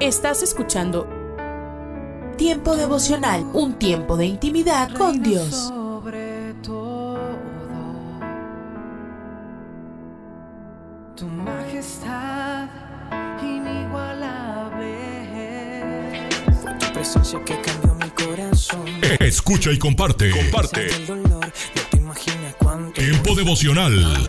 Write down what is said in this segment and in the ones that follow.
Estás escuchando Tiempo devocional, un tiempo de intimidad con Dios. Sobre todo, tu majestad inigualable. Fue tu presencia que cambió mi corazón. Escucha y comparte. Comparte. El dolor, no te imaginas cuánto. Tiempo devocional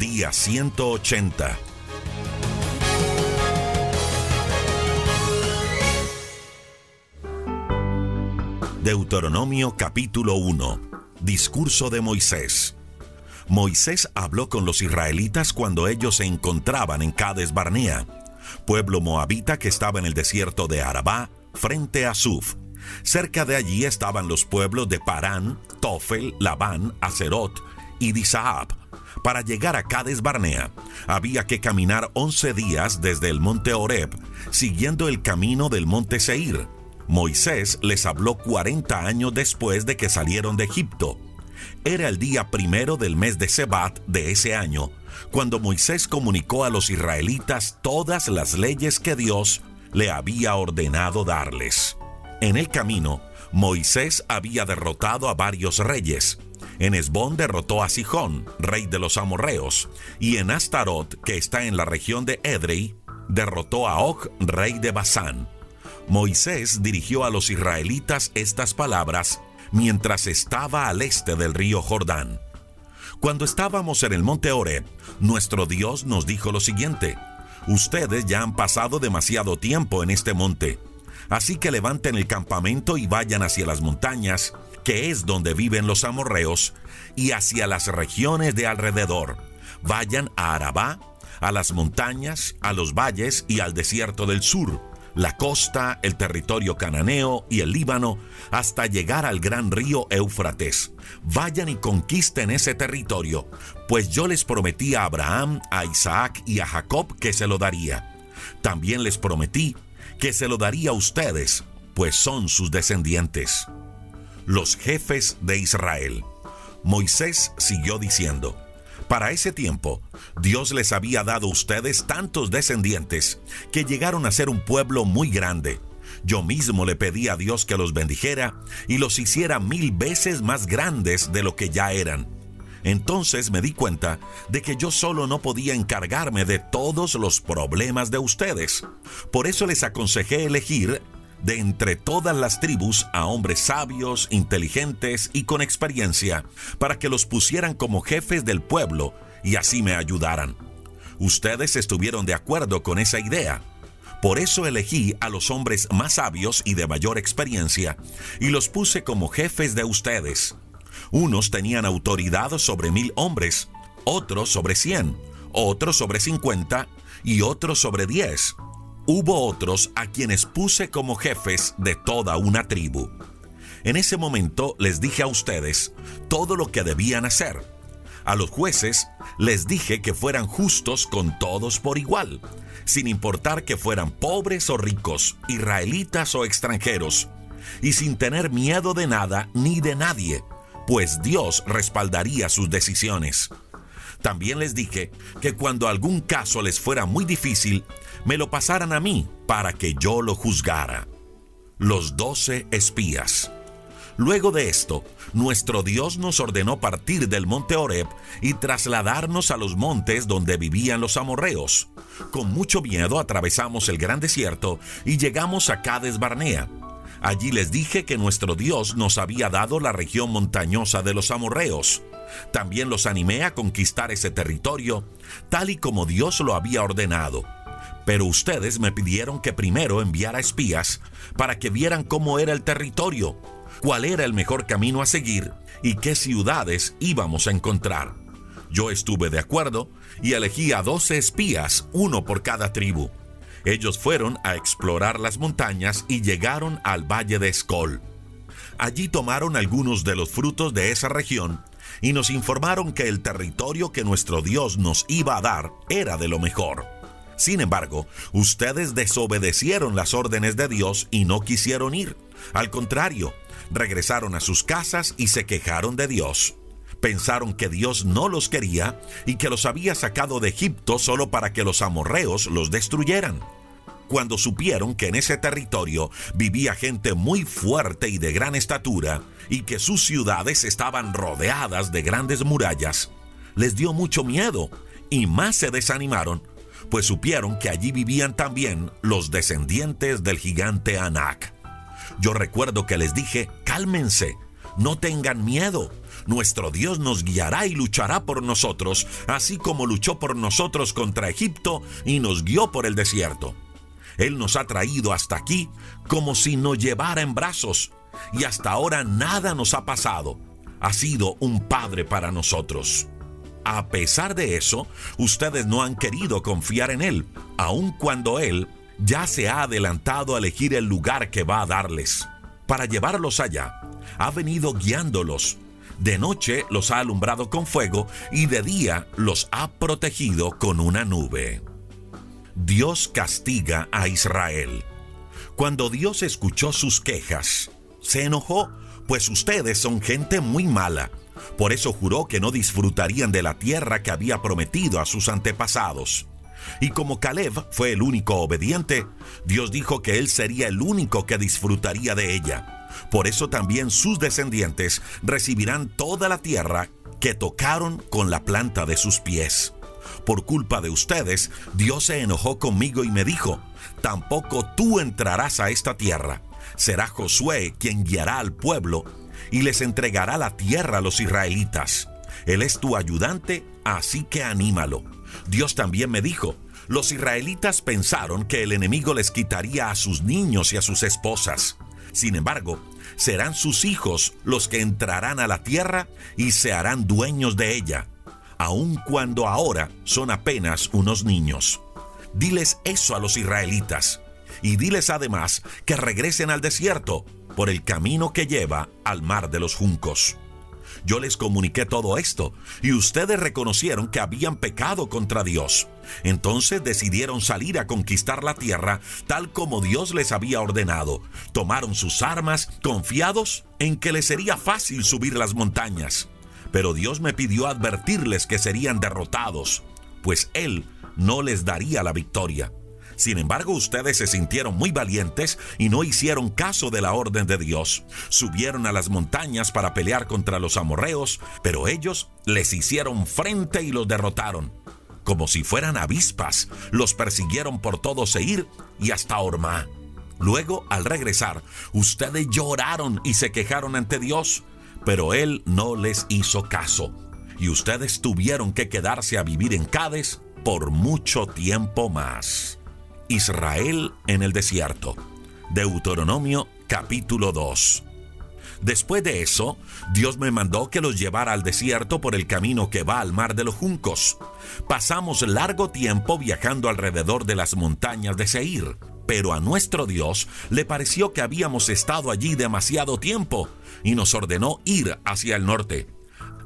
día 180. Deuteronomio capítulo 1. Discurso de Moisés. Moisés habló con los israelitas cuando ellos se encontraban en Cades Barnea, pueblo moabita que estaba en el desierto de Arabá, frente a Suf. Cerca de allí estaban los pueblos de Parán, Tofel, Labán, Acerot y Disaab. Para llegar a Cades Barnea, había que caminar 11 días desde el monte Horeb, siguiendo el camino del monte Seir. Moisés les habló 40 años después de que salieron de Egipto. Era el día primero del mes de Sebat de ese año, cuando Moisés comunicó a los israelitas todas las leyes que Dios le había ordenado darles. En el camino, Moisés había derrotado a varios reyes. En Esbón derrotó a Sijón, rey de los amorreos, y en Astarot, que está en la región de Edrei, derrotó a Og, rey de Basán. Moisés dirigió a los israelitas estas palabras mientras estaba al este del río Jordán. Cuando estábamos en el monte Oreb, nuestro Dios nos dijo lo siguiente: Ustedes ya han pasado demasiado tiempo en este monte, así que levanten el campamento y vayan hacia las montañas, que es donde viven los amorreos, y hacia las regiones de alrededor. Vayan a Arabá, a las montañas, a los valles y al desierto del sur la costa, el territorio cananeo y el Líbano, hasta llegar al gran río Éufrates. Vayan y conquisten ese territorio, pues yo les prometí a Abraham, a Isaac y a Jacob que se lo daría. También les prometí que se lo daría a ustedes, pues son sus descendientes. Los jefes de Israel. Moisés siguió diciendo, para ese tiempo, Dios les había dado a ustedes tantos descendientes que llegaron a ser un pueblo muy grande. Yo mismo le pedí a Dios que los bendijera y los hiciera mil veces más grandes de lo que ya eran. Entonces me di cuenta de que yo solo no podía encargarme de todos los problemas de ustedes. Por eso les aconsejé elegir de entre todas las tribus a hombres sabios, inteligentes y con experiencia, para que los pusieran como jefes del pueblo y así me ayudaran. Ustedes estuvieron de acuerdo con esa idea. Por eso elegí a los hombres más sabios y de mayor experiencia y los puse como jefes de ustedes. Unos tenían autoridad sobre mil hombres, otros sobre cien, otros sobre cincuenta y otros sobre diez hubo otros a quienes puse como jefes de toda una tribu. En ese momento les dije a ustedes todo lo que debían hacer. A los jueces les dije que fueran justos con todos por igual, sin importar que fueran pobres o ricos, israelitas o extranjeros, y sin tener miedo de nada ni de nadie, pues Dios respaldaría sus decisiones. También les dije que cuando algún caso les fuera muy difícil, me lo pasaran a mí para que yo lo juzgara. Los doce espías. Luego de esto, nuestro Dios nos ordenó partir del monte Horeb y trasladarnos a los montes donde vivían los amorreos. Con mucho miedo atravesamos el gran desierto y llegamos a Cades Barnea. Allí les dije que nuestro Dios nos había dado la región montañosa de los amorreos. También los animé a conquistar ese territorio, tal y como Dios lo había ordenado Pero ustedes me pidieron que primero enviara espías para que vieran cómo era el territorio, cuál era el mejor camino a seguir y qué ciudades íbamos a encontrar. Yo estuve de acuerdo y elegí a 12 espías, uno por cada tribu. Ellos fueron a explorar las montañas y llegaron al valle de Escol. Allí tomaron algunos de los frutos de esa región y nos informaron que el territorio que nuestro Dios nos iba a dar era de lo mejor. Sin embargo, ustedes desobedecieron las órdenes de Dios y no quisieron ir. Al contrario, regresaron a sus casas y se quejaron de Dios. Pensaron que Dios no los quería y que los había sacado de Egipto solo para que los amorreos los destruyeran. Cuando supieron que en ese territorio vivía gente muy fuerte y de gran estatura y que sus ciudades estaban rodeadas de grandes murallas, les dio mucho miedo y más se desanimaron, pues supieron que allí vivían también los descendientes del gigante Anak. Yo recuerdo que les dije, cálmense, no tengan miedo. Nuestro Dios nos guiará y luchará por nosotros, así como luchó por nosotros contra Egipto y nos guió por el desierto. Él nos ha traído hasta aquí como si nos llevara en brazos, y hasta ahora nada nos ha pasado. Ha sido un padre para nosotros. A pesar de eso, ustedes no han querido confiar en Él, aun cuando Él ya se ha adelantado a elegir el lugar que va a darles. Para llevarlos allá, ha venido guiándolos. De noche los ha alumbrado con fuego y de día los ha protegido con una nube. Dios castiga a Israel. Cuando Dios escuchó sus quejas, se enojó, pues ustedes son gente muy mala. Por eso juró que no disfrutarían de la tierra que había prometido a sus antepasados. Y como Caleb fue el único obediente, Dios dijo que él sería el único que disfrutaría de ella. Por eso también sus descendientes recibirán toda la tierra que tocaron con la planta de sus pies. Por culpa de ustedes, Dios se enojó conmigo y me dijo, tampoco tú entrarás a esta tierra. Será Josué quien guiará al pueblo y les entregará la tierra a los israelitas. Él es tu ayudante, así que anímalo. Dios también me dijo, los israelitas pensaron que el enemigo les quitaría a sus niños y a sus esposas. Sin embargo, serán sus hijos los que entrarán a la tierra y se harán dueños de ella, aun cuando ahora son apenas unos niños. Diles eso a los israelitas y diles además que regresen al desierto por el camino que lleva al mar de los juncos. Yo les comuniqué todo esto y ustedes reconocieron que habían pecado contra Dios. Entonces decidieron salir a conquistar la tierra tal como Dios les había ordenado. Tomaron sus armas confiados en que les sería fácil subir las montañas. Pero Dios me pidió advertirles que serían derrotados, pues Él no les daría la victoria. Sin embargo, ustedes se sintieron muy valientes y no hicieron caso de la orden de Dios. Subieron a las montañas para pelear contra los amorreos, pero ellos les hicieron frente y los derrotaron. Como si fueran avispas, los persiguieron por todo Seir y hasta Orma. Luego, al regresar, ustedes lloraron y se quejaron ante Dios, pero Él no les hizo caso. Y ustedes tuvieron que quedarse a vivir en Cádiz por mucho tiempo más. Israel en el desierto. Deuteronomio capítulo 2. Después de eso, Dios me mandó que los llevara al desierto por el camino que va al mar de los juncos. Pasamos largo tiempo viajando alrededor de las montañas de Seir, pero a nuestro Dios le pareció que habíamos estado allí demasiado tiempo y nos ordenó ir hacia el norte.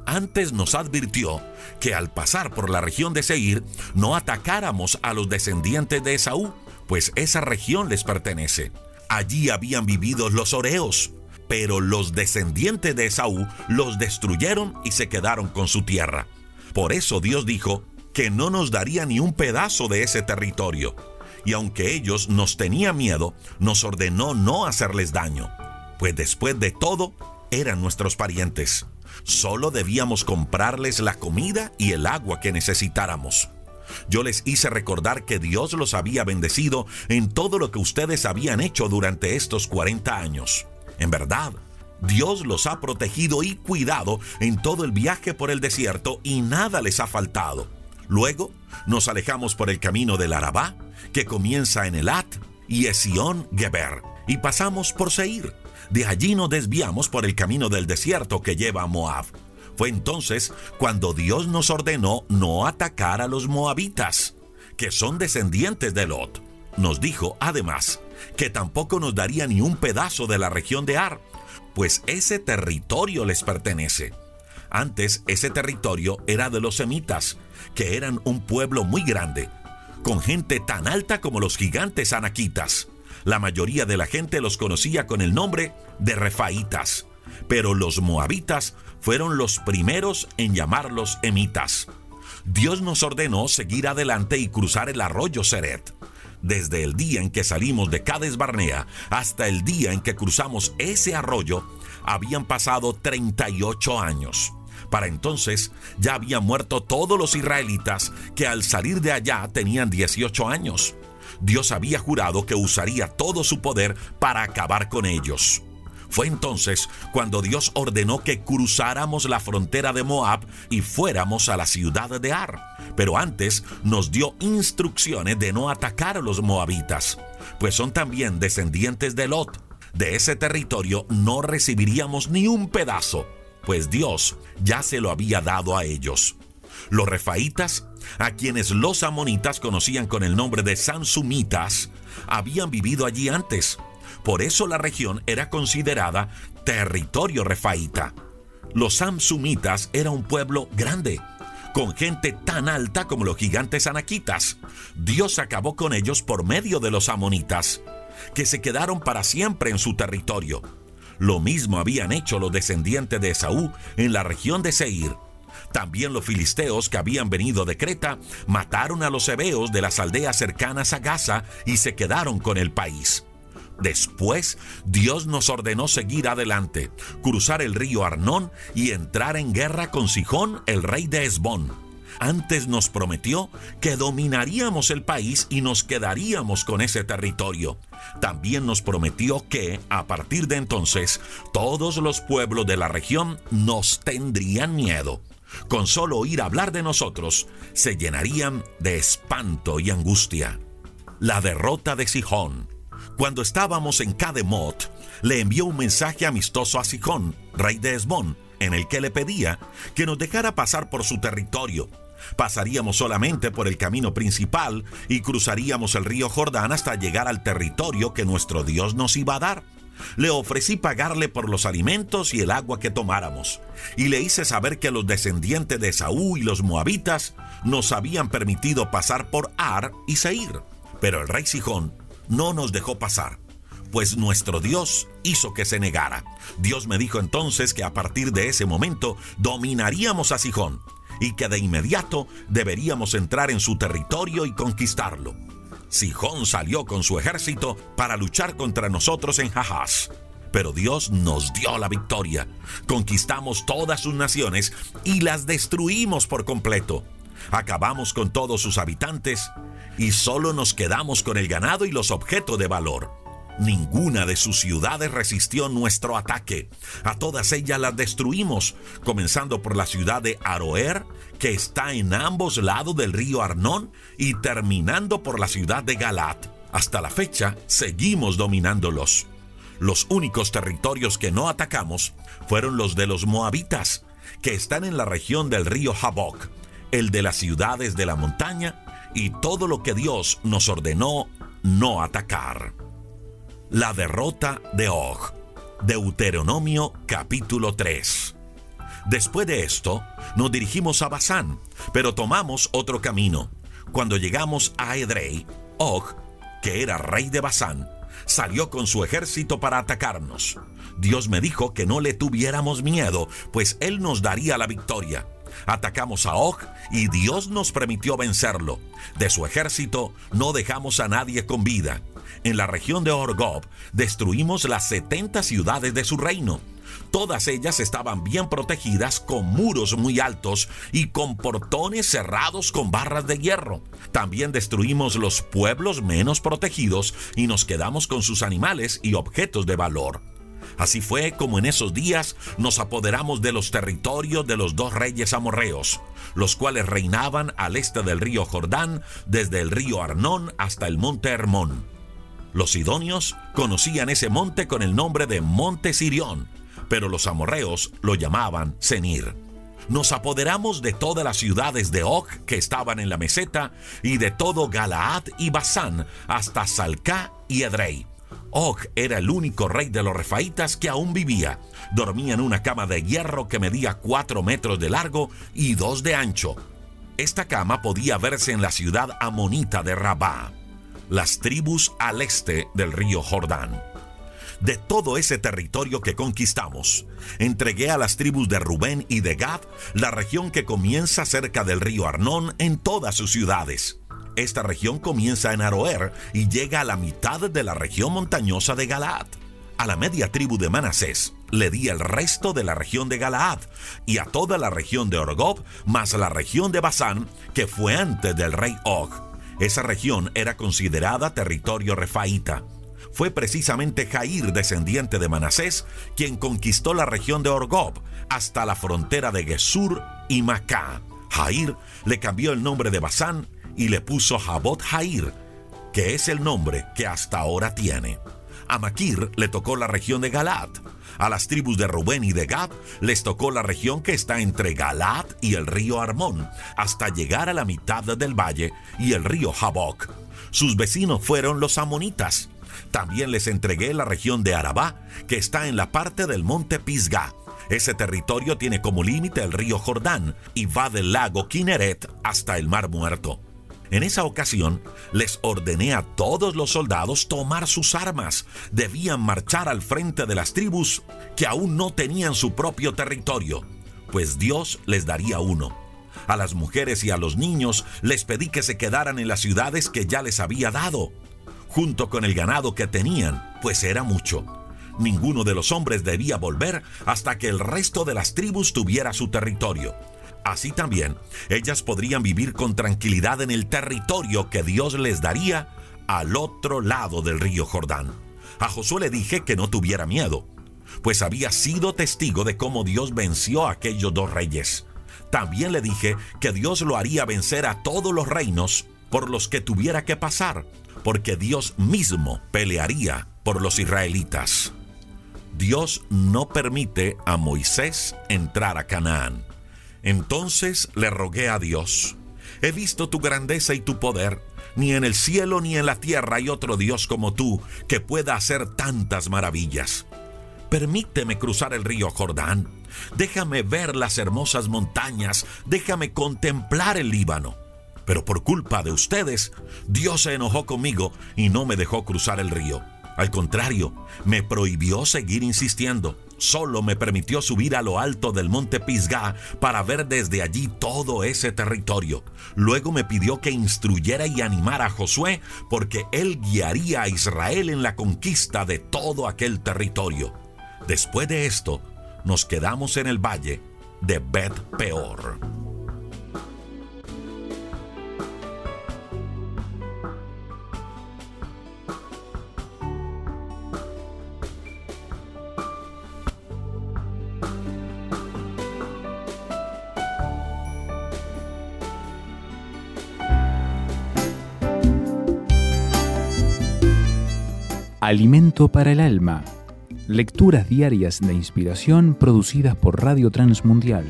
Antes nos advirtió que al pasar por la región de Seir no atacáramos a los descendientes de Esaú, pues esa región les pertenece. Allí habían vivido los oreos, pero los descendientes de Esaú los destruyeron y se quedaron con su tierra. Por eso Dios dijo que no nos daría ni un pedazo de ese territorio. Y aunque ellos nos tenían miedo, nos ordenó no hacerles daño, pues después de todo eran nuestros parientes. Solo debíamos comprarles la comida y el agua que necesitáramos. Yo les hice recordar que Dios los había bendecido en todo lo que ustedes habían hecho durante estos 40 años. En verdad, Dios los ha protegido y cuidado en todo el viaje por el desierto y nada les ha faltado. Luego, Nos alejamos por el camino del Arabá, que comienza en Elat y Esión Geber, y pasamos por Seir. De allí nos desviamos por el camino del desierto que lleva a Moab. Fue entonces cuando Dios nos ordenó no atacar a los moabitas, que son descendientes de Lot. Nos dijo, además, que tampoco nos daría ni un pedazo de la región de Ar, pues ese territorio les pertenece. Antes ese territorio era de los semitas, que eran un pueblo muy grande, con gente tan alta como los gigantes anaquitas. La mayoría de la gente los conocía con el nombre de refaitas, pero los moabitas fueron los primeros en llamarlos emitas. Dios nos ordenó seguir adelante y cruzar el arroyo Seret. Desde el día en que salimos de Cades Barnea hasta el día en que cruzamos ese arroyo, habían pasado 38 años. Para entonces ya habían muerto todos los israelitas que al salir de allá tenían 18 años. Dios había jurado que usaría todo su poder para acabar con ellos. Fue entonces cuando Dios ordenó que cruzáramos la frontera de Moab y fuéramos a la ciudad de Ar. Pero antes nos dio instrucciones de no atacar a los moabitas, pues son también descendientes de Lot. De ese territorio no recibiríamos ni un pedazo, pues Dios ya se lo había dado a ellos. Los refaitas, a quienes los amonitas conocían con el nombre de Sansumitas, habían vivido allí antes. Por eso la región era considerada territorio refaíta. Los Samsumitas era un pueblo grande, con gente tan alta como los gigantes anaquitas. Dios acabó con ellos por medio de los amonitas, que se quedaron para siempre en su territorio. Lo mismo habían hecho los descendientes de Esaú en la región de Seir. También los filisteos que habían venido de Creta mataron a los hebeos de las aldeas cercanas a Gaza y se quedaron con el país. Después, Dios nos ordenó seguir adelante, cruzar el río Arnón y entrar en guerra con Sijón, el rey de Esbón. Antes nos prometió que dominaríamos el país y nos quedaríamos con ese territorio. También nos prometió que, a partir de entonces, todos los pueblos de la región nos tendrían miedo. Con solo oír hablar de nosotros, se llenarían de espanto y angustia. La derrota de Sijón cuando estábamos en Cademot, le envió un mensaje amistoso a Sijón, rey de Esbón, en el que le pedía que nos dejara pasar por su territorio. Pasaríamos solamente por el camino principal y cruzaríamos el río Jordán hasta llegar al territorio que nuestro Dios nos iba a dar. Le ofrecí pagarle por los alimentos y el agua que tomáramos, y le hice saber que los descendientes de Saúl y los moabitas nos habían permitido pasar por Ar y Seir. Pero el rey Sijón no nos dejó pasar, pues nuestro Dios hizo que se negara. Dios me dijo entonces que a partir de ese momento dominaríamos a Sijón y que de inmediato deberíamos entrar en su territorio y conquistarlo. Sijón salió con su ejército para luchar contra nosotros en Jahaz. Pero Dios nos dio la victoria. Conquistamos todas sus naciones y las destruimos por completo. Acabamos con todos sus habitantes y solo nos quedamos con el ganado y los objetos de valor. Ninguna de sus ciudades resistió nuestro ataque. A todas ellas las destruimos, comenzando por la ciudad de Aroer, que está en ambos lados del río Arnón, y terminando por la ciudad de Galat. Hasta la fecha, seguimos dominándolos. Los únicos territorios que no atacamos fueron los de los moabitas, que están en la región del río Jabok, el de las ciudades de la montaña y todo lo que Dios nos ordenó no atacar. La derrota de Og. Deuteronomio capítulo 3. Después de esto, nos dirigimos a Basán, pero tomamos otro camino. Cuando llegamos a Edrei, Og, que era rey de Basán, salió con su ejército para atacarnos. Dios me dijo que no le tuviéramos miedo, pues Él nos daría la victoria. Atacamos a Og y Dios nos permitió vencerlo. De su ejército no dejamos a nadie con vida. En la región de Orgob destruimos las 70 ciudades de su reino. Todas ellas estaban bien protegidas con muros muy altos y con portones cerrados con barras de hierro. También destruimos los pueblos menos protegidos y nos quedamos con sus animales y objetos de valor. Así fue como en esos días nos apoderamos de los territorios de los dos reyes amorreos, los cuales reinaban al este del río Jordán, desde el río Arnón hasta el monte Hermón. Los sidonios conocían ese monte con el nombre de Monte Sirión, pero los amorreos lo llamaban Senir. Nos apoderamos de todas las ciudades de Og que estaban en la meseta y de todo Galaad y Basán hasta Salcá y Edrei. Og era el único rey de los refaitas que aún vivía. Dormía en una cama de hierro que medía cuatro metros de largo y dos de ancho. Esta cama podía verse en la ciudad amonita de Rabá, las tribus al este del río Jordán. De todo ese territorio que conquistamos, entregué a las tribus de Rubén y de Gad la región que comienza cerca del río Arnón en todas sus ciudades. Esta región comienza en Aroer y llega a la mitad de la región montañosa de Galaad. A la media tribu de Manasés le di el resto de la región de Galaad y a toda la región de Orgob, más la región de Basán, que fue antes del rey Og. Esa región era considerada territorio refaíta. Fue precisamente Jair, descendiente de Manasés, quien conquistó la región de Orgob hasta la frontera de Gesur y Macá. Jair le cambió el nombre de Basán y le puso Jabot Jair, que es el nombre que hasta ahora tiene. A Maquir le tocó la región de Galat. A las tribus de Rubén y de Gad les tocó la región que está entre Galat y el río Armón, hasta llegar a la mitad del valle y el río Jaboc. Sus vecinos fueron los amonitas. También les entregué la región de Arabá, que está en la parte del monte Pisgah. Ese territorio tiene como límite el río Jordán y va del lago Kinneret hasta el Mar Muerto. En esa ocasión les ordené a todos los soldados tomar sus armas. Debían marchar al frente de las tribus que aún no tenían su propio territorio, pues Dios les daría uno. A las mujeres y a los niños les pedí que se quedaran en las ciudades que ya les había dado, junto con el ganado que tenían, pues era mucho. Ninguno de los hombres debía volver hasta que el resto de las tribus tuviera su territorio. Así también, ellas podrían vivir con tranquilidad en el territorio que Dios les daría al otro lado del río Jordán. A Josué le dije que no tuviera miedo, pues había sido testigo de cómo Dios venció a aquellos dos reyes. También le dije que Dios lo haría vencer a todos los reinos por los que tuviera que pasar, porque Dios mismo pelearía por los israelitas. Dios no permite a Moisés entrar a Canaán. Entonces le rogué a Dios, he visto tu grandeza y tu poder, ni en el cielo ni en la tierra hay otro Dios como tú que pueda hacer tantas maravillas. Permíteme cruzar el río Jordán, déjame ver las hermosas montañas, déjame contemplar el Líbano. Pero por culpa de ustedes, Dios se enojó conmigo y no me dejó cruzar el río. Al contrario, me prohibió seguir insistiendo solo me permitió subir a lo alto del monte Pisgah para ver desde allí todo ese territorio. Luego me pidió que instruyera y animara a Josué porque él guiaría a Israel en la conquista de todo aquel territorio. Después de esto, nos quedamos en el valle de Bet Peor. Alimento para el alma. Lecturas diarias de inspiración producidas por Radio Transmundial.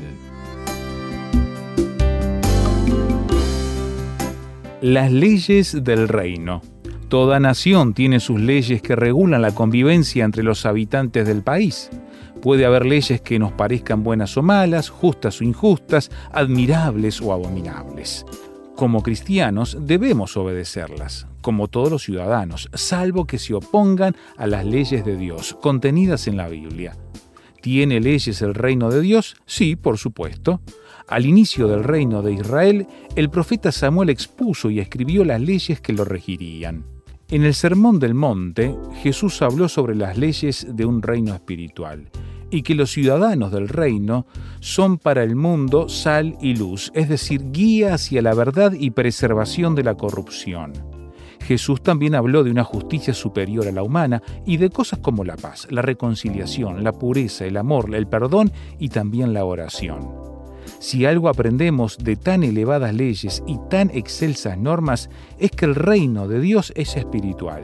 Las leyes del reino. Toda nación tiene sus leyes que regulan la convivencia entre los habitantes del país. Puede haber leyes que nos parezcan buenas o malas, justas o injustas, admirables o abominables. Como cristianos debemos obedecerlas, como todos los ciudadanos, salvo que se opongan a las leyes de Dios contenidas en la Biblia. ¿Tiene leyes el reino de Dios? Sí, por supuesto. Al inicio del reino de Israel, el profeta Samuel expuso y escribió las leyes que lo regirían. En el Sermón del Monte, Jesús habló sobre las leyes de un reino espiritual y que los ciudadanos del reino son para el mundo sal y luz, es decir, guía hacia la verdad y preservación de la corrupción. Jesús también habló de una justicia superior a la humana y de cosas como la paz, la reconciliación, la pureza, el amor, el perdón y también la oración. Si algo aprendemos de tan elevadas leyes y tan excelsas normas es que el reino de Dios es espiritual.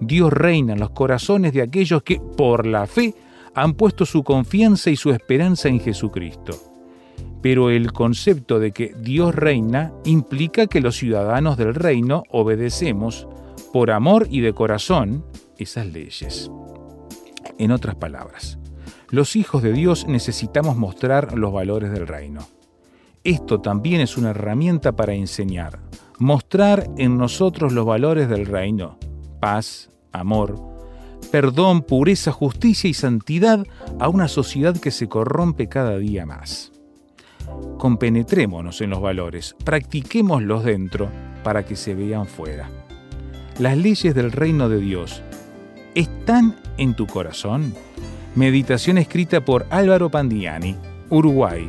Dios reina en los corazones de aquellos que, por la fe, han puesto su confianza y su esperanza en Jesucristo. Pero el concepto de que Dios reina implica que los ciudadanos del reino obedecemos, por amor y de corazón, esas leyes. En otras palabras, los hijos de Dios necesitamos mostrar los valores del reino. Esto también es una herramienta para enseñar, mostrar en nosotros los valores del reino, paz, amor, perdón, pureza, justicia y santidad a una sociedad que se corrompe cada día más. Compenetrémonos en los valores, practiquémoslos dentro para que se vean fuera. Las leyes del reino de Dios están en tu corazón. Meditación escrita por Álvaro Pandiani, Uruguay,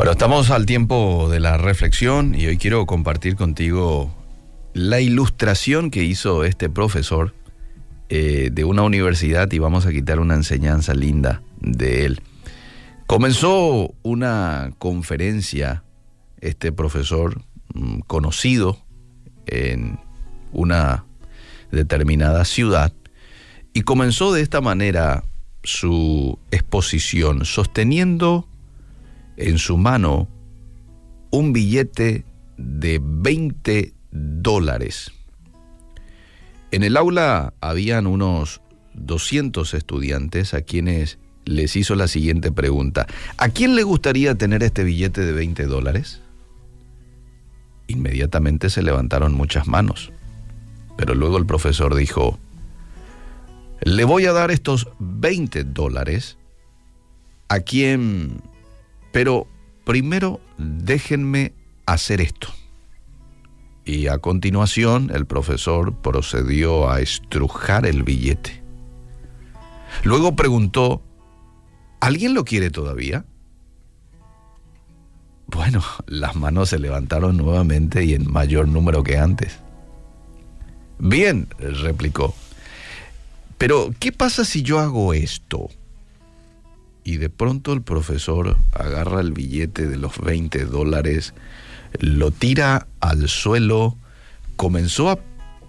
Bueno, estamos al tiempo de la reflexión y hoy quiero compartir contigo la ilustración que hizo este profesor eh, de una universidad y vamos a quitar una enseñanza linda de él. Comenzó una conferencia, este profesor mm, conocido en una determinada ciudad, y comenzó de esta manera su exposición, sosteniendo en su mano un billete de 20 dólares. En el aula habían unos 200 estudiantes a quienes les hizo la siguiente pregunta. ¿A quién le gustaría tener este billete de 20 dólares? Inmediatamente se levantaron muchas manos, pero luego el profesor dijo, le voy a dar estos 20 dólares a quien pero primero déjenme hacer esto. Y a continuación el profesor procedió a estrujar el billete. Luego preguntó, ¿alguien lo quiere todavía? Bueno, las manos se levantaron nuevamente y en mayor número que antes. Bien, replicó. Pero, ¿qué pasa si yo hago esto? Y de pronto el profesor agarra el billete de los 20 dólares, lo tira al suelo, comenzó a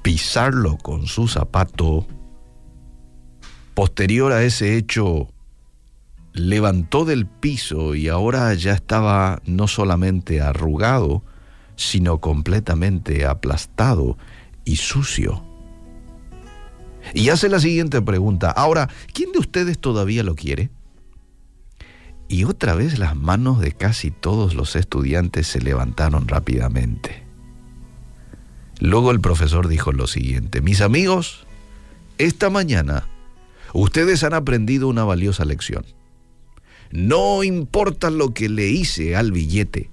pisarlo con su zapato. Posterior a ese hecho, levantó del piso y ahora ya estaba no solamente arrugado, sino completamente aplastado y sucio. Y hace la siguiente pregunta, ahora, ¿quién de ustedes todavía lo quiere? Y otra vez las manos de casi todos los estudiantes se levantaron rápidamente. Luego el profesor dijo lo siguiente, mis amigos, esta mañana ustedes han aprendido una valiosa lección. No importa lo que le hice al billete,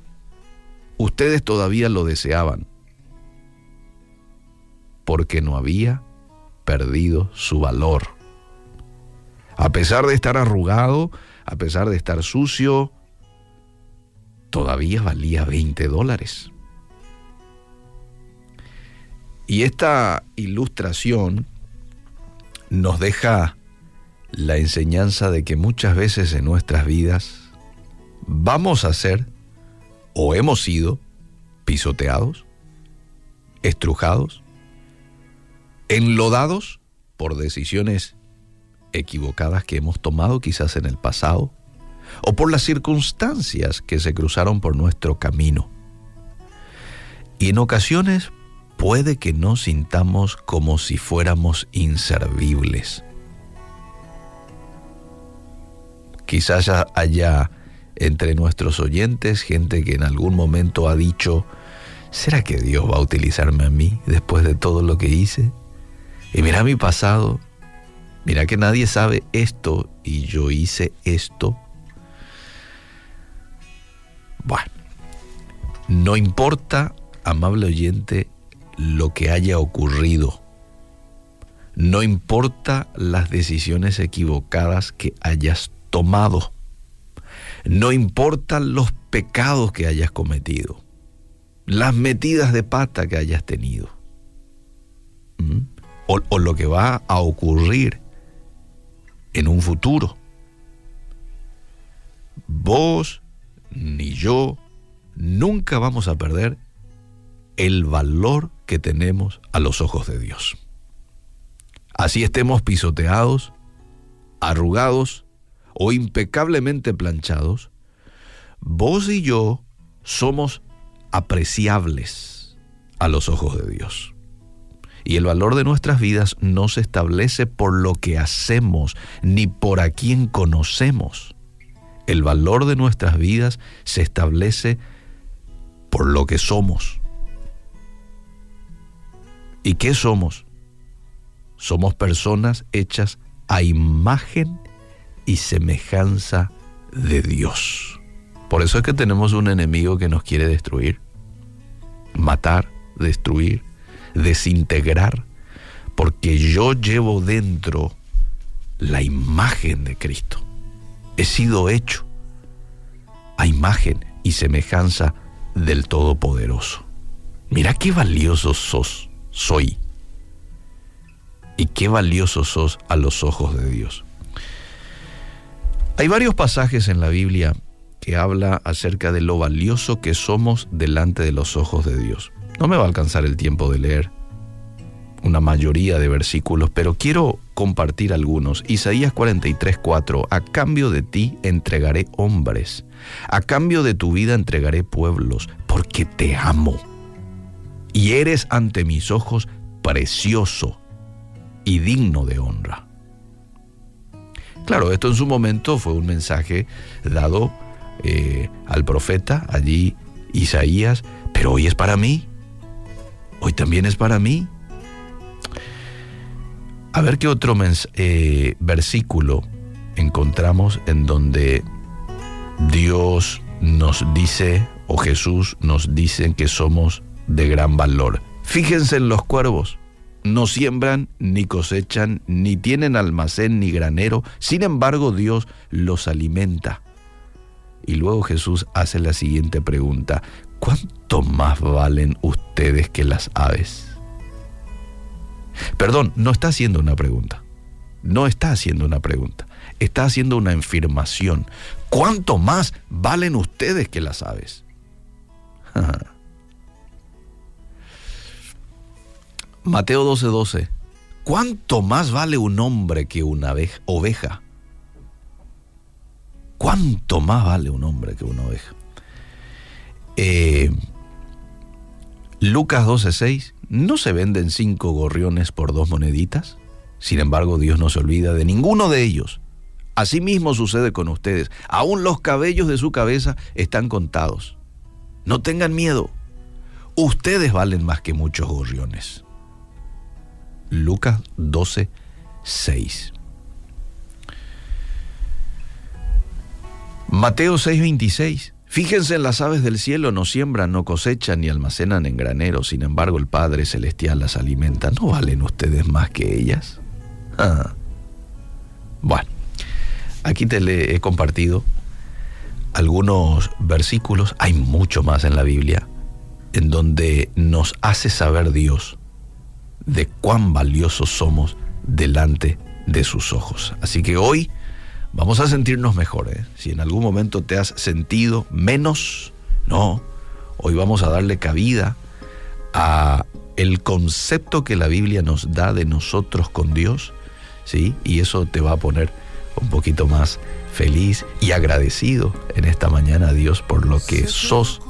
ustedes todavía lo deseaban, porque no había perdido su valor. A pesar de estar arrugado, a pesar de estar sucio, todavía valía 20 dólares. Y esta ilustración nos deja la enseñanza de que muchas veces en nuestras vidas vamos a ser o hemos sido pisoteados, estrujados, enlodados por decisiones equivocadas que hemos tomado quizás en el pasado o por las circunstancias que se cruzaron por nuestro camino. Y en ocasiones puede que nos sintamos como si fuéramos inservibles. Quizás haya entre nuestros oyentes gente que en algún momento ha dicho, ¿será que Dios va a utilizarme a mí después de todo lo que hice? Y mira mi pasado, mira que nadie sabe esto y yo hice esto. Bueno, no importa, amable oyente, lo que haya ocurrido. No importa las decisiones equivocadas que hayas tomado. No importan los pecados que hayas cometido. Las metidas de pata que hayas tenido. ¿Mm? O, o lo que va a ocurrir en un futuro. Vos ni yo nunca vamos a perder el valor que tenemos a los ojos de Dios. Así estemos pisoteados, arrugados o impecablemente planchados, vos y yo somos apreciables a los ojos de Dios. Y el valor de nuestras vidas no se establece por lo que hacemos ni por a quien conocemos. El valor de nuestras vidas se establece por lo que somos. ¿Y qué somos? Somos personas hechas a imagen y semejanza de Dios. Por eso es que tenemos un enemigo que nos quiere destruir, matar, destruir, desintegrar, porque yo llevo dentro la imagen de Cristo. He sido hecho a imagen y semejanza del Todopoderoso. Mira qué valioso sos, soy. Y qué valioso sos a los ojos de Dios. Hay varios pasajes en la Biblia que habla acerca de lo valioso que somos delante de los ojos de Dios. No me va a alcanzar el tiempo de leer una mayoría de versículos, pero quiero compartir algunos. Isaías 43, 4. A cambio de ti entregaré hombres, a cambio de tu vida entregaré pueblos, porque te amo. Y eres ante mis ojos precioso y digno de honra. Claro, esto en su momento fue un mensaje dado eh, al profeta, allí Isaías, pero hoy es para mí. Hoy también es para mí. A ver qué otro eh, versículo encontramos en donde Dios nos dice, o Jesús nos dice que somos de gran valor. Fíjense en los cuervos. No siembran, ni cosechan, ni tienen almacén, ni granero. Sin embargo, Dios los alimenta. Y luego Jesús hace la siguiente pregunta. ¿Cuánto más valen ustedes que las aves? Perdón, no está haciendo una pregunta. No está haciendo una pregunta. Está haciendo una afirmación. ¿Cuánto más valen ustedes que las aves? Mateo 12:12. 12. ¿Cuánto más vale un hombre que una oveja? ¿Cuánto más vale un hombre que una oveja? Eh, Lucas 12:6. ¿No se venden cinco gorriones por dos moneditas? Sin embargo, Dios no se olvida de ninguno de ellos. Asimismo sucede con ustedes. Aún los cabellos de su cabeza están contados. No tengan miedo. Ustedes valen más que muchos gorriones. Lucas 12, 6. Mateo 6, 26. Fíjense en las aves del cielo, no siembran, no cosechan ni almacenan en graneros, sin embargo el Padre Celestial las alimenta. ¿No valen ustedes más que ellas? Ah. Bueno, aquí te le he compartido algunos versículos, hay mucho más en la Biblia, en donde nos hace saber Dios de cuán valiosos somos delante de sus ojos. Así que hoy vamos a sentirnos mejor. ¿eh? Si en algún momento te has sentido menos, no, hoy vamos a darle cabida a el concepto que la Biblia nos da de nosotros con Dios, ¿sí? Y eso te va a poner un poquito más feliz y agradecido en esta mañana a Dios por lo que sos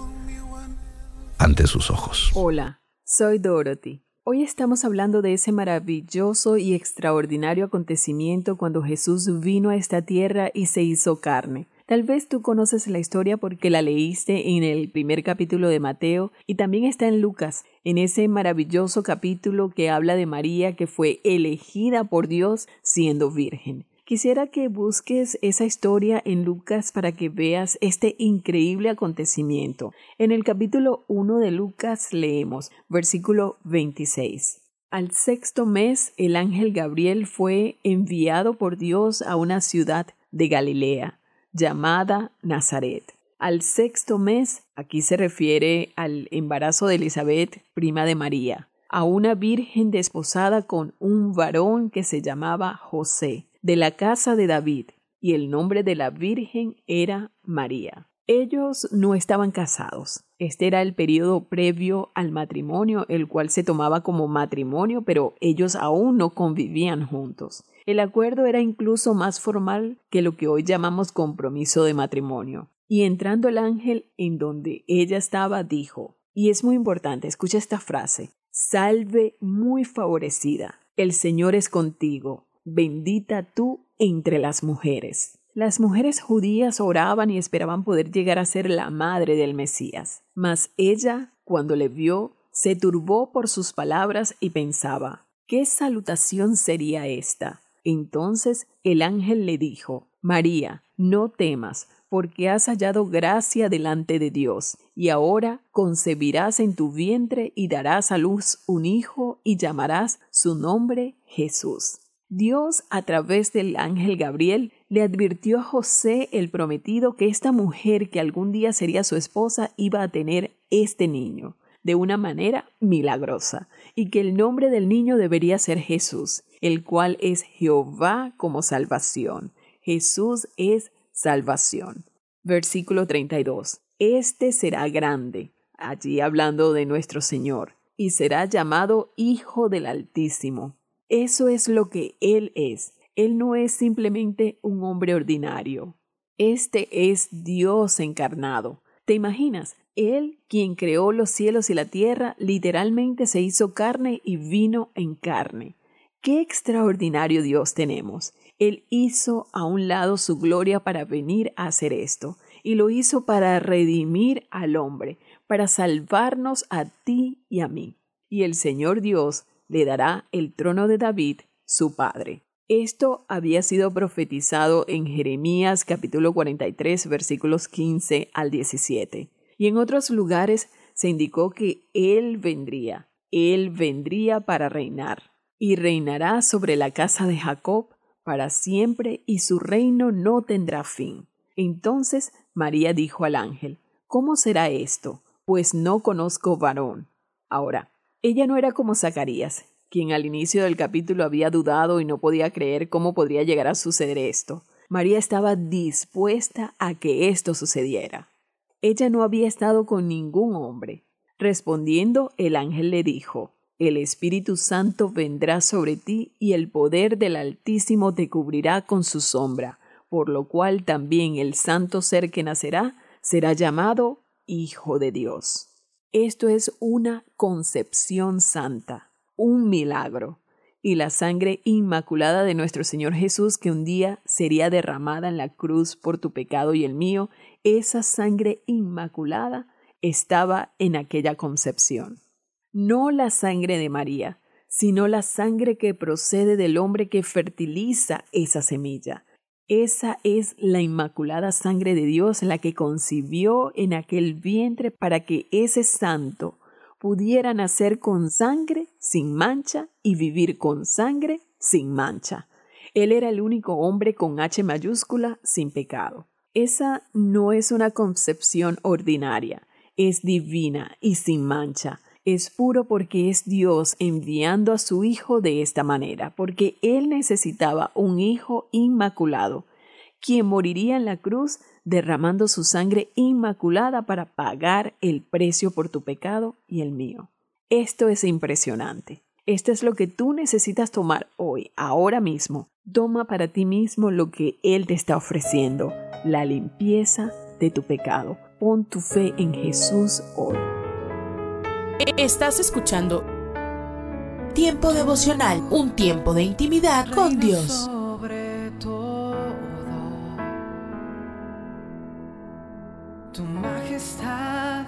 ante sus ojos. Hola, soy Dorothy. Hoy estamos hablando de ese maravilloso y extraordinario acontecimiento cuando Jesús vino a esta tierra y se hizo carne. Tal vez tú conoces la historia porque la leíste en el primer capítulo de Mateo y también está en Lucas, en ese maravilloso capítulo que habla de María que fue elegida por Dios siendo virgen. Quisiera que busques esa historia en Lucas para que veas este increíble acontecimiento. En el capítulo 1 de Lucas leemos, versículo 26. Al sexto mes el ángel Gabriel fue enviado por Dios a una ciudad de Galilea, llamada Nazaret. Al sexto mes, aquí se refiere al embarazo de Elizabeth, prima de María, a una virgen desposada con un varón que se llamaba José de la casa de David, y el nombre de la Virgen era María. Ellos no estaban casados. Este era el periodo previo al matrimonio, el cual se tomaba como matrimonio, pero ellos aún no convivían juntos. El acuerdo era incluso más formal que lo que hoy llamamos compromiso de matrimonio. Y entrando el ángel en donde ella estaba, dijo, y es muy importante, escucha esta frase, salve muy favorecida, el Señor es contigo, bendita tú entre las mujeres. Las mujeres judías oraban y esperaban poder llegar a ser la madre del Mesías. Mas ella, cuando le vio, se turbó por sus palabras y pensaba, ¿qué salutación sería esta? Entonces el ángel le dijo, María, no temas, porque has hallado gracia delante de Dios, y ahora concebirás en tu vientre y darás a luz un hijo y llamarás su nombre Jesús. Dios, a través del ángel Gabriel, le advirtió a José el prometido que esta mujer que algún día sería su esposa iba a tener este niño de una manera milagrosa y que el nombre del niño debería ser Jesús, el cual es Jehová como salvación. Jesús es salvación. Versículo 32. Este será grande, allí hablando de nuestro Señor, y será llamado Hijo del Altísimo eso es lo que Él es. Él no es simplemente un hombre ordinario. Este es Dios encarnado. ¿Te imaginas? Él, quien creó los cielos y la tierra, literalmente se hizo carne y vino en carne. Qué extraordinario Dios tenemos. Él hizo a un lado su gloria para venir a hacer esto, y lo hizo para redimir al hombre, para salvarnos a ti y a mí. Y el Señor Dios le dará el trono de David, su padre. Esto había sido profetizado en Jeremías capítulo 43 versículos 15 al 17. Y en otros lugares se indicó que Él vendría, Él vendría para reinar, y reinará sobre la casa de Jacob para siempre, y su reino no tendrá fin. Entonces María dijo al ángel, ¿Cómo será esto? Pues no conozco varón. Ahora, ella no era como Zacarías, quien al inicio del capítulo había dudado y no podía creer cómo podría llegar a suceder esto. María estaba dispuesta a que esto sucediera. Ella no había estado con ningún hombre. Respondiendo, el ángel le dijo, El Espíritu Santo vendrá sobre ti y el poder del Altísimo te cubrirá con su sombra, por lo cual también el santo ser que nacerá será llamado Hijo de Dios. Esto es una concepción santa, un milagro, y la sangre inmaculada de nuestro Señor Jesús que un día sería derramada en la cruz por tu pecado y el mío, esa sangre inmaculada estaba en aquella concepción. No la sangre de María, sino la sangre que procede del hombre que fertiliza esa semilla, esa es la inmaculada sangre de Dios la que concibió en aquel vientre para que ese santo pudiera nacer con sangre sin mancha y vivir con sangre sin mancha. Él era el único hombre con H mayúscula sin pecado. Esa no es una concepción ordinaria, es divina y sin mancha es puro porque es Dios enviando a su Hijo de esta manera, porque Él necesitaba un Hijo inmaculado, quien moriría en la cruz derramando su sangre inmaculada para pagar el precio por tu pecado y el mío. Esto es impresionante. Esto es lo que tú necesitas tomar hoy, ahora mismo. Toma para ti mismo lo que Él te está ofreciendo, la limpieza de tu pecado. Pon tu fe en Jesús hoy. Estás escuchando Tiempo devocional, un tiempo de intimidad con Dios. Sobre todo, tu majestad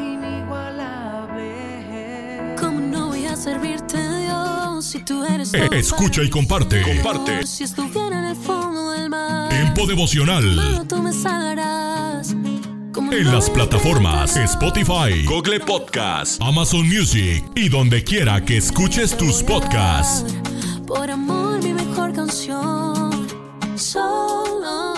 inigualable. ¿Cómo no voy a servirte, Dios, si tú eres todo Eh, Escucha y comparte. Comparte. Si estuviera en el fondo del mar, Tiempo devocional. malo tú me salvarás. ¿Cómo En no las plataformas? Spotify, Google Podcast, Amazon Music y donde quiera que escuches tus podcasts. Por amor, mi mejor canción. Solo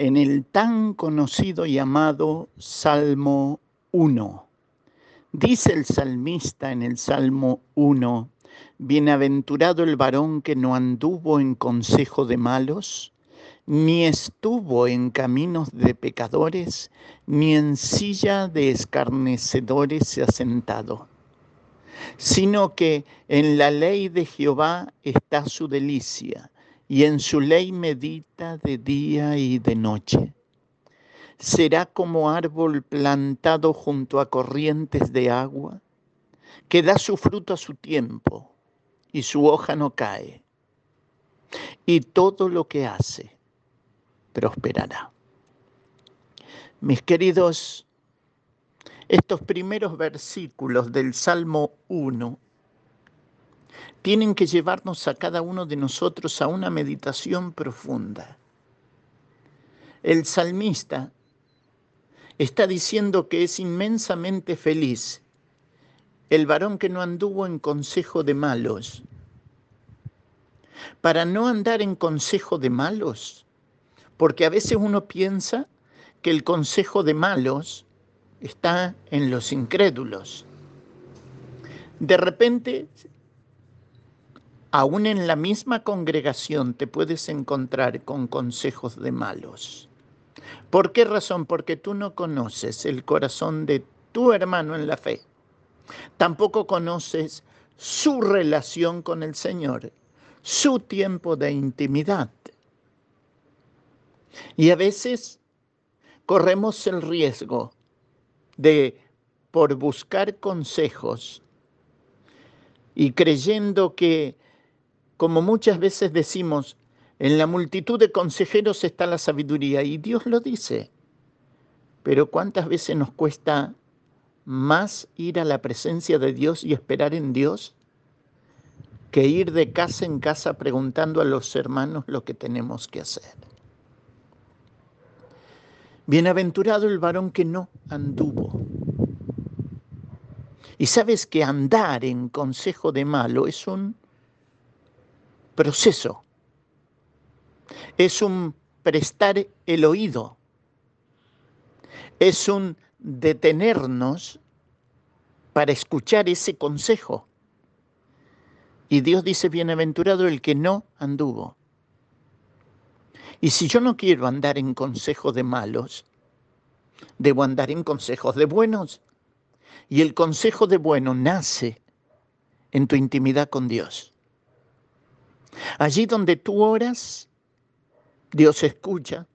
en el tan conocido y amado Salmo 1. Dice el salmista en el Salmo 1, Bienaventurado el varón que no anduvo en consejo de malos, ni estuvo en caminos de pecadores, ni en silla de escarnecedores se ha sentado sino que en la ley de Jehová está su delicia, y en su ley medita de día y de noche. Será como árbol plantado junto a corrientes de agua, que da su fruto a su tiempo, y su hoja no cae, y todo lo que hace prosperará. Mis queridos estos primeros versículos del Salmo 1 tienen que llevarnos a cada uno de nosotros a una meditación profunda. El salmista está diciendo que es inmensamente feliz el varón que no anduvo en consejo de malos. Para no andar en consejo de malos, porque a veces uno piensa que el consejo de malos está en los incrédulos. De repente, aún en la misma congregación te puedes encontrar con consejos de malos. ¿Por qué razón? Porque tú no conoces el corazón de tu hermano en la fe. Tampoco conoces su relación con el Señor, su tiempo de intimidad. Y a veces corremos el riesgo de, por buscar consejos y creyendo que, como muchas veces decimos, en la multitud de consejeros está la sabiduría, y Dios lo dice. Pero ¿cuántas veces nos cuesta más ir a la presencia de Dios y esperar en Dios que ir de casa en casa preguntando a los hermanos lo que tenemos que hacer? Bienaventurado el varón que no anduvo. Y sabes que andar en consejo de malo es un proceso, es un prestar el oído, es un detenernos para escuchar ese consejo. Y Dios dice, bienaventurado el que no anduvo. Y si yo no quiero andar en consejos de malos, debo andar en consejos de buenos. Y el consejo de bueno nace en tu intimidad con Dios. Allí donde tú oras, Dios escucha.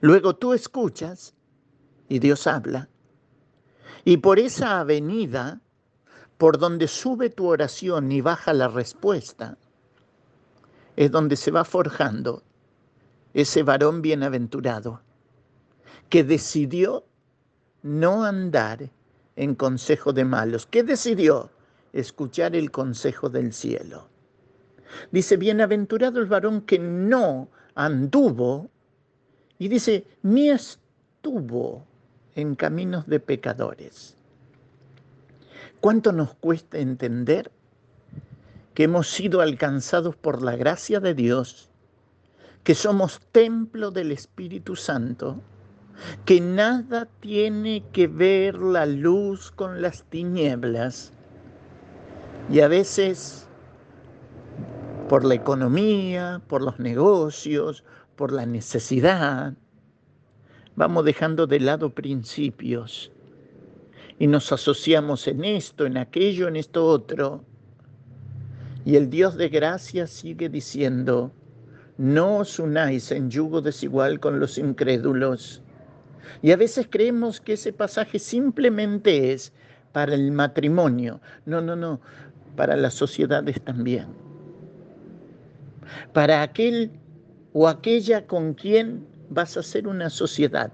Luego tú escuchas y Dios habla. Y por esa avenida, por donde sube tu oración y baja la respuesta, es donde se va forjando ese varón bienaventurado que decidió no andar en consejo de malos, que decidió escuchar el consejo del cielo. Dice, bienaventurado el varón que no anduvo, y dice, ni estuvo en caminos de pecadores. ¿Cuánto nos cuesta entender que hemos sido alcanzados por la gracia de Dios, que somos templo del Espíritu Santo, que nada tiene que ver la luz con las tinieblas. Y a veces, por la economía, por los negocios, por la necesidad, vamos dejando de lado principios y nos asociamos en esto, en aquello, en esto otro. Y el Dios de gracia sigue diciendo, no os unáis en yugo desigual con los incrédulos. Y a veces creemos que ese pasaje simplemente es para el matrimonio. No, no, no, para las sociedades también. Para aquel o aquella con quien vas a ser una sociedad.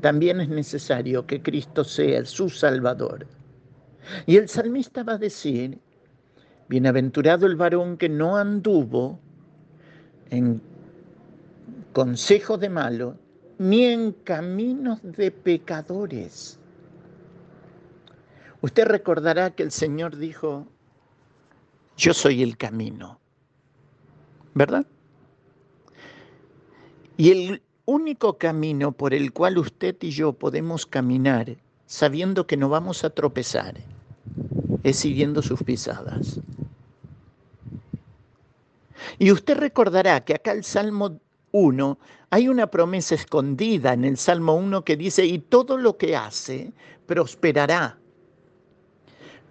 También es necesario que Cristo sea su Salvador. Y el salmista va a decir, bienaventurado el varón que no anduvo en consejo de malo, ni en caminos de pecadores. Usted recordará que el Señor dijo, yo soy el camino, ¿verdad? Y el único camino por el cual usted y yo podemos caminar sabiendo que no vamos a tropezar es siguiendo sus pisadas. Y usted recordará que acá el Salmo 1 hay una promesa escondida en el Salmo 1 que dice, y todo lo que hace prosperará.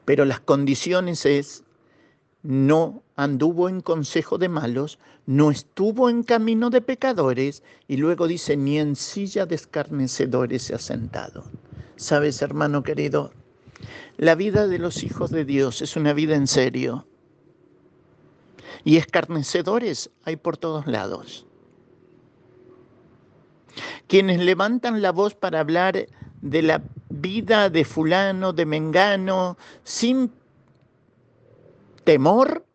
Pero las condiciones es no anduvo en consejo de malos, no estuvo en camino de pecadores, y luego dice, ni en silla de escarnecedores se ha sentado. Sabes, hermano querido, la vida de los hijos de Dios es una vida en serio. Y escarnecedores hay por todos lados. Quienes levantan la voz para hablar de la vida de fulano, de mengano, sin temor,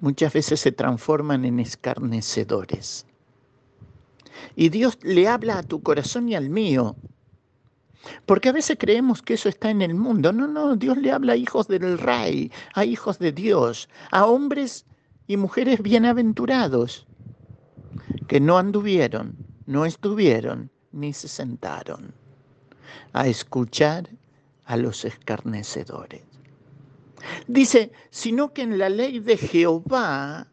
muchas veces se transforman en escarnecedores. Y Dios le habla a tu corazón y al mío. Porque a veces creemos que eso está en el mundo. No, no, Dios le habla a hijos del rey, a hijos de Dios, a hombres y mujeres bienaventurados, que no anduvieron, no estuvieron, ni se sentaron a escuchar a los escarnecedores. Dice, sino que en la ley de Jehová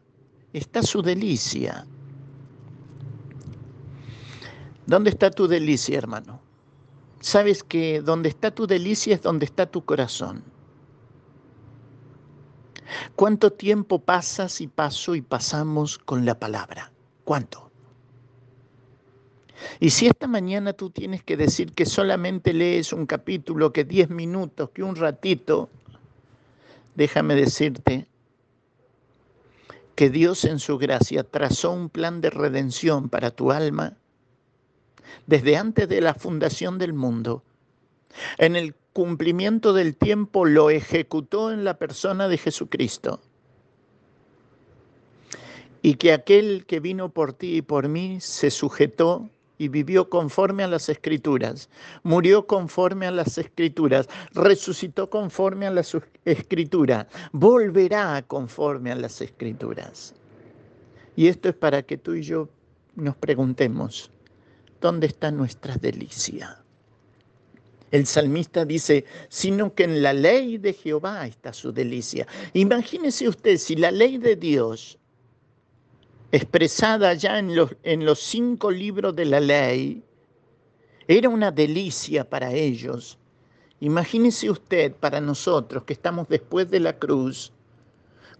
está su delicia. ¿Dónde está tu delicia, hermano? Sabes que donde está tu delicia es donde está tu corazón. ¿Cuánto tiempo pasas y paso y pasamos con la palabra? ¿Cuánto? Y si esta mañana tú tienes que decir que solamente lees un capítulo, que diez minutos, que un ratito, déjame decirte que Dios en su gracia trazó un plan de redención para tu alma desde antes de la fundación del mundo. En el cumplimiento del tiempo lo ejecutó en la persona de Jesucristo. Y que aquel que vino por ti y por mí se sujetó y vivió conforme a las escrituras, murió conforme a las escrituras, resucitó conforme a las escrituras, volverá conforme a las escrituras. Y esto es para que tú y yo nos preguntemos, ¿dónde está nuestra delicia? El salmista dice, sino que en la ley de Jehová está su delicia. Imagínese usted si la ley de Dios expresada ya en los, en los cinco libros de la ley, era una delicia para ellos. Imagínese usted para nosotros que estamos después de la cruz,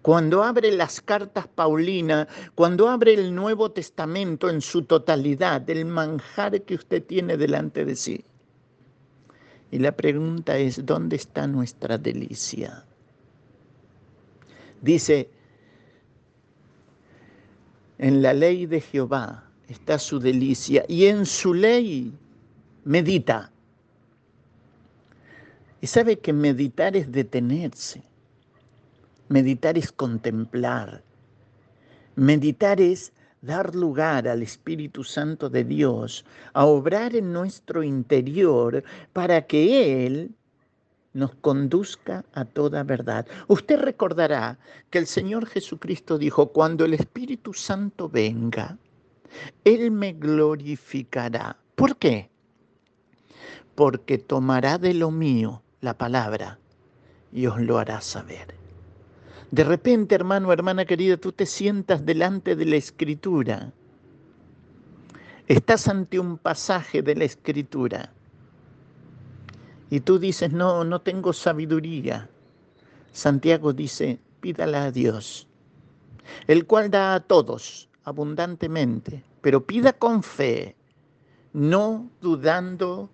cuando abre las cartas Paulina, cuando abre el Nuevo Testamento en su totalidad, el manjar que usted tiene delante de sí. Y la pregunta es, ¿dónde está nuestra delicia? Dice, en la ley de Jehová está su delicia y en su ley medita. Y sabe que meditar es detenerse. Meditar es contemplar. Meditar es dar lugar al Espíritu Santo de Dios a obrar en nuestro interior para que Él nos conduzca a toda verdad. Usted recordará que el Señor Jesucristo dijo, cuando el Espíritu Santo venga, Él me glorificará. ¿Por qué? Porque tomará de lo mío la palabra y os lo hará saber. De repente, hermano, hermana querida, tú te sientas delante de la escritura. Estás ante un pasaje de la escritura y tú dices, no, no tengo sabiduría. Santiago dice, pídala a Dios, el cual da a todos abundantemente, pero pida con fe, no dudando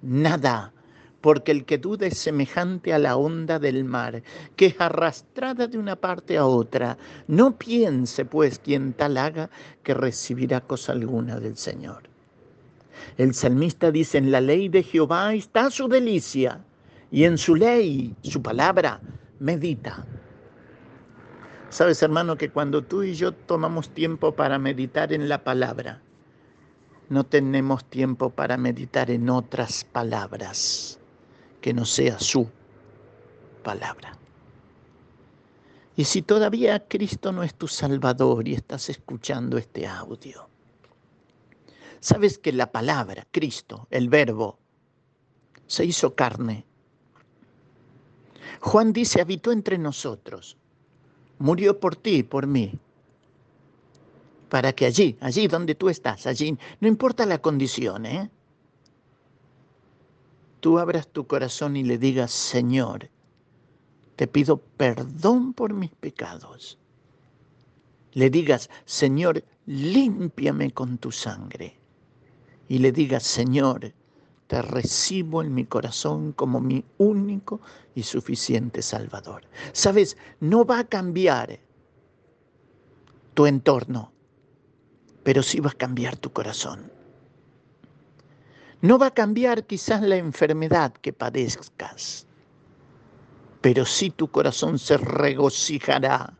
nada, porque el que duda es semejante a la onda del mar, que es arrastrada de una parte a otra. No piense, pues, quien tal haga, que recibirá cosa alguna del Señor. El salmista dice, en la ley de Jehová está su delicia y en su ley, su palabra, medita. Sabes, hermano, que cuando tú y yo tomamos tiempo para meditar en la palabra, no tenemos tiempo para meditar en otras palabras que no sea su palabra. Y si todavía Cristo no es tu Salvador y estás escuchando este audio, Sabes que la palabra, Cristo, el verbo, se hizo carne. Juan dice, habitó entre nosotros, murió por ti y por mí, para que allí, allí donde tú estás, allí, no importa la condición, ¿eh? tú abras tu corazón y le digas, Señor, te pido perdón por mis pecados. Le digas, Señor, límpiame con tu sangre y le digas, Señor, te recibo en mi corazón como mi único y suficiente Salvador. Sabes, no va a cambiar tu entorno, pero sí va a cambiar tu corazón. No va a cambiar quizás la enfermedad que padezcas, pero sí tu corazón se regocijará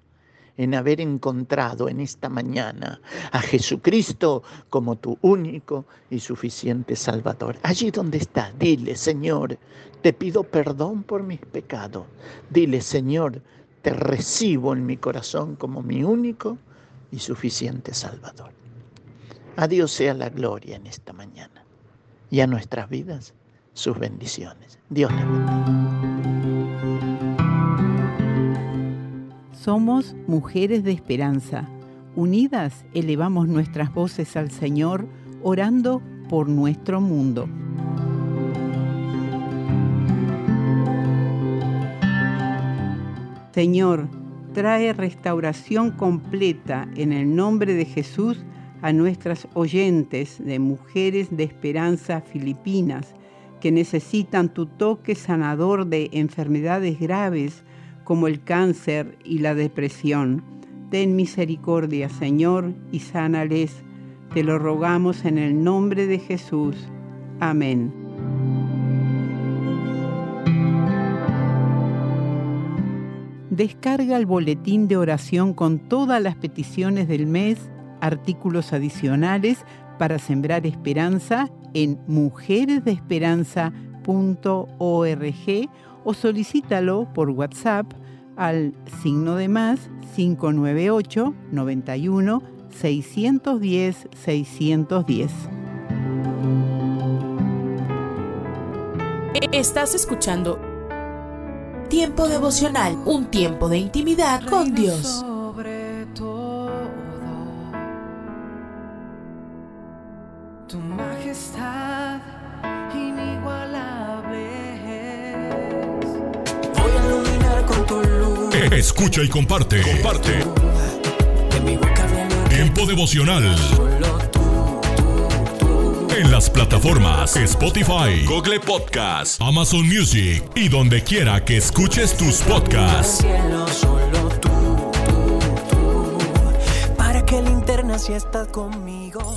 en haber encontrado en esta mañana a Jesucristo como tu único y suficiente Salvador. Allí donde estás, dile, Señor, te pido perdón por mis pecados. Dile, Señor, te recibo en mi corazón como mi único y suficiente Salvador. A Dios sea la gloria en esta mañana y a nuestras vidas sus bendiciones. Dios le bendiga. Somos mujeres de esperanza. Unidas elevamos nuestras voces al Señor, orando por nuestro mundo. Señor, trae restauración completa en el nombre de Jesús a nuestras oyentes de mujeres de esperanza filipinas que necesitan tu toque sanador de enfermedades graves como el cáncer y la depresión. Ten misericordia, Señor, y sánales. Te lo rogamos en el nombre de Jesús. Amén. Descarga el boletín de oración con todas las peticiones del mes, artículos adicionales para sembrar esperanza en mujeresdeesperanza.org o solicítalo por WhatsApp al signo de más 598 91 610 610. Estás escuchando Tiempo devocional, un tiempo de intimidad con Dios. Escucha y comparte. Comparte. Tiempo devocional en las plataformas Spotify, Google Podcast, Amazon Music y donde quiera que escuches tus podcasts. Para que linterna si estás conmigo.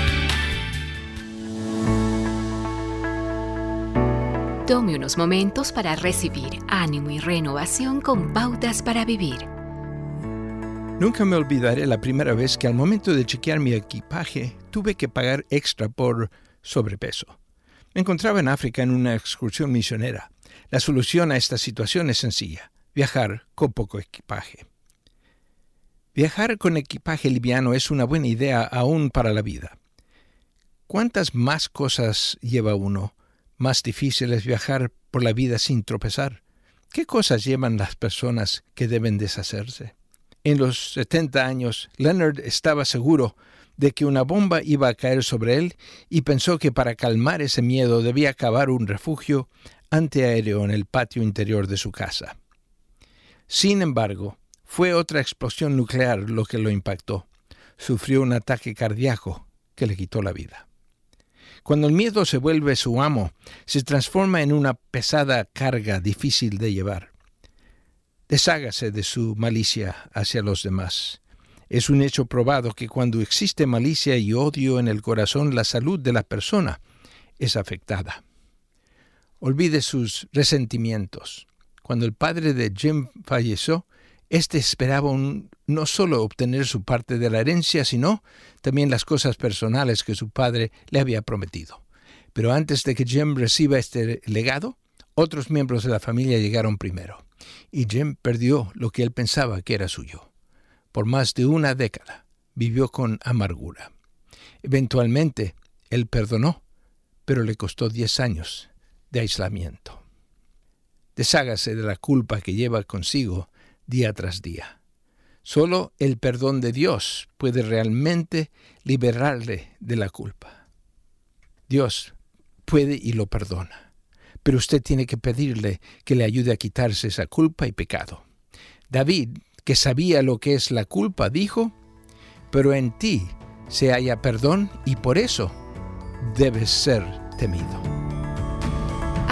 Tome unos momentos para recibir ánimo y renovación con pautas para vivir. Nunca me olvidaré la primera vez que al momento de chequear mi equipaje tuve que pagar extra por sobrepeso. Me encontraba en África en una excursión misionera. La solución a esta situación es sencilla, viajar con poco equipaje. Viajar con equipaje liviano es una buena idea aún para la vida. ¿Cuántas más cosas lleva uno? Más difícil es viajar por la vida sin tropezar. ¿Qué cosas llevan las personas que deben deshacerse? En los 70 años, Leonard estaba seguro de que una bomba iba a caer sobre él y pensó que para calmar ese miedo debía cavar un refugio antiaéreo en el patio interior de su casa. Sin embargo, fue otra explosión nuclear lo que lo impactó. Sufrió un ataque cardíaco que le quitó la vida. Cuando el miedo se vuelve su amo, se transforma en una pesada carga difícil de llevar. Deshágase de su malicia hacia los demás. Es un hecho probado que cuando existe malicia y odio en el corazón, la salud de la persona es afectada. Olvide sus resentimientos. Cuando el padre de Jim falleció, éste esperaba no solo obtener su parte de la herencia, sino también las cosas personales que su padre le había prometido. Pero antes de que Jim reciba este legado, otros miembros de la familia llegaron primero, y Jim perdió lo que él pensaba que era suyo. Por más de una década vivió con amargura. Eventualmente, él perdonó, pero le costó diez años de aislamiento. Deshágase de la culpa que lleva consigo día tras día. Solo el perdón de Dios puede realmente liberarle de la culpa. Dios puede y lo perdona, pero usted tiene que pedirle que le ayude a quitarse esa culpa y pecado. David, que sabía lo que es la culpa, dijo, pero en ti se halla perdón y por eso debes ser temido.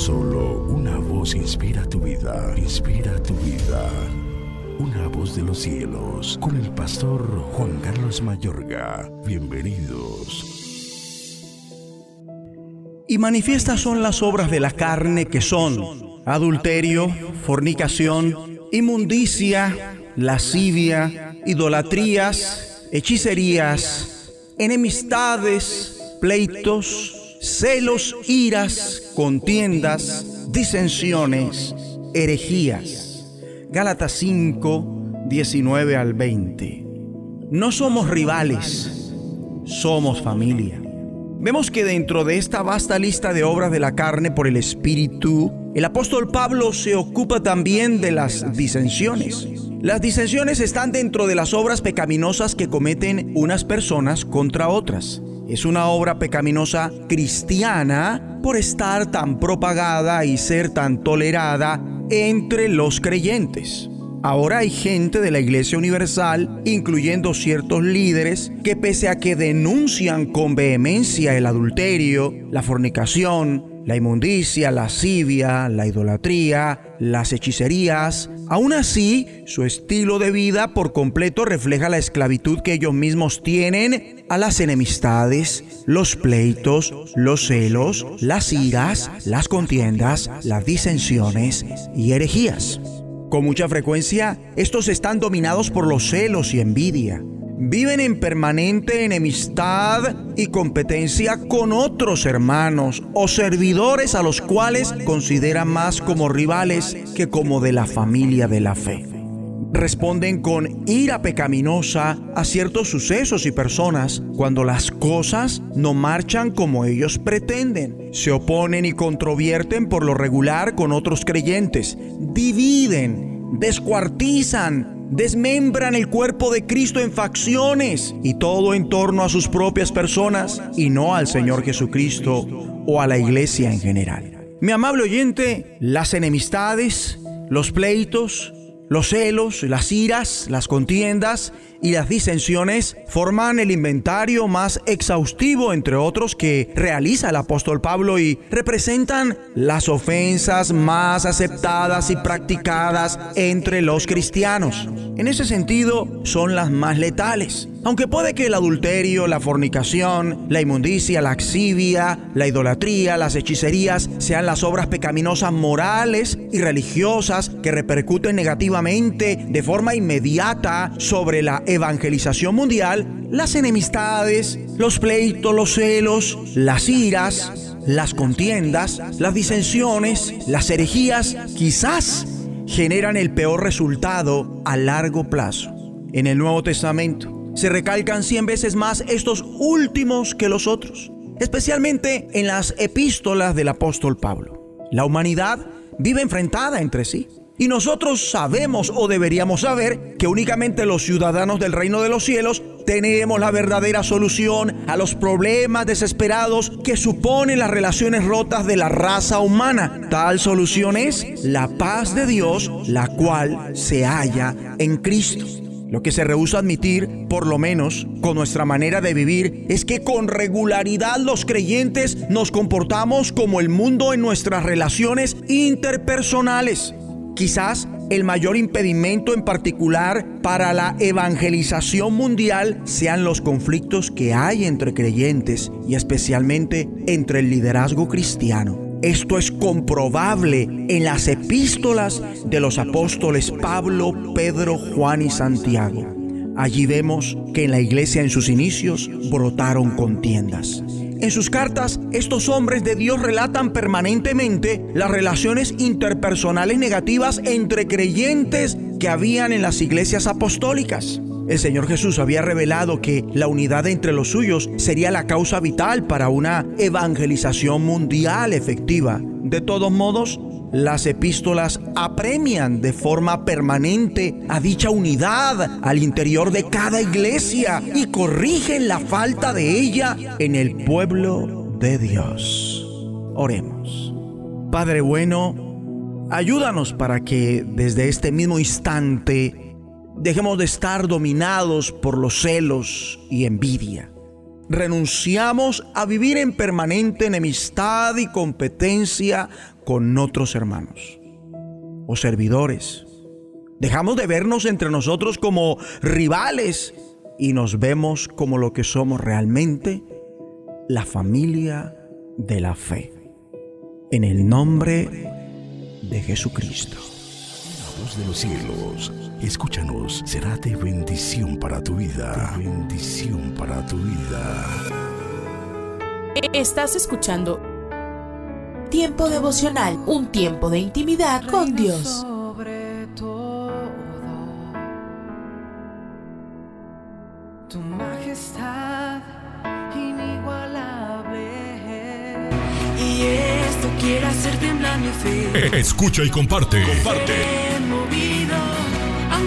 Solo una voz inspira tu vida, inspira tu vida. Una voz de los cielos, con el pastor Juan Carlos Mayorga. Bienvenidos. Y manifiestas son las obras de la carne que son adulterio, fornicación, inmundicia, lascivia, idolatrías, hechicerías, enemistades, pleitos, celos, iras, contiendas, disensiones, herejías. Gálatas 5, 19 al 20. No somos rivales, somos familia. Vemos que dentro de esta vasta lista de obras de la carne por el Espíritu, el apóstol Pablo se ocupa también de las disensiones. Las disensiones están dentro de las obras pecaminosas que cometen unas personas contra otras es una obra pecaminosa cristiana por estar tan propagada y ser tan tolerada entre los creyentes. Ahora hay gente de la Iglesia Universal, incluyendo ciertos líderes, que pese a que denuncian con vehemencia el adulterio, la fornicación, la inmundicia, la lascivia, la idolatría, las hechicerías. Aún así, su estilo de vida por completo refleja la esclavitud que ellos mismos tienen a las enemistades, los pleitos, los celos, las iras, las contiendas, las disensiones y herejías. Con mucha frecuencia, estos están dominados por los celos y envidia viven en permanente enemistad y competencia con otros hermanos o servidores a los cuales consideran más como rivales que como de la familia de la fe. responden con ira pecaminosa a ciertos sucesos y personas cuando las cosas no marchan como ellos pretenden. Se oponen y controvierten por lo regular con otros creyentes. Dividen, descuartizan, desmembran el cuerpo de Cristo en facciones y todo en torno a sus propias personas y no al Señor Jesucristo o a la iglesia en general. Mi amable oyente, las enemistades, los pleitos, los celos, las iras, las contiendas y las disensiones forman el inventario más exhaustivo, entre otros, que realiza el apóstol Pablo y representan las ofensas más aceptadas y practicadas entre los cristianos. En ese sentido, son las más letales. Aunque puede que el adulterio, la fornicación, la inmundicia, la axivia, la idolatría, las hechicerías sean las obras pecaminosas morales y religiosas que repercuten negativamente de forma inmediata sobre la evangelización mundial, las enemistades, los pleitos, los celos, las iras, las contiendas, las disensiones, las herejías, quizás generan el peor resultado a largo plazo. En el Nuevo Testamento se recalcan cien veces más estos últimos que los otros, especialmente en las epístolas del apóstol Pablo. La humanidad vive enfrentada entre sí. Y nosotros sabemos o deberíamos saber que únicamente los ciudadanos del reino de los cielos tenemos la verdadera solución a los problemas desesperados que suponen las relaciones rotas de la raza humana. Tal solución es la paz de Dios, la cual se halla en Cristo. Lo que se rehúsa admitir, por lo menos con nuestra manera de vivir, es que con regularidad los creyentes nos comportamos como el mundo en nuestras relaciones interpersonales. Quizás el mayor impedimento en particular para la evangelización mundial sean los conflictos que hay entre creyentes y especialmente entre el liderazgo cristiano. Esto es comprobable en las epístolas de los apóstoles Pablo, Pedro, Juan y Santiago. Allí vemos que en la iglesia en sus inicios brotaron contiendas. En sus cartas, estos hombres de Dios relatan permanentemente las relaciones interpersonales negativas entre creyentes que habían en las iglesias apostólicas. El Señor Jesús había revelado que la unidad entre los suyos sería la causa vital para una evangelización mundial efectiva. De todos modos, las epístolas apremian de forma permanente a dicha unidad al interior de cada iglesia y corrigen la falta de ella en el pueblo de Dios. Oremos. Padre bueno, ayúdanos para que desde este mismo instante dejemos de estar dominados por los celos y envidia renunciamos a vivir en permanente enemistad y competencia con otros hermanos o servidores. Dejamos de vernos entre nosotros como rivales y nos vemos como lo que somos realmente, la familia de la fe. En el nombre de Jesucristo. Escúchanos, será de bendición para tu vida. De bendición para tu vida. Estás escuchando Tiempo devocional, un tiempo de intimidad con Dios. Sobre todo, tu majestad inigualable. Y esto quiere hacer temblar mi fe. Escucha y comparte. Comparte.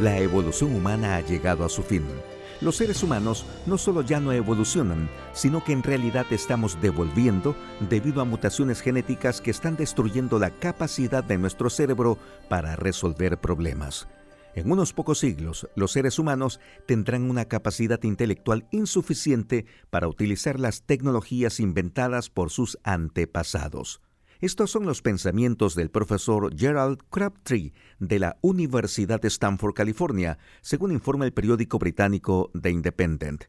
La evolución humana ha llegado a su fin. los seres humanos no solo ya no evolucionan, sino que en realidad estamos devolviendo debido a mutaciones genéticas que están destruyendo la capacidad de nuestro cerebro para resolver problemas. En unos pocos siglos, los seres humanos tendrán una capacidad intelectual insuficiente para utilizar las tecnologías inventadas por sus antepasados. Estos son los pensamientos del profesor Gerald Crabtree de la Universidad de Stanford, California, según informa el periódico británico The Independent.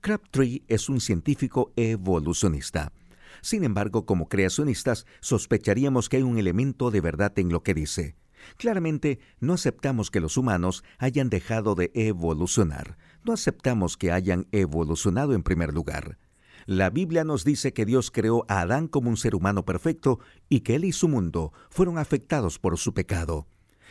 Crabtree es un científico evolucionista. Sin embargo, como creacionistas, sospecharíamos que hay un elemento de verdad en lo que dice. Claramente, no aceptamos que los humanos hayan dejado de evolucionar. No aceptamos que hayan evolucionado en primer lugar. La Biblia nos dice que Dios creó a Adán como un ser humano perfecto y que él y su mundo fueron afectados por su pecado.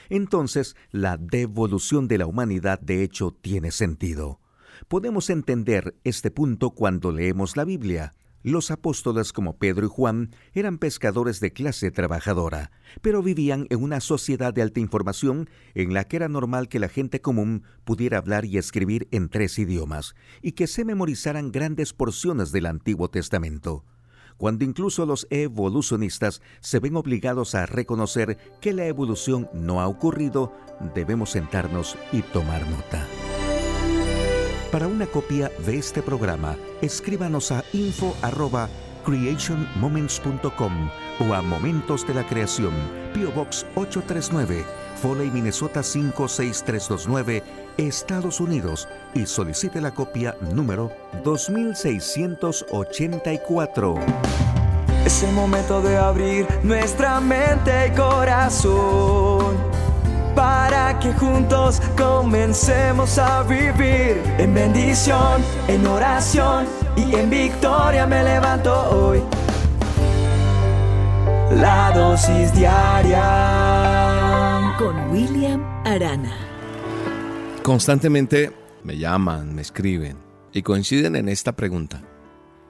Entonces, la devolución de la humanidad de hecho tiene sentido. Podemos entender este punto cuando leemos la Biblia. Los apóstoles como Pedro y Juan eran pescadores de clase trabajadora, pero vivían en una sociedad de alta información en la que era normal que la gente común pudiera hablar y escribir en tres idiomas y que se memorizaran grandes porciones del Antiguo Testamento. Cuando incluso los evolucionistas se ven obligados a reconocer que la evolución no ha ocurrido, debemos sentarnos y tomar nota. Para una copia de este programa, escríbanos a info@creationmoments.com o a Momentos de la Creación, PO Box 839, Foley, Minnesota 56329, Estados Unidos y solicite la copia número 2684. Es el momento de abrir nuestra mente y corazón para que juntos comencemos a vivir en bendición, en oración y en victoria me levanto hoy. La dosis diaria con William Arana. Constantemente me llaman, me escriben y coinciden en esta pregunta.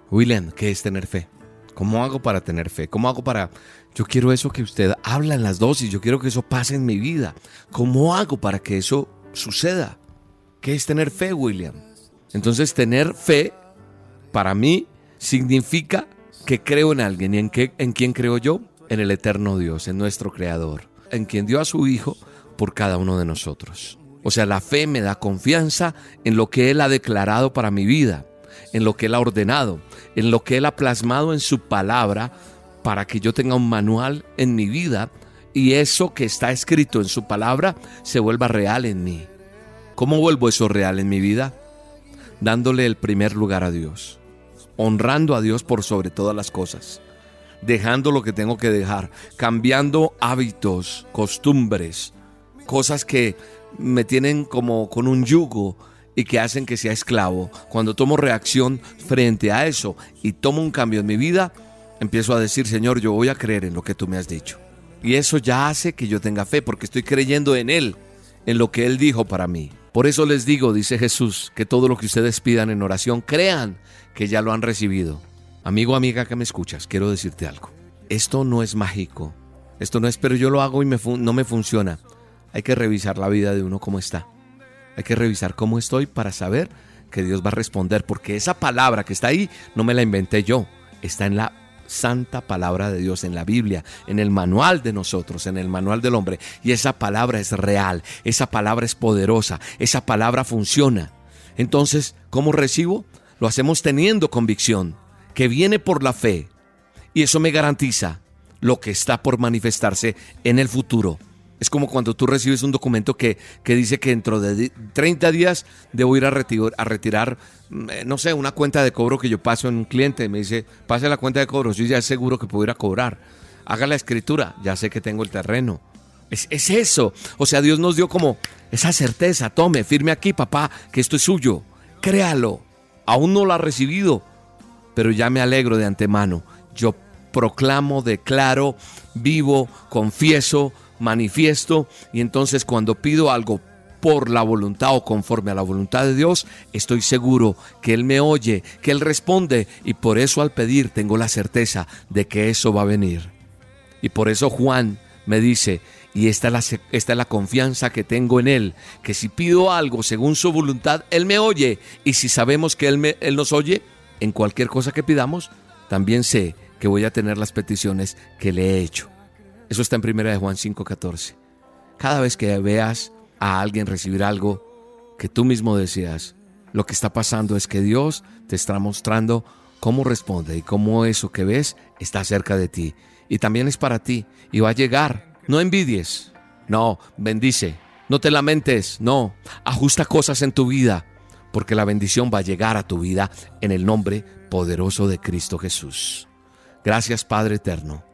William, ¿qué es tener fe? ¿Cómo hago para tener fe? ¿Cómo hago para... Yo quiero eso que usted habla en las dosis, yo quiero que eso pase en mi vida. ¿Cómo hago para que eso suceda? ¿Qué es tener fe, William? Entonces, tener fe, para mí, significa que creo en alguien. ¿Y en, qué, en quién creo yo? En el eterno Dios, en nuestro Creador, en quien dio a su Hijo por cada uno de nosotros. O sea, la fe me da confianza en lo que Él ha declarado para mi vida en lo que Él ha ordenado, en lo que Él ha plasmado en su palabra, para que yo tenga un manual en mi vida y eso que está escrito en su palabra se vuelva real en mí. ¿Cómo vuelvo eso real en mi vida? Dándole el primer lugar a Dios, honrando a Dios por sobre todas las cosas, dejando lo que tengo que dejar, cambiando hábitos, costumbres, cosas que me tienen como con un yugo y que hacen que sea esclavo. Cuando tomo reacción frente a eso y tomo un cambio en mi vida, empiezo a decir, Señor, yo voy a creer en lo que tú me has dicho. Y eso ya hace que yo tenga fe porque estoy creyendo en Él, en lo que Él dijo para mí. Por eso les digo, dice Jesús, que todo lo que ustedes pidan en oración, crean que ya lo han recibido. Amigo, amiga que me escuchas, quiero decirte algo. Esto no es mágico. Esto no es, pero yo lo hago y no me funciona. Hay que revisar la vida de uno como está. Hay que revisar cómo estoy para saber que Dios va a responder, porque esa palabra que está ahí no me la inventé yo, está en la santa palabra de Dios, en la Biblia, en el manual de nosotros, en el manual del hombre. Y esa palabra es real, esa palabra es poderosa, esa palabra funciona. Entonces, ¿cómo recibo? Lo hacemos teniendo convicción, que viene por la fe. Y eso me garantiza lo que está por manifestarse en el futuro. Es como cuando tú recibes un documento que, dice que dentro de 30 días debo ir a, a retirar, mm, eh, no sé, una cuenta de cobro que yo paso en un cliente. Me dice, pase la cuenta de cobro, yo ya seguro que puedo ir a cobrar. Haga la escritura, ya sé que tengo el terreno. Es, es eso. O sea, Dios nos dio como esa certeza. Tome, firme aquí, papá, que esto es suyo. Créalo. Aún no lo ha recibido, pero ya me alegro de antemano. Yo proclamo, declaro, vivo, confieso manifiesto y entonces cuando pido algo por la voluntad o conforme a la voluntad de Dios, estoy seguro que Él me oye, que Él responde y por eso al pedir tengo la certeza de que eso va a venir. Y por eso Juan me dice, Y esta es, la, esta es la confianza que tengo en Él, que si pido algo según su voluntad, Él me oye. Y si sabemos que Él, me, él nos oye, en cualquier cosa que pidamos, también sé que voy a tener las peticiones que le he hecho. Eso está en 1 de Juan 5:14. Cada vez que veas a alguien recibir algo que tú mismo deseas, lo que está pasando es que Dios te está mostrando cómo responde y cómo eso que ves está cerca de ti. Y también es para ti y va a llegar. No envidies, no, bendice, no te lamentes, no, ajusta cosas en tu vida, porque la bendición va a llegar a tu vida en el nombre poderoso de Cristo Jesús. Gracias Padre Eterno.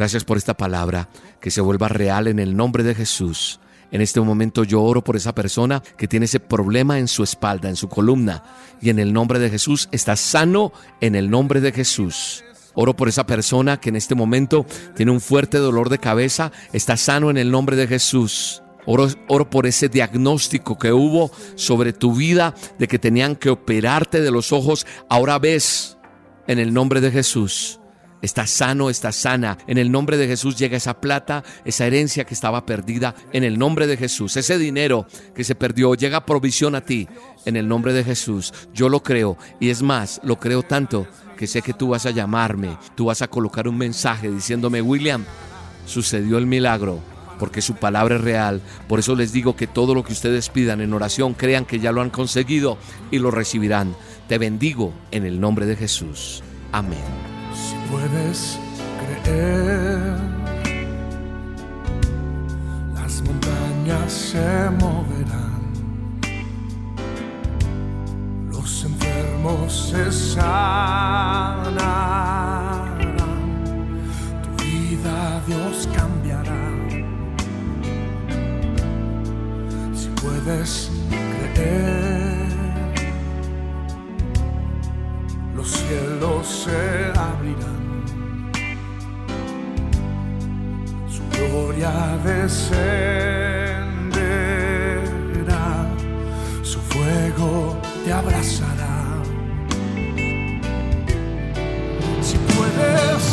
Gracias por esta palabra que se vuelva real en el nombre de Jesús. En este momento yo oro por esa persona que tiene ese problema en su espalda, en su columna. Y en el nombre de Jesús está sano en el nombre de Jesús. Oro por esa persona que en este momento tiene un fuerte dolor de cabeza, está sano en el nombre de Jesús. Oro, oro, por ese diagnóstico que hubo sobre tu vida de que tenían que operarte de los ojos. Ahora ves en el nombre de Jesús. Estás sano, estás sana. En el nombre de Jesús llega esa plata, esa herencia que estaba perdida. En el nombre de Jesús, ese dinero que se perdió, llega provisión a ti. En el nombre de Jesús, yo lo creo. Y es más, lo creo tanto que sé que tú vas a llamarme, tú vas a colocar un mensaje diciéndome, William, sucedió el milagro porque su palabra es real. Por eso les digo que todo lo que ustedes pidan en oración, crean que ya lo han conseguido y lo recibirán. Te bendigo en el nombre de Jesús. Amén puedes creer. Las montañas se moverán, los enfermos se sanarán, tu vida Dios cambiará. Si puedes creer. Los cielos se abrirán gloria descenderá, su fuego te abrazará. Si puedes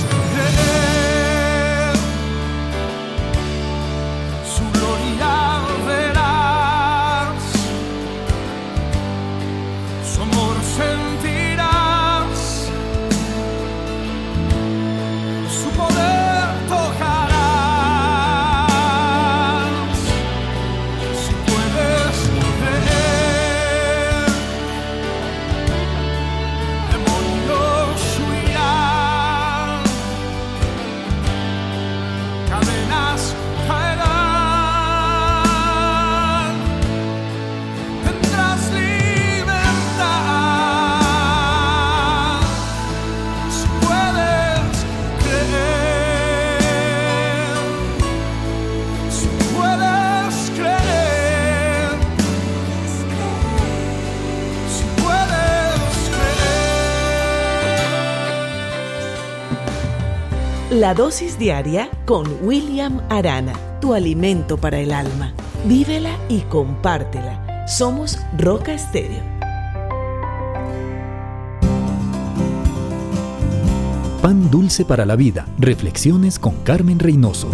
La dosis diaria con William Arana, tu alimento para el alma. Vívela y compártela. Somos Roca Estéreo. Pan dulce para la vida. Reflexiones con Carmen Reynoso.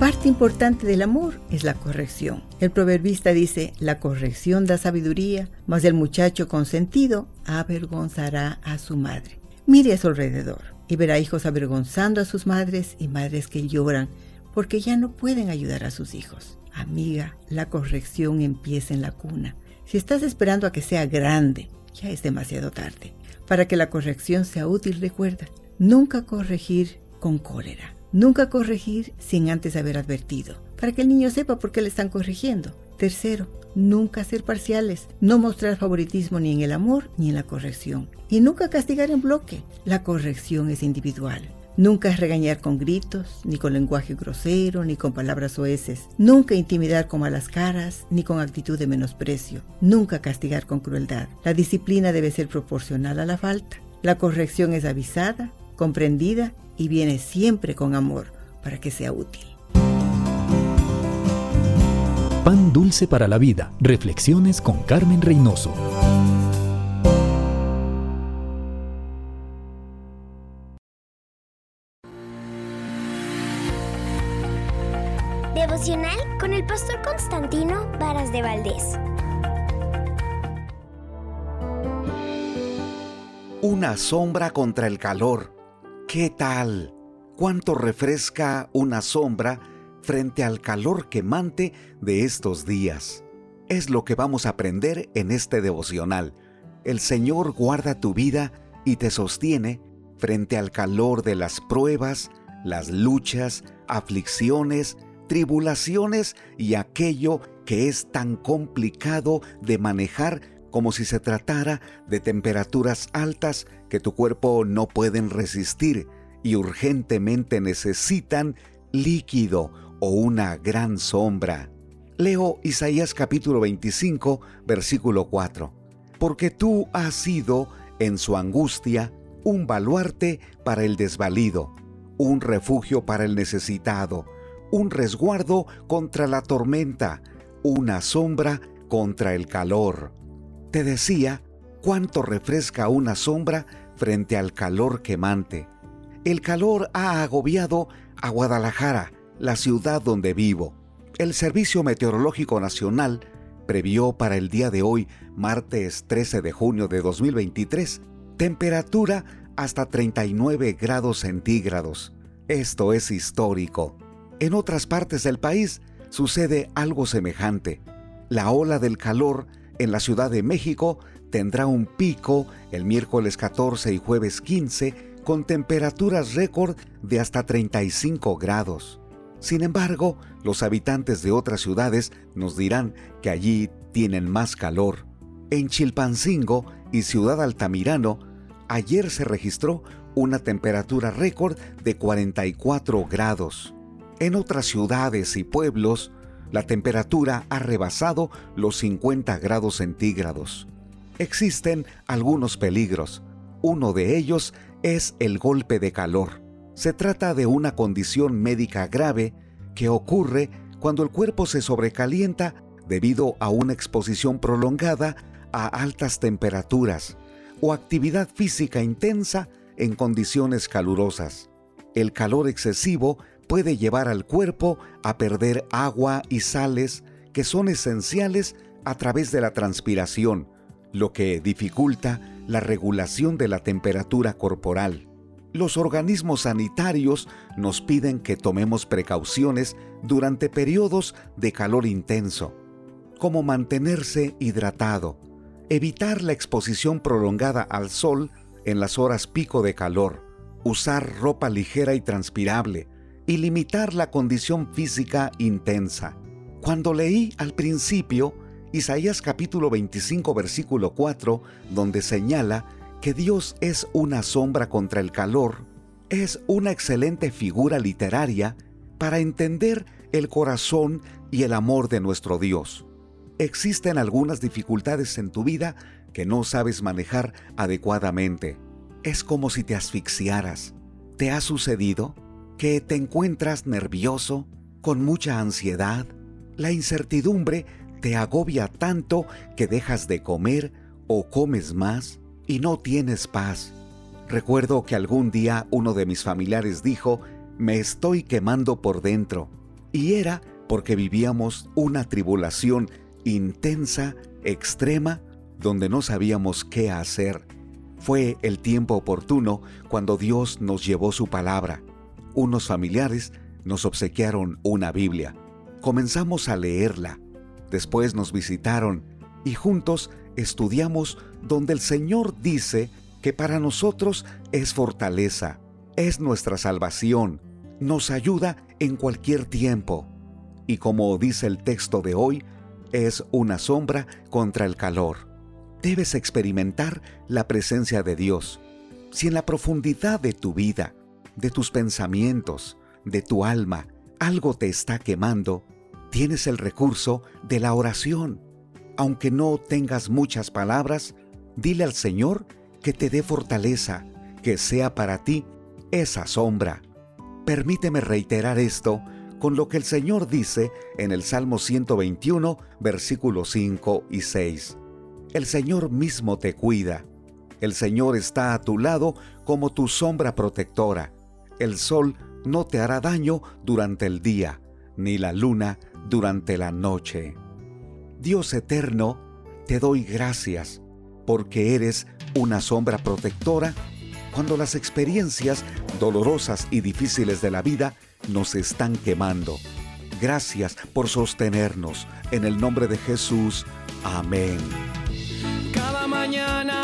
Parte importante del amor es la corrección. El proverbista dice, la corrección da sabiduría, mas el muchacho consentido avergonzará a su madre. Mire a su alrededor y verá hijos avergonzando a sus madres y madres que lloran porque ya no pueden ayudar a sus hijos. Amiga, la corrección empieza en la cuna. Si estás esperando a que sea grande, ya es demasiado tarde. Para que la corrección sea útil, recuerda, nunca corregir con cólera. Nunca corregir sin antes haber advertido, para que el niño sepa por qué le están corrigiendo. Tercero, nunca ser parciales, no mostrar favoritismo ni en el amor ni en la corrección. Y nunca castigar en bloque. La corrección es individual. Nunca es regañar con gritos, ni con lenguaje grosero, ni con palabras oeces. Nunca intimidar con malas caras, ni con actitud de menosprecio. Nunca castigar con crueldad. La disciplina debe ser proporcional a la falta. La corrección es avisada, comprendida y viene siempre con amor para que sea útil. Pan dulce para la vida. Reflexiones con Carmen Reynoso. Devocional con el pastor Constantino Varas de Valdés. Una sombra contra el calor. ¿Qué tal? ¿Cuánto refresca una sombra frente al calor quemante de estos días? Es lo que vamos a aprender en este devocional. El Señor guarda tu vida y te sostiene frente al calor de las pruebas, las luchas, aflicciones, tribulaciones y aquello que es tan complicado de manejar como si se tratara de temperaturas altas que tu cuerpo no pueden resistir y urgentemente necesitan líquido o una gran sombra. Leo Isaías capítulo 25, versículo 4. Porque tú has sido, en su angustia, un baluarte para el desvalido, un refugio para el necesitado, un resguardo contra la tormenta, una sombra contra el calor. Te decía cuánto refresca una sombra frente al calor quemante. El calor ha agobiado a Guadalajara, la ciudad donde vivo. El Servicio Meteorológico Nacional previó para el día de hoy, martes 13 de junio de 2023, temperatura hasta 39 grados centígrados. Esto es histórico. En otras partes del país sucede algo semejante. La ola del calor en la Ciudad de México tendrá un pico el miércoles 14 y jueves 15 con temperaturas récord de hasta 35 grados. Sin embargo, los habitantes de otras ciudades nos dirán que allí tienen más calor. En Chilpancingo y Ciudad Altamirano, ayer se registró una temperatura récord de 44 grados. En otras ciudades y pueblos, la temperatura ha rebasado los 50 grados centígrados. Existen algunos peligros. Uno de ellos es el golpe de calor. Se trata de una condición médica grave que ocurre cuando el cuerpo se sobrecalienta debido a una exposición prolongada a altas temperaturas o actividad física intensa en condiciones calurosas. El calor excesivo puede llevar al cuerpo a perder agua y sales que son esenciales a través de la transpiración, lo que dificulta la regulación de la temperatura corporal. Los organismos sanitarios nos piden que tomemos precauciones durante periodos de calor intenso, como mantenerse hidratado, evitar la exposición prolongada al sol en las horas pico de calor, usar ropa ligera y transpirable, y limitar la condición física intensa. Cuando leí al principio Isaías capítulo 25 versículo 4, donde señala que Dios es una sombra contra el calor, es una excelente figura literaria para entender el corazón y el amor de nuestro Dios. Existen algunas dificultades en tu vida que no sabes manejar adecuadamente. Es como si te asfixiaras. ¿Te ha sucedido? que te encuentras nervioso, con mucha ansiedad, la incertidumbre te agobia tanto que dejas de comer o comes más y no tienes paz. Recuerdo que algún día uno de mis familiares dijo, me estoy quemando por dentro. Y era porque vivíamos una tribulación intensa, extrema, donde no sabíamos qué hacer. Fue el tiempo oportuno cuando Dios nos llevó su palabra unos familiares nos obsequiaron una Biblia. Comenzamos a leerla. Después nos visitaron y juntos estudiamos donde el Señor dice que para nosotros es fortaleza, es nuestra salvación, nos ayuda en cualquier tiempo. Y como dice el texto de hoy, es una sombra contra el calor. Debes experimentar la presencia de Dios. Si en la profundidad de tu vida de tus pensamientos, de tu alma, algo te está quemando, tienes el recurso de la oración. Aunque no tengas muchas palabras, dile al Señor que te dé fortaleza, que sea para ti esa sombra. Permíteme reiterar esto con lo que el Señor dice en el Salmo 121, versículos 5 y 6. El Señor mismo te cuida. El Señor está a tu lado como tu sombra protectora. El sol no te hará daño durante el día, ni la luna durante la noche. Dios eterno, te doy gracias porque eres una sombra protectora cuando las experiencias dolorosas y difíciles de la vida nos están quemando. Gracias por sostenernos. En el nombre de Jesús. Amén. Cada mañana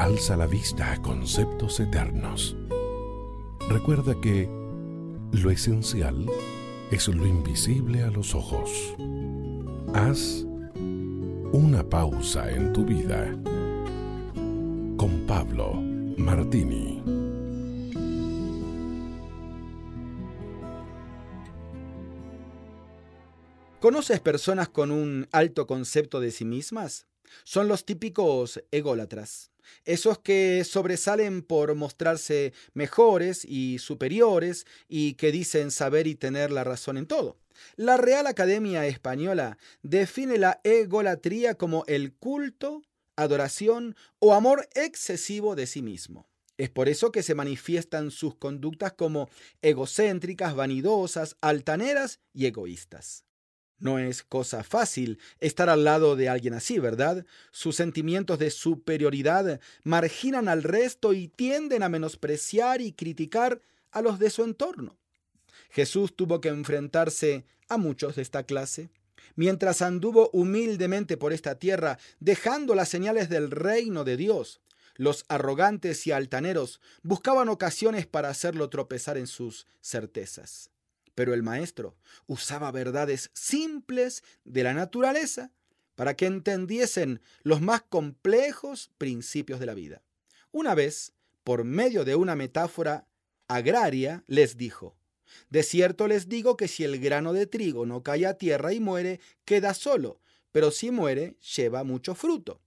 Alza la vista a conceptos eternos. Recuerda que lo esencial es lo invisible a los ojos. Haz una pausa en tu vida. Con Pablo Martini. ¿Conoces personas con un alto concepto de sí mismas? Son los típicos ególatras, esos que sobresalen por mostrarse mejores y superiores y que dicen saber y tener la razón en todo. La Real Academia Española define la egolatría como el culto, adoración o amor excesivo de sí mismo. Es por eso que se manifiestan sus conductas como egocéntricas, vanidosas, altaneras y egoístas. No es cosa fácil estar al lado de alguien así, ¿verdad? Sus sentimientos de superioridad marginan al resto y tienden a menospreciar y criticar a los de su entorno. Jesús tuvo que enfrentarse a muchos de esta clase. Mientras anduvo humildemente por esta tierra, dejando las señales del reino de Dios, los arrogantes y altaneros buscaban ocasiones para hacerlo tropezar en sus certezas. Pero el maestro usaba verdades simples de la naturaleza para que entendiesen los más complejos principios de la vida. Una vez, por medio de una metáfora agraria, les dijo, De cierto les digo que si el grano de trigo no cae a tierra y muere, queda solo, pero si muere, lleva mucho fruto.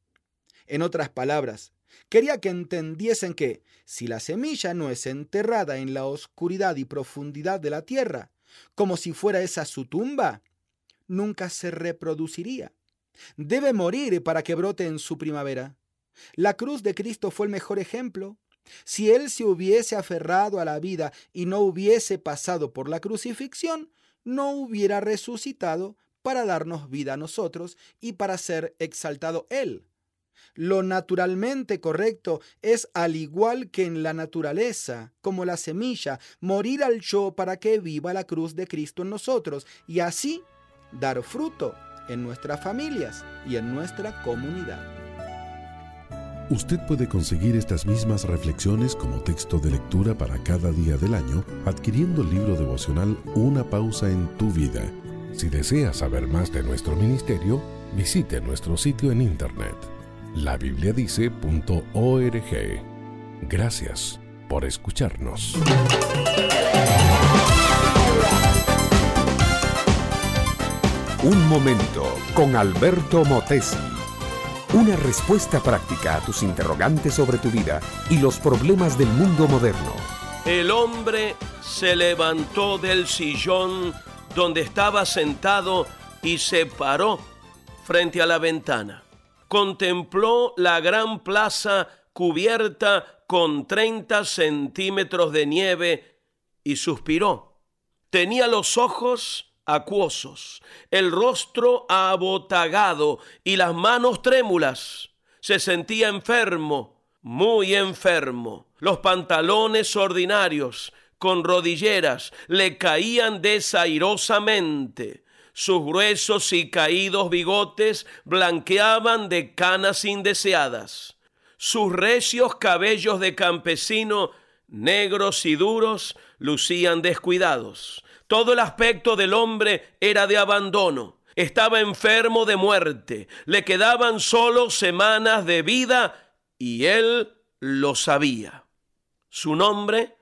En otras palabras, quería que entendiesen que si la semilla no es enterrada en la oscuridad y profundidad de la tierra, como si fuera esa su tumba, nunca se reproduciría. Debe morir para que brote en su primavera. La cruz de Cristo fue el mejor ejemplo. Si Él se hubiese aferrado a la vida y no hubiese pasado por la crucifixión, no hubiera resucitado para darnos vida a nosotros y para ser exaltado Él. Lo naturalmente correcto es, al igual que en la naturaleza, como la semilla, morir al yo para que viva la cruz de Cristo en nosotros y así dar fruto en nuestras familias y en nuestra comunidad. Usted puede conseguir estas mismas reflexiones como texto de lectura para cada día del año adquiriendo el libro devocional Una pausa en tu vida. Si desea saber más de nuestro ministerio, visite nuestro sitio en internet labibliadice.org. Gracias por escucharnos. Un momento con Alberto Motesi. Una respuesta práctica a tus interrogantes sobre tu vida y los problemas del mundo moderno. El hombre se levantó del sillón donde estaba sentado y se paró frente a la ventana. Contempló la gran plaza cubierta con 30 centímetros de nieve y suspiró. Tenía los ojos acuosos, el rostro abotagado y las manos trémulas. Se sentía enfermo, muy enfermo. Los pantalones ordinarios, con rodilleras, le caían desairosamente. Sus gruesos y caídos bigotes blanqueaban de canas indeseadas. Sus recios cabellos de campesino, negros y duros, lucían descuidados. Todo el aspecto del hombre era de abandono. Estaba enfermo de muerte. Le quedaban solo semanas de vida y él lo sabía. Su nombre,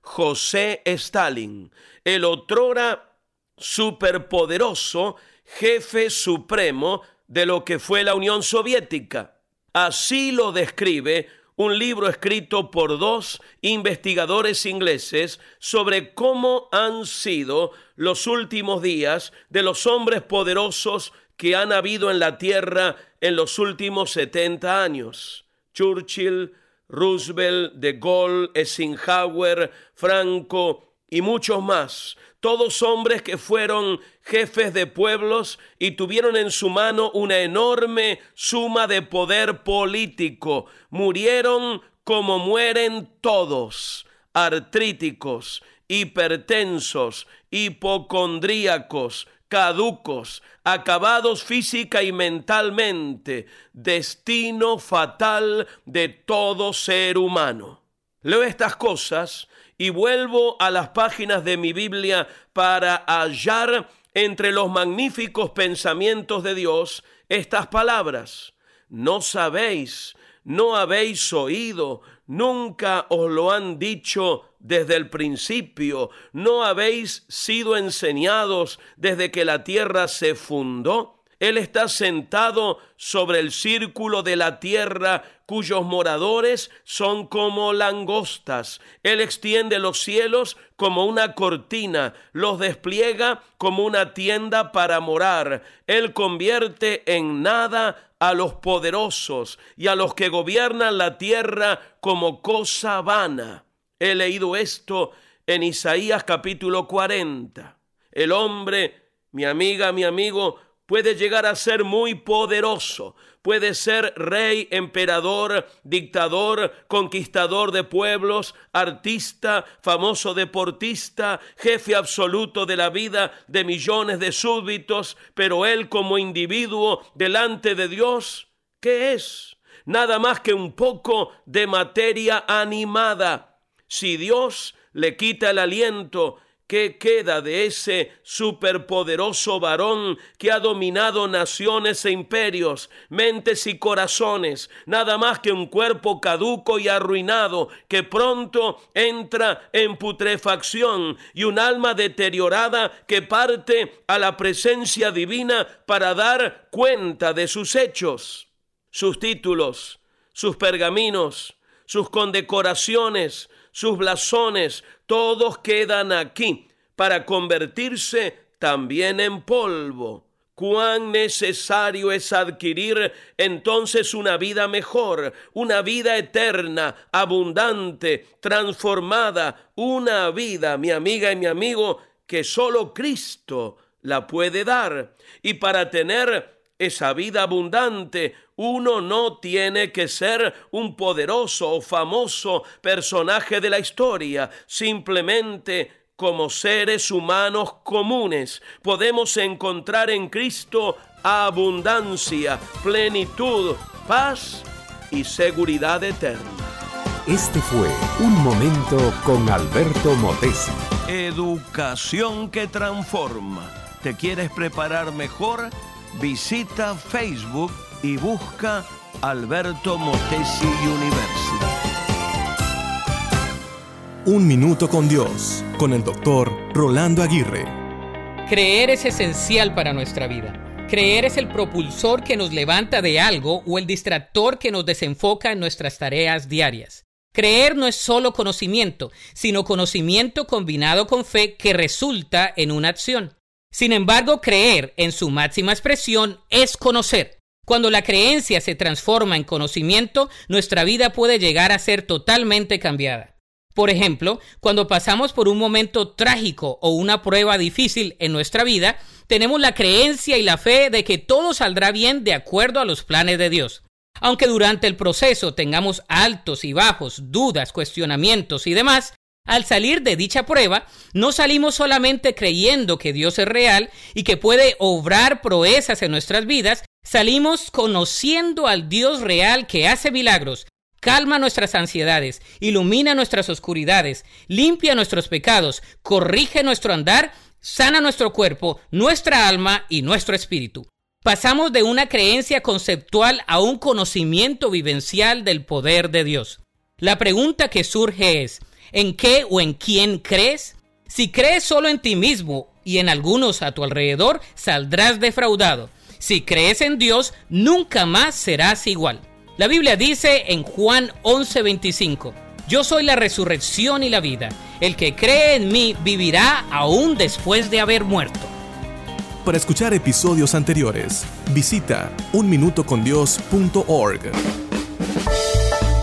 José Stalin, el otrora superpoderoso jefe supremo de lo que fue la Unión Soviética. Así lo describe un libro escrito por dos investigadores ingleses sobre cómo han sido los últimos días de los hombres poderosos que han habido en la Tierra en los últimos 70 años. Churchill, Roosevelt, De Gaulle, Eisenhower, Franco y muchos más todos hombres que fueron jefes de pueblos y tuvieron en su mano una enorme suma de poder político. Murieron como mueren todos, artríticos, hipertensos, hipocondríacos, caducos, acabados física y mentalmente, destino fatal de todo ser humano. Leo estas cosas y vuelvo a las páginas de mi Biblia para hallar entre los magníficos pensamientos de Dios estas palabras. No sabéis, no habéis oído, nunca os lo han dicho desde el principio, no habéis sido enseñados desde que la tierra se fundó. Él está sentado sobre el círculo de la tierra cuyos moradores son como langostas. Él extiende los cielos como una cortina, los despliega como una tienda para morar. Él convierte en nada a los poderosos y a los que gobiernan la tierra como cosa vana. He leído esto en Isaías capítulo 40. El hombre, mi amiga, mi amigo, puede llegar a ser muy poderoso, puede ser rey, emperador, dictador, conquistador de pueblos, artista, famoso deportista, jefe absoluto de la vida de millones de súbditos, pero él como individuo delante de Dios, ¿qué es? Nada más que un poco de materia animada. Si Dios le quita el aliento, ¿Qué queda de ese superpoderoso varón que ha dominado naciones e imperios, mentes y corazones? Nada más que un cuerpo caduco y arruinado que pronto entra en putrefacción y un alma deteriorada que parte a la presencia divina para dar cuenta de sus hechos, sus títulos, sus pergaminos, sus condecoraciones, sus blasones, todos quedan aquí para convertirse también en polvo. Cuán necesario es adquirir entonces una vida mejor, una vida eterna, abundante, transformada, una vida, mi amiga y mi amigo, que solo Cristo la puede dar. Y para tener esa vida abundante, uno no tiene que ser un poderoso o famoso personaje de la historia, simplemente como seres humanos comunes podemos encontrar en Cristo abundancia, plenitud, paz y seguridad eterna. Este fue Un Momento con Alberto Motesi. Educación que transforma. ¿Te quieres preparar mejor? Visita Facebook y busca Alberto Motesi University. Un minuto con Dios, con el doctor Rolando Aguirre. Creer es esencial para nuestra vida. Creer es el propulsor que nos levanta de algo o el distractor que nos desenfoca en nuestras tareas diarias. Creer no es solo conocimiento, sino conocimiento combinado con fe que resulta en una acción. Sin embargo, creer en su máxima expresión es conocer. Cuando la creencia se transforma en conocimiento, nuestra vida puede llegar a ser totalmente cambiada. Por ejemplo, cuando pasamos por un momento trágico o una prueba difícil en nuestra vida, tenemos la creencia y la fe de que todo saldrá bien de acuerdo a los planes de Dios. Aunque durante el proceso tengamos altos y bajos, dudas, cuestionamientos y demás, al salir de dicha prueba, no salimos solamente creyendo que Dios es real y que puede obrar proezas en nuestras vidas, salimos conociendo al Dios real que hace milagros, calma nuestras ansiedades, ilumina nuestras oscuridades, limpia nuestros pecados, corrige nuestro andar, sana nuestro cuerpo, nuestra alma y nuestro espíritu. Pasamos de una creencia conceptual a un conocimiento vivencial del poder de Dios. La pregunta que surge es, ¿en qué o en quién crees? Si crees solo en ti mismo y en algunos a tu alrededor, saldrás defraudado. Si crees en Dios, nunca más serás igual. La Biblia dice en Juan 11:25, Yo soy la resurrección y la vida. El que cree en mí vivirá aún después de haber muerto. Para escuchar episodios anteriores, visita unminutocondios.org.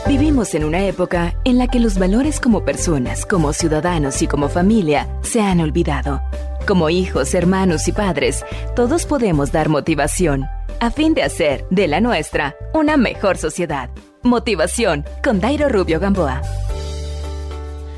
Vivimos en una época en la que los valores como personas, como ciudadanos y como familia se han olvidado. Como hijos, hermanos y padres, todos podemos dar motivación a fin de hacer de la nuestra una mejor sociedad. Motivación con Dairo Rubio Gamboa.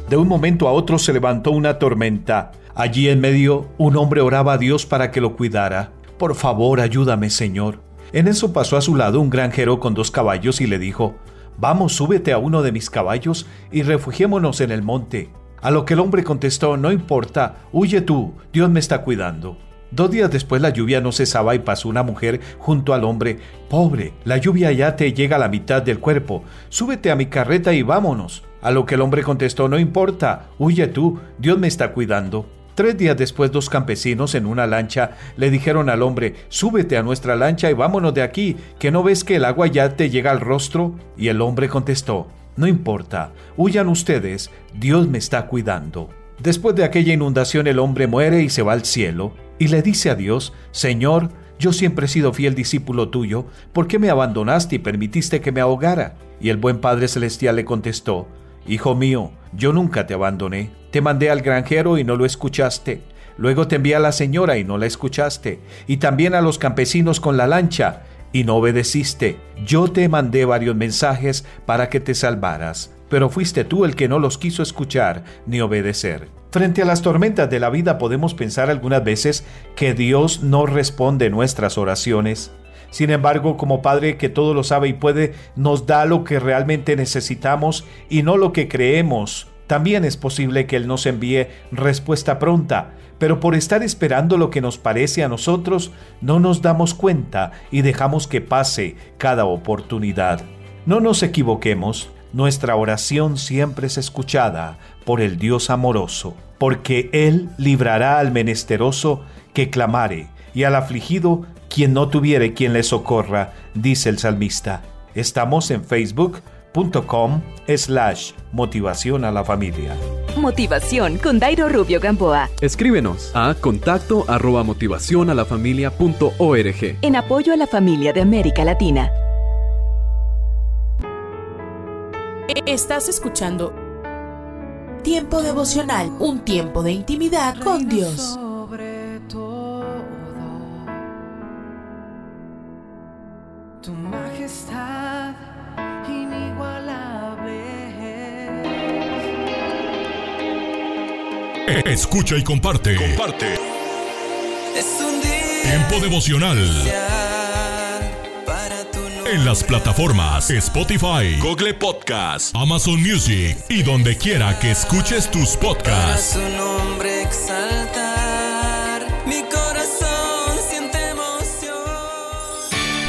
De un momento a otro se levantó una tormenta. Allí en medio un hombre oraba a Dios para que lo cuidara. Por favor, ayúdame, Señor. En eso pasó a su lado un granjero con dos caballos y le dijo, Vamos, súbete a uno de mis caballos y refugiémonos en el monte. A lo que el hombre contestó, no importa, huye tú, Dios me está cuidando. Dos días después la lluvia no cesaba y pasó una mujer junto al hombre. Pobre, la lluvia ya te llega a la mitad del cuerpo. Súbete a mi carreta y vámonos. A lo que el hombre contestó, no importa, huye tú, Dios me está cuidando. Tres días después dos campesinos en una lancha le dijeron al hombre, súbete a nuestra lancha y vámonos de aquí, que no ves que el agua ya te llega al rostro. Y el hombre contestó, no importa, huyan ustedes, Dios me está cuidando. Después de aquella inundación el hombre muere y se va al cielo y le dice a Dios, Señor, yo siempre he sido fiel discípulo tuyo, ¿por qué me abandonaste y permitiste que me ahogara? Y el buen Padre Celestial le contestó, Hijo mío, yo nunca te abandoné, te mandé al granjero y no lo escuchaste, luego te envié a la señora y no la escuchaste, y también a los campesinos con la lancha, y no obedeciste. Yo te mandé varios mensajes para que te salvaras, pero fuiste tú el que no los quiso escuchar ni obedecer. Frente a las tormentas de la vida podemos pensar algunas veces que Dios no responde nuestras oraciones. Sin embargo, como Padre que todo lo sabe y puede, nos da lo que realmente necesitamos y no lo que creemos. También es posible que Él nos envíe respuesta pronta, pero por estar esperando lo que nos parece a nosotros, no nos damos cuenta y dejamos que pase cada oportunidad. No nos equivoquemos, nuestra oración siempre es escuchada por el Dios amoroso, porque Él librará al menesteroso que clamare, y al afligido quien no tuviere quien le socorra, dice el salmista. Estamos en facebook.com slash motivación a la familia. Motivación con Dairo Rubio Gamboa. Escríbenos a contacto arroba motivación a la familia punto org. En apoyo a la familia de América Latina. Estás escuchando Tiempo devocional, un tiempo de intimidad con Dios. Escucha y comparte. Comparte. Es un día Tiempo devocional. para tu nombre. En las plataformas Spotify, Google Podcast, Amazon Music y donde quiera que escuches tus Para podcasts. su nombre exaltar.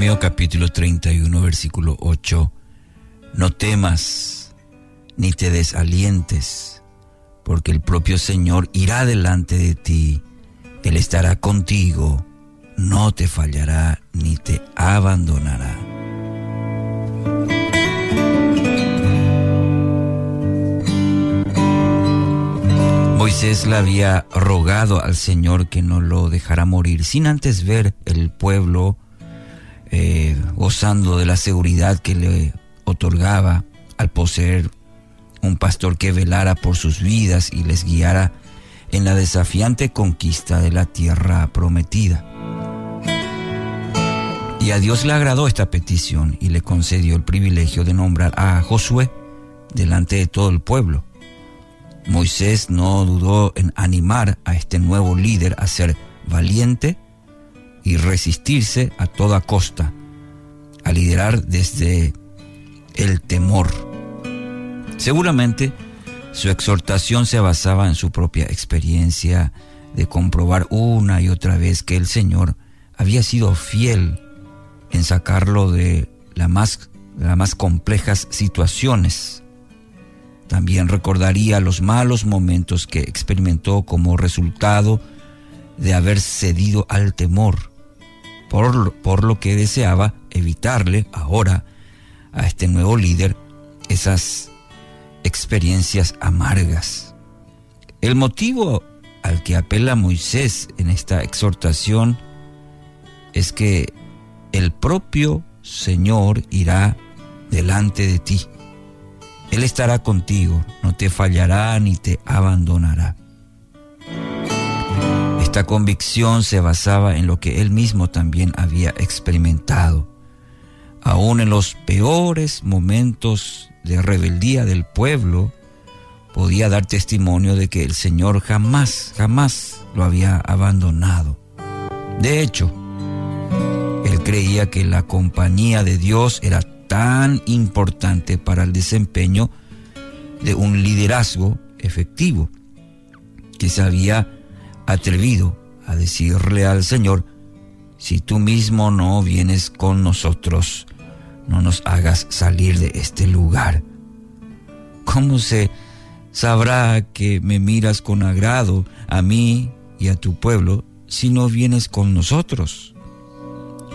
Deuteronomio capítulo 31 versículo 8, no temas ni te desalientes, porque el propio Señor irá delante de ti, Él estará contigo, no te fallará ni te abandonará. Moisés le había rogado al Señor que no lo dejara morir sin antes ver el pueblo eh, gozando de la seguridad que le otorgaba al poseer un pastor que velara por sus vidas y les guiara en la desafiante conquista de la tierra prometida. Y a Dios le agradó esta petición y le concedió el privilegio de nombrar a Josué delante de todo el pueblo. Moisés no dudó en animar a este nuevo líder a ser valiente y resistirse a toda costa, a liderar desde el temor. Seguramente su exhortación se basaba en su propia experiencia de comprobar una y otra vez que el Señor había sido fiel en sacarlo de las más, las más complejas situaciones. También recordaría los malos momentos que experimentó como resultado de haber cedido al temor por, lo que deseaba evitarle ahora a este nuevo líder esas experiencias amargas. El motivo al que apela Moisés en esta exhortación es que el propio Señor irá delante de ti. Él estará contigo, no te fallará ni te abandonará. Esta convicción se basaba en lo que él mismo también había experimentado. Aún en los peores momentos de rebeldía del pueblo, podía dar testimonio de que el Señor jamás, jamás lo había abandonado. De hecho, él creía que la compañía de Dios era tan importante para el desempeño de un liderazgo efectivo, que se había atrevido a decirle al Señor, si tú mismo no vienes con nosotros, no nos hagas salir de este lugar. ¿Cómo se sabrá que me miras con agrado a mí y a tu pueblo si no vienes con nosotros?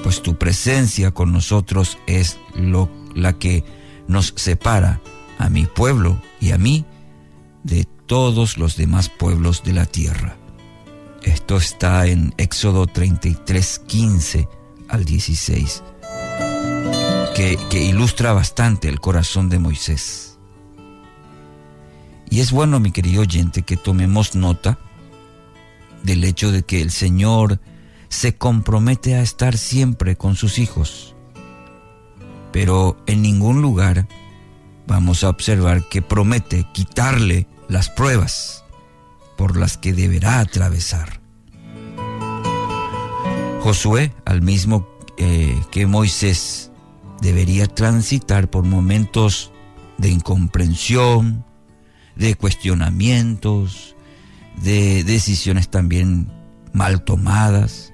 Pues tu presencia con nosotros es lo, la que nos separa a mi pueblo y a mí de todos los demás pueblos de la tierra. Esto está en Éxodo 33, 15 al 16, que, que ilustra bastante el corazón de Moisés. Y es bueno, mi querido oyente, que tomemos nota del hecho de que el Señor se compromete a estar siempre con sus hijos. Pero en ningún lugar vamos a observar que promete quitarle las pruebas por las que deberá atravesar. Josué, al mismo eh, que Moisés, debería transitar por momentos de incomprensión, de cuestionamientos, de decisiones también mal tomadas,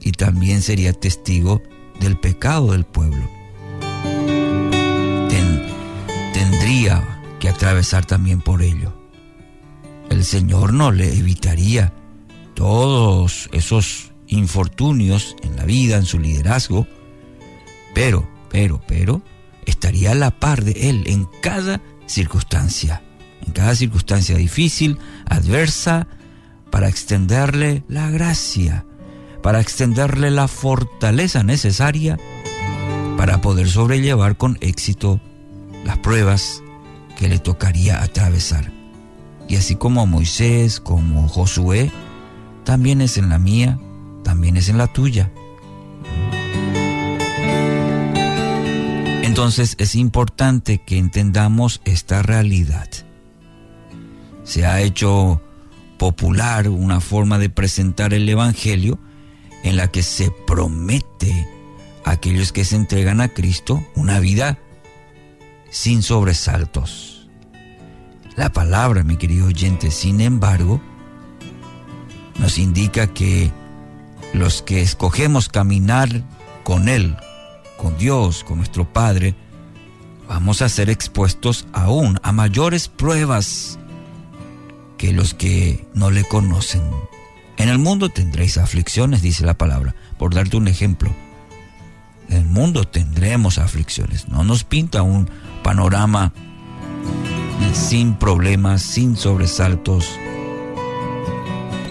y también sería testigo del pecado del pueblo. tendría que atravesar también por ello el Señor no le evitaría todos esos infortunios en la vida, en su liderazgo, pero, pero, pero, estaría a la par de Él en cada circunstancia, en cada circunstancia difícil, adversa, para extenderle la gracia, para extenderle la fortaleza necesaria para poder sobrellevar con éxito las pruebas que le tocaría atravesar. Y así como Moisés, como Josué, también es en la mía, también es en la tuya. Entonces es importante que entendamos esta realidad. Se ha hecho popular una forma de presentar el Evangelio en la que se promete a aquellos que se entregan a Cristo una vida sin sobresaltos la palabra, mi querido oyente, sin embargo, nos indica que los que escogemos caminar con Él, con Dios, con nuestro Padre, vamos a ser expuestos aún a mayores pruebas que los que no le conocen. En el mundo tendréis aflicciones, dice la palabra, por darte un ejemplo. En el mundo tendremos aflicciones. No nos pinta un panorama sin problemas, sin sobresaltos.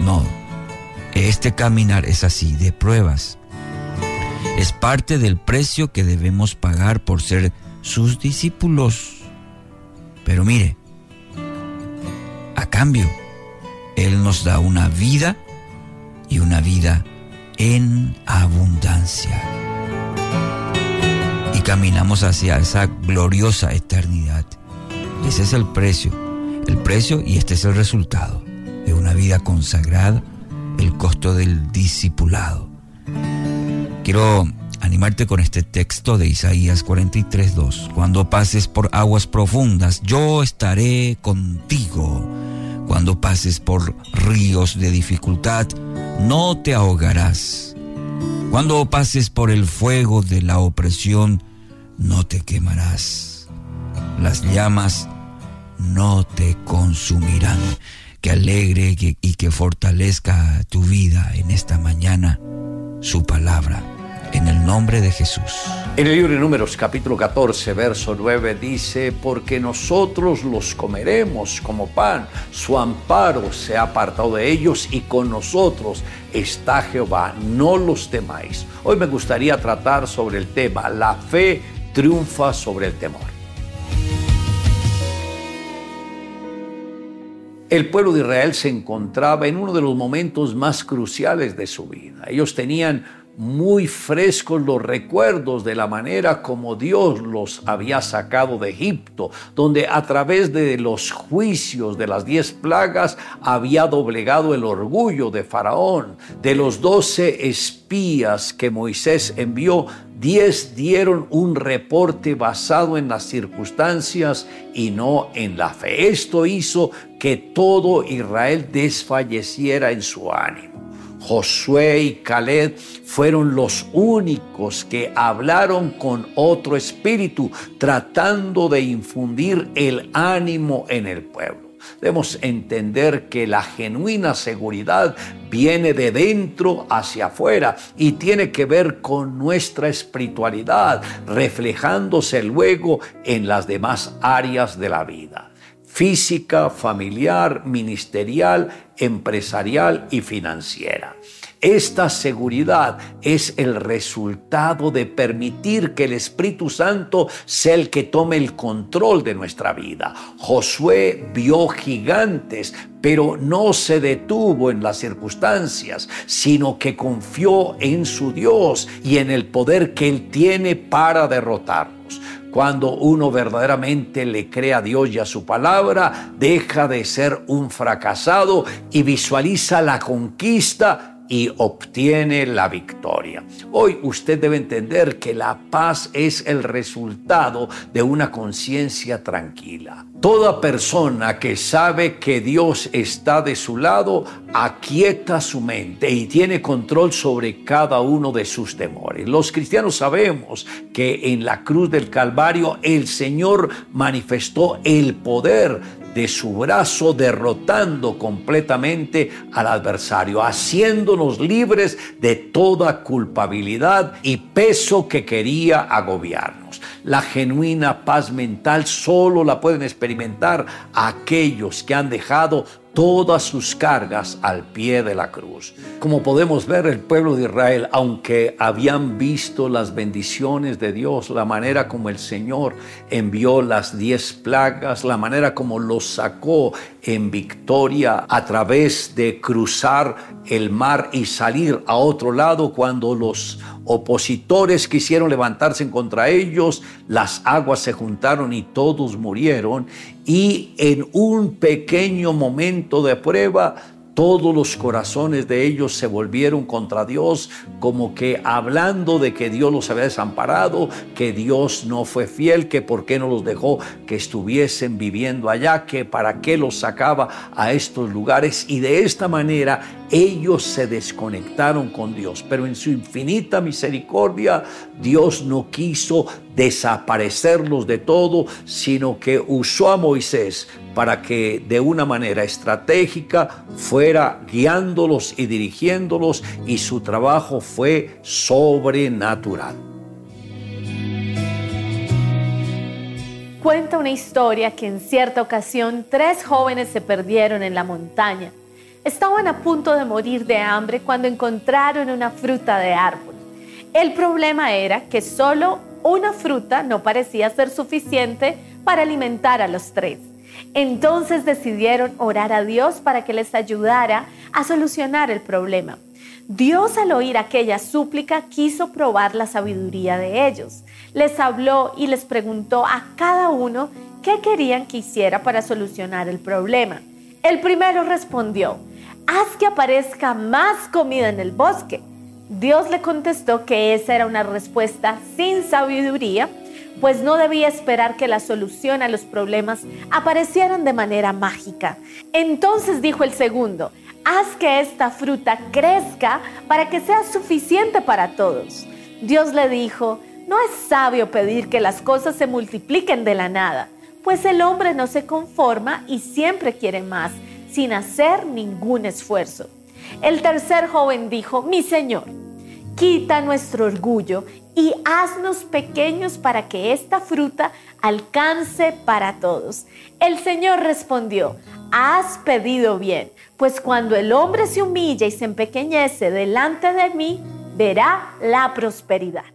No, este caminar es así, de pruebas. Es parte del precio que debemos pagar por ser sus discípulos. Pero mire, a cambio, Él nos da una vida y una vida en abundancia. Y caminamos hacia esa gloriosa eternidad. Ese es el precio, el precio y este es el resultado de una vida consagrada, el costo del discipulado. Quiero animarte con este texto de Isaías 43.2. Cuando pases por aguas profundas, yo estaré contigo. Cuando pases por ríos de dificultad, no te ahogarás. Cuando pases por el fuego de la opresión, no te quemarás. Las llamas no te consumirán. Que alegre y que fortalezca tu vida en esta mañana su palabra. En el nombre de Jesús. En el libro de Números capítulo 14, verso 9 dice, porque nosotros los comeremos como pan, su amparo se ha apartado de ellos y con nosotros está Jehová, no los temáis. Hoy me gustaría tratar sobre el tema, la fe triunfa sobre el temor. El pueblo de Israel se encontraba en uno de los momentos más cruciales de su vida. Ellos tenían muy frescos los recuerdos de la manera como Dios los había sacado de Egipto, donde a través de los juicios de las diez plagas había doblegado el orgullo de Faraón. De los doce espías que Moisés envió, diez dieron un reporte basado en las circunstancias y no en la fe. Esto hizo que todo Israel desfalleciera en su ánimo. Josué y Caleb fueron los únicos que hablaron con otro espíritu, tratando de infundir el ánimo en el pueblo. Debemos entender que la genuina seguridad viene de dentro hacia afuera y tiene que ver con nuestra espiritualidad, reflejándose luego en las demás áreas de la vida física, familiar, ministerial, empresarial y financiera. Esta seguridad es el resultado de permitir que el Espíritu Santo sea el que tome el control de nuestra vida. Josué vio gigantes, pero no se detuvo en las circunstancias, sino que confió en su Dios y en el poder que Él tiene para derrotarlos. Cuando uno verdaderamente le cree a Dios y a su palabra, deja de ser un fracasado y visualiza la conquista y obtiene la victoria. Hoy usted debe entender que la paz es el resultado de una conciencia tranquila. Toda persona que sabe que Dios está de su lado, aquieta su mente y tiene control sobre cada uno de sus temores. Los cristianos sabemos que en la cruz del Calvario el Señor manifestó el poder de su brazo derrotando completamente al adversario, haciéndonos libres de toda culpabilidad y peso que quería agobiarnos. La genuina paz mental solo la pueden experimentar aquellos que han dejado todas sus cargas al pie de la cruz. Como podemos ver, el pueblo de Israel, aunque habían visto las bendiciones de Dios, la manera como el Señor envió las diez plagas, la manera como los sacó en victoria a través de cruzar el mar y salir a otro lado cuando los opositores quisieron levantarse en contra ellos, las aguas se juntaron y todos murieron y en un pequeño momento de prueba todos los corazones de ellos se volvieron contra Dios, como que hablando de que Dios los había desamparado, que Dios no fue fiel, que por qué no los dejó que estuviesen viviendo allá, que para qué los sacaba a estos lugares. Y de esta manera ellos se desconectaron con Dios. Pero en su infinita misericordia, Dios no quiso desaparecerlos de todo, sino que usó a Moisés para que de una manera estratégica fuera guiándolos y dirigiéndolos y su trabajo fue sobrenatural. Cuenta una historia que en cierta ocasión tres jóvenes se perdieron en la montaña. Estaban a punto de morir de hambre cuando encontraron una fruta de árbol. El problema era que solo una fruta no parecía ser suficiente para alimentar a los tres. Entonces decidieron orar a Dios para que les ayudara a solucionar el problema. Dios al oír aquella súplica quiso probar la sabiduría de ellos. Les habló y les preguntó a cada uno qué querían que hiciera para solucionar el problema. El primero respondió, haz que aparezca más comida en el bosque. Dios le contestó que esa era una respuesta sin sabiduría pues no debía esperar que la solución a los problemas aparecieran de manera mágica. Entonces dijo el segundo, haz que esta fruta crezca para que sea suficiente para todos. Dios le dijo, no es sabio pedir que las cosas se multipliquen de la nada, pues el hombre no se conforma y siempre quiere más, sin hacer ningún esfuerzo. El tercer joven dijo, mi Señor, quita nuestro orgullo y haznos pequeños para que esta fruta alcance para todos. El Señor respondió, has pedido bien, pues cuando el hombre se humilla y se empequeñece delante de mí, verá la prosperidad.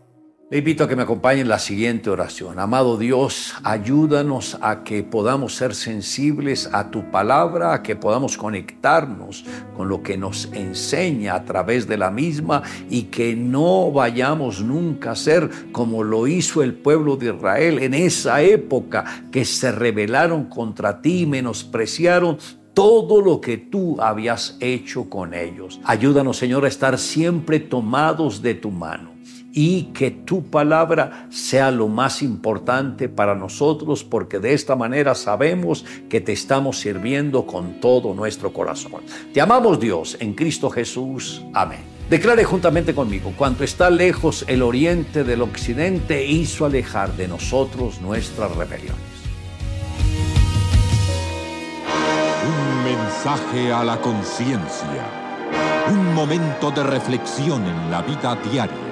Le invito a que me acompañe en la siguiente oración. Amado Dios, ayúdanos a que podamos ser sensibles a tu palabra, a que podamos conectarnos con lo que nos enseña a través de la misma y que no vayamos nunca a ser como lo hizo el pueblo de Israel en esa época que se rebelaron contra ti, menospreciaron todo lo que tú habías hecho con ellos. Ayúdanos, Señor, a estar siempre tomados de tu mano y que tu palabra sea lo más importante para nosotros, porque de esta manera sabemos que te estamos sirviendo con todo nuestro corazón. Te amamos Dios en Cristo Jesús. Amén. Declare juntamente conmigo, cuanto está lejos el oriente del occidente, hizo alejar de nosotros nuestras rebeliones. Un mensaje a la conciencia. Un momento de reflexión en la vida diaria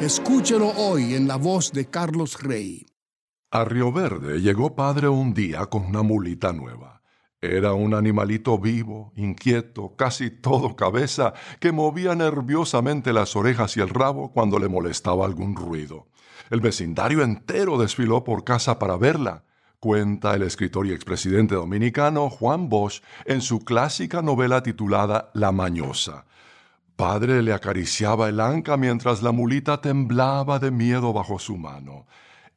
Escúchelo hoy en la voz de Carlos Rey. A Río Verde llegó padre un día con una mulita nueva. Era un animalito vivo, inquieto, casi todo cabeza, que movía nerviosamente las orejas y el rabo cuando le molestaba algún ruido. El vecindario entero desfiló por casa para verla. Cuenta el escritor y expresidente dominicano Juan Bosch en su clásica novela titulada La Mañosa padre le acariciaba el anca mientras la mulita temblaba de miedo bajo su mano.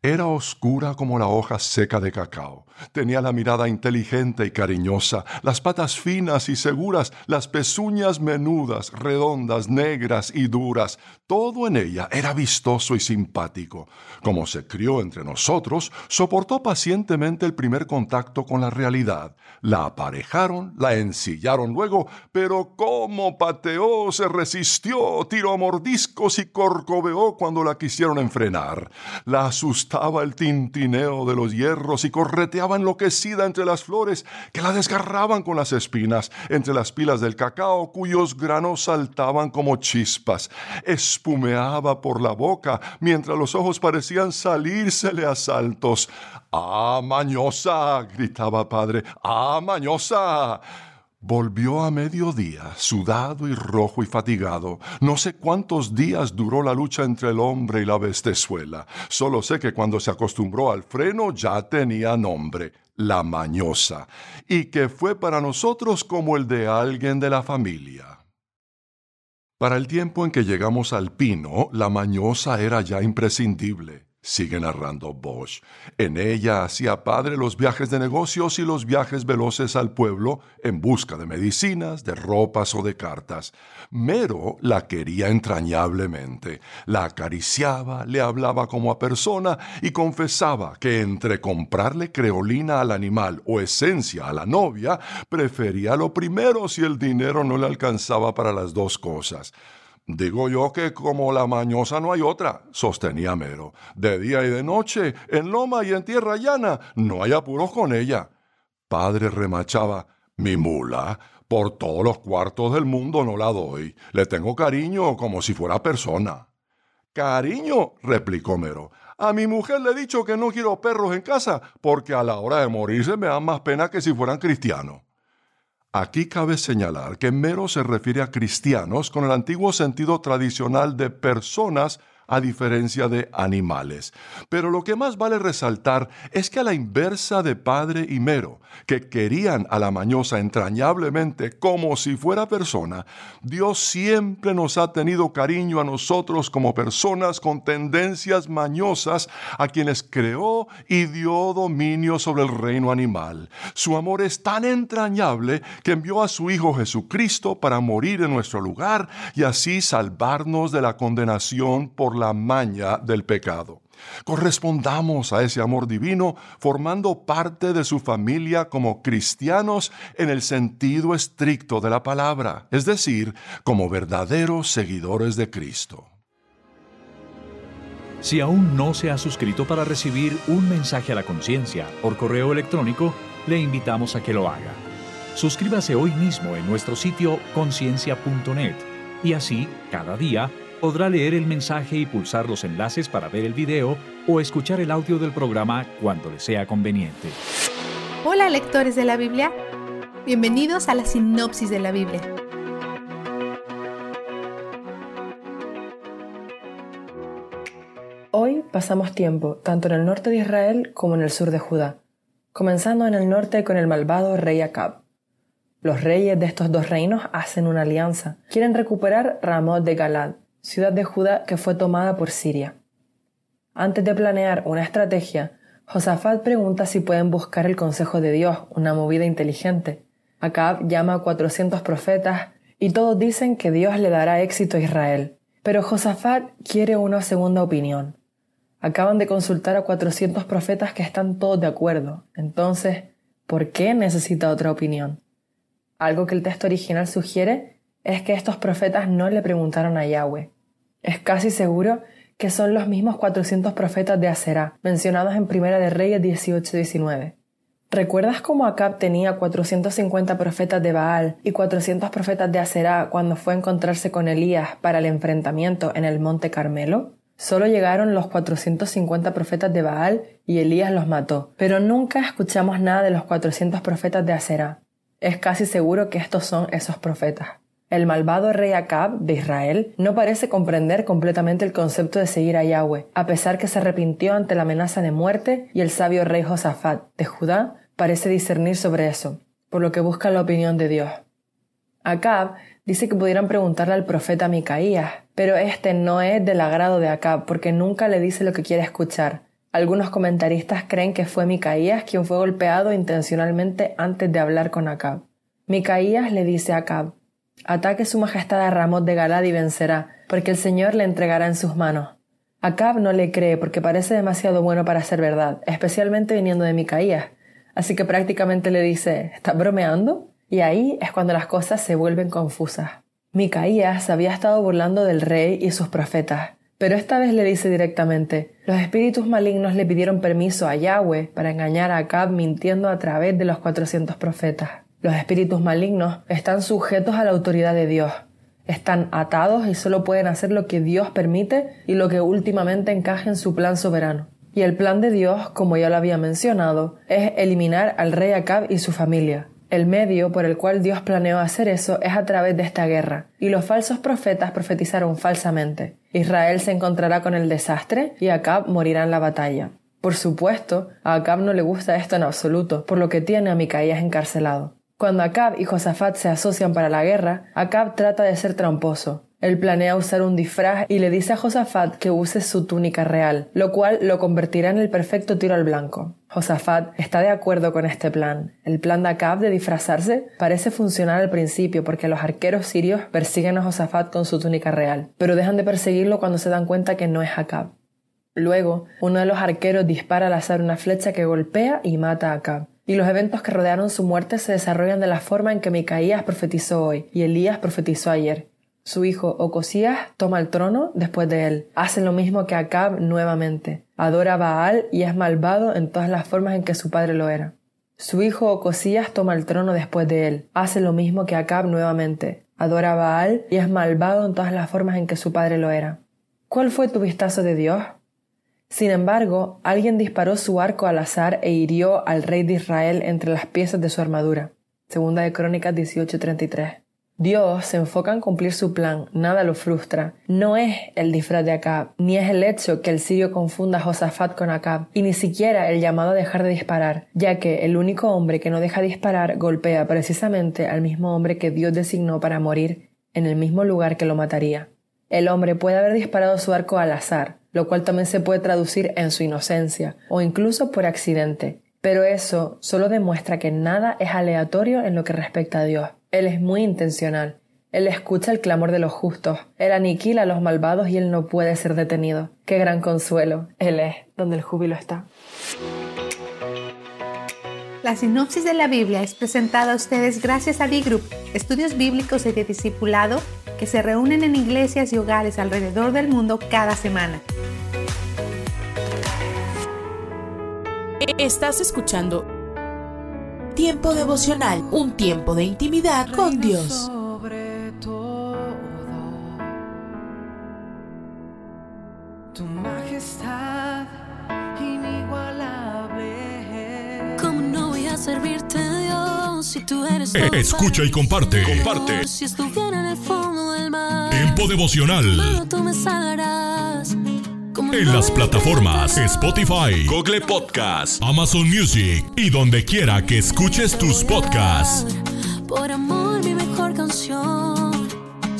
Era oscura como la hoja seca de cacao. Tenía la mirada inteligente y cariñosa, las patas finas y seguras, las pezuñas menudas, redondas, negras y duras. Todo en ella era vistoso y simpático. Como se crió entre nosotros, soportó pacientemente el primer contacto con la realidad. La aparejaron, la ensillaron luego, pero cómo pateó, se resistió, tiró mordiscos y corcoveó cuando la quisieron enfrenar. La el tintineo de los hierros y correteaba enloquecida entre las flores que la desgarraban con las espinas, entre las pilas del cacao cuyos granos saltaban como chispas. Espumeaba por la boca mientras los ojos parecían salírsele a saltos. ¡Ah, mañosa! gritaba padre. ¡Ah, mañosa! Volvió a mediodía, sudado y rojo y fatigado. No sé cuántos días duró la lucha entre el hombre y la bestezuela. Solo sé que cuando se acostumbró al freno ya tenía nombre, la mañosa, y que fue para nosotros como el de alguien de la familia. Para el tiempo en que llegamos al pino, la mañosa era ya imprescindible. Sigue narrando Bosch. En ella hacía padre los viajes de negocios y los viajes veloces al pueblo en busca de medicinas, de ropas o de cartas. Mero la quería entrañablemente, la acariciaba, le hablaba como a persona y confesaba que entre comprarle creolina al animal o esencia a la novia, prefería lo primero si el dinero no le alcanzaba para las dos cosas. Digo yo que como la mañosa no hay otra, sostenía Mero. De día y de noche, en loma y en tierra llana, no hay apuros con ella. Padre remachaba, mi mula, por todos los cuartos del mundo no la doy. Le tengo cariño como si fuera persona. Cariño, replicó Mero. A mi mujer le he dicho que no quiero perros en casa porque a la hora de morirse me dan más pena que si fueran cristianos. Aquí cabe señalar que Mero se refiere a cristianos con el antiguo sentido tradicional de personas a diferencia de animales. Pero lo que más vale resaltar es que a la inversa de Padre y Mero, que querían a la mañosa entrañablemente como si fuera persona, Dios siempre nos ha tenido cariño a nosotros como personas con tendencias mañosas a quienes creó y dio dominio sobre el reino animal. Su amor es tan entrañable que envió a su Hijo Jesucristo para morir en nuestro lugar y así salvarnos de la condenación por la maña del pecado. Correspondamos a ese amor divino formando parte de su familia como cristianos en el sentido estricto de la palabra, es decir, como verdaderos seguidores de Cristo. Si aún no se ha suscrito para recibir un mensaje a la conciencia por correo electrónico, le invitamos a que lo haga. Suscríbase hoy mismo en nuestro sitio conciencia.net y así, cada día, podrá leer el mensaje y pulsar los enlaces para ver el video o escuchar el audio del programa cuando le sea conveniente. Hola lectores de la Biblia, bienvenidos a la sinopsis de la Biblia. Hoy pasamos tiempo tanto en el norte de Israel como en el sur de Judá, comenzando en el norte con el malvado rey Acab. Los reyes de estos dos reinos hacen una alianza, quieren recuperar Ramot de Galad, ciudad de Judá que fue tomada por Siria. Antes de planear una estrategia, Josafat pregunta si pueden buscar el consejo de Dios, una movida inteligente. Acab llama a 400 profetas y todos dicen que Dios le dará éxito a Israel. Pero Josafat quiere una segunda opinión. Acaban de consultar a 400 profetas que están todos de acuerdo. Entonces, ¿por qué necesita otra opinión? Algo que el texto original sugiere es que estos profetas no le preguntaron a Yahweh. Es casi seguro que son los mismos 400 profetas de Aserá, mencionados en Primera de Reyes 18-19. ¿Recuerdas cómo Acab tenía 450 profetas de Baal y 400 profetas de Aserá cuando fue a encontrarse con Elías para el enfrentamiento en el Monte Carmelo? Solo llegaron los 450 profetas de Baal y Elías los mató, pero nunca escuchamos nada de los 400 profetas de Aserá. Es casi seguro que estos son esos profetas. El malvado rey Acab de Israel no parece comprender completamente el concepto de seguir a Yahweh, a pesar que se arrepintió ante la amenaza de muerte y el sabio rey Josafat de Judá parece discernir sobre eso, por lo que busca la opinión de Dios. Acab dice que pudieran preguntarle al profeta Micaías, pero este no es del agrado de Acab porque nunca le dice lo que quiere escuchar. Algunos comentaristas creen que fue Micaías quien fue golpeado intencionalmente antes de hablar con Acab. Micaías le dice a Acab, Ataque su majestad a Ramot de Galad y vencerá, porque el Señor le entregará en sus manos. Acab no le cree porque parece demasiado bueno para ser verdad, especialmente viniendo de Micaías. Así que prácticamente le dice, ¿estás bromeando? Y ahí es cuando las cosas se vuelven confusas. Micaías había estado burlando del rey y sus profetas, pero esta vez le dice directamente, los espíritus malignos le pidieron permiso a Yahweh para engañar a Acab mintiendo a través de los 400 profetas. Los espíritus malignos están sujetos a la autoridad de Dios. Están atados y solo pueden hacer lo que Dios permite y lo que últimamente encaje en su plan soberano. Y el plan de Dios, como ya lo había mencionado, es eliminar al rey Acab y su familia. El medio por el cual Dios planeó hacer eso es a través de esta guerra, y los falsos profetas profetizaron falsamente. Israel se encontrará con el desastre y Acab morirá en la batalla. Por supuesto, a Acab no le gusta esto en absoluto, por lo que tiene a Micaías encarcelado. Cuando Acab y Josafat se asocian para la guerra, Acab trata de ser tramposo. Él planea usar un disfraz y le dice a Josafat que use su túnica real, lo cual lo convertirá en el perfecto tiro al blanco. Josafat está de acuerdo con este plan. El plan de Acab de disfrazarse parece funcionar al principio porque los arqueros sirios persiguen a Josafat con su túnica real, pero dejan de perseguirlo cuando se dan cuenta que no es Acab. Luego, uno de los arqueros dispara al azar una flecha que golpea y mata a Acab. Y los eventos que rodearon su muerte se desarrollan de la forma en que Micaías profetizó hoy y Elías profetizó ayer. Su hijo Ocosías toma el trono después de él. Hace lo mismo que Acab nuevamente. Adora a Baal y es malvado en todas las formas en que su padre lo era. Su hijo Ocosías toma el trono después de él. Hace lo mismo que Acab nuevamente. Adora a Baal y es malvado en todas las formas en que su padre lo era. ¿Cuál fue tu vistazo de Dios? Sin embargo, alguien disparó su arco al azar e hirió al rey de Israel entre las piezas de su armadura. Segunda de Crónicas 18:33. Dios se enfoca en cumplir su plan, nada lo frustra. No es el disfraz de Acab, ni es el hecho que el sirio confunda a Josafat con Acab, y ni siquiera el llamado a dejar de disparar, ya que el único hombre que no deja disparar golpea precisamente al mismo hombre que Dios designó para morir en el mismo lugar que lo mataría. El hombre puede haber disparado su arco al azar, lo cual también se puede traducir en su inocencia, o incluso por accidente, pero eso solo demuestra que nada es aleatorio en lo que respecta a Dios. Él es muy intencional. Él escucha el clamor de los justos. Él aniquila a los malvados y él no puede ser detenido. Qué gran consuelo. Él es donde el júbilo está. La sinopsis de la Biblia es presentada a ustedes gracias a B-Group, estudios bíblicos y de discipulado que se reúnen en iglesias y hogares alrededor del mundo cada semana. Estás escuchando Tiempo devocional, un tiempo de intimidad con Dios. Servirte, Dios, si tú eres Eh, Escucha y comparte. Comparte. Si estuviera en el fondo del mar, Tiempo devocional. tú me salvarás. En las plataformas Spotify, Google Podcast, Amazon Music y donde quiera que escuches tus podcasts. Por amor, mi mejor canción. Me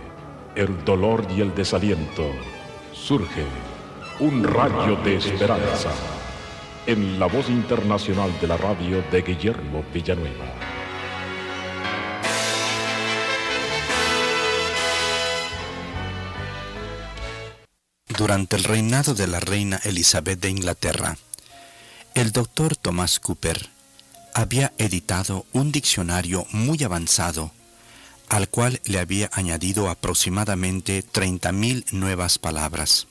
el dolor y el desaliento, surge un rayo de esperanza en la voz internacional de la radio de Guillermo Villanueva. Durante el reinado de la reina Elizabeth de Inglaterra, el doctor Thomas Cooper había editado un diccionario muy avanzado al cual le había añadido aproximadamente 30.000 nuevas palabras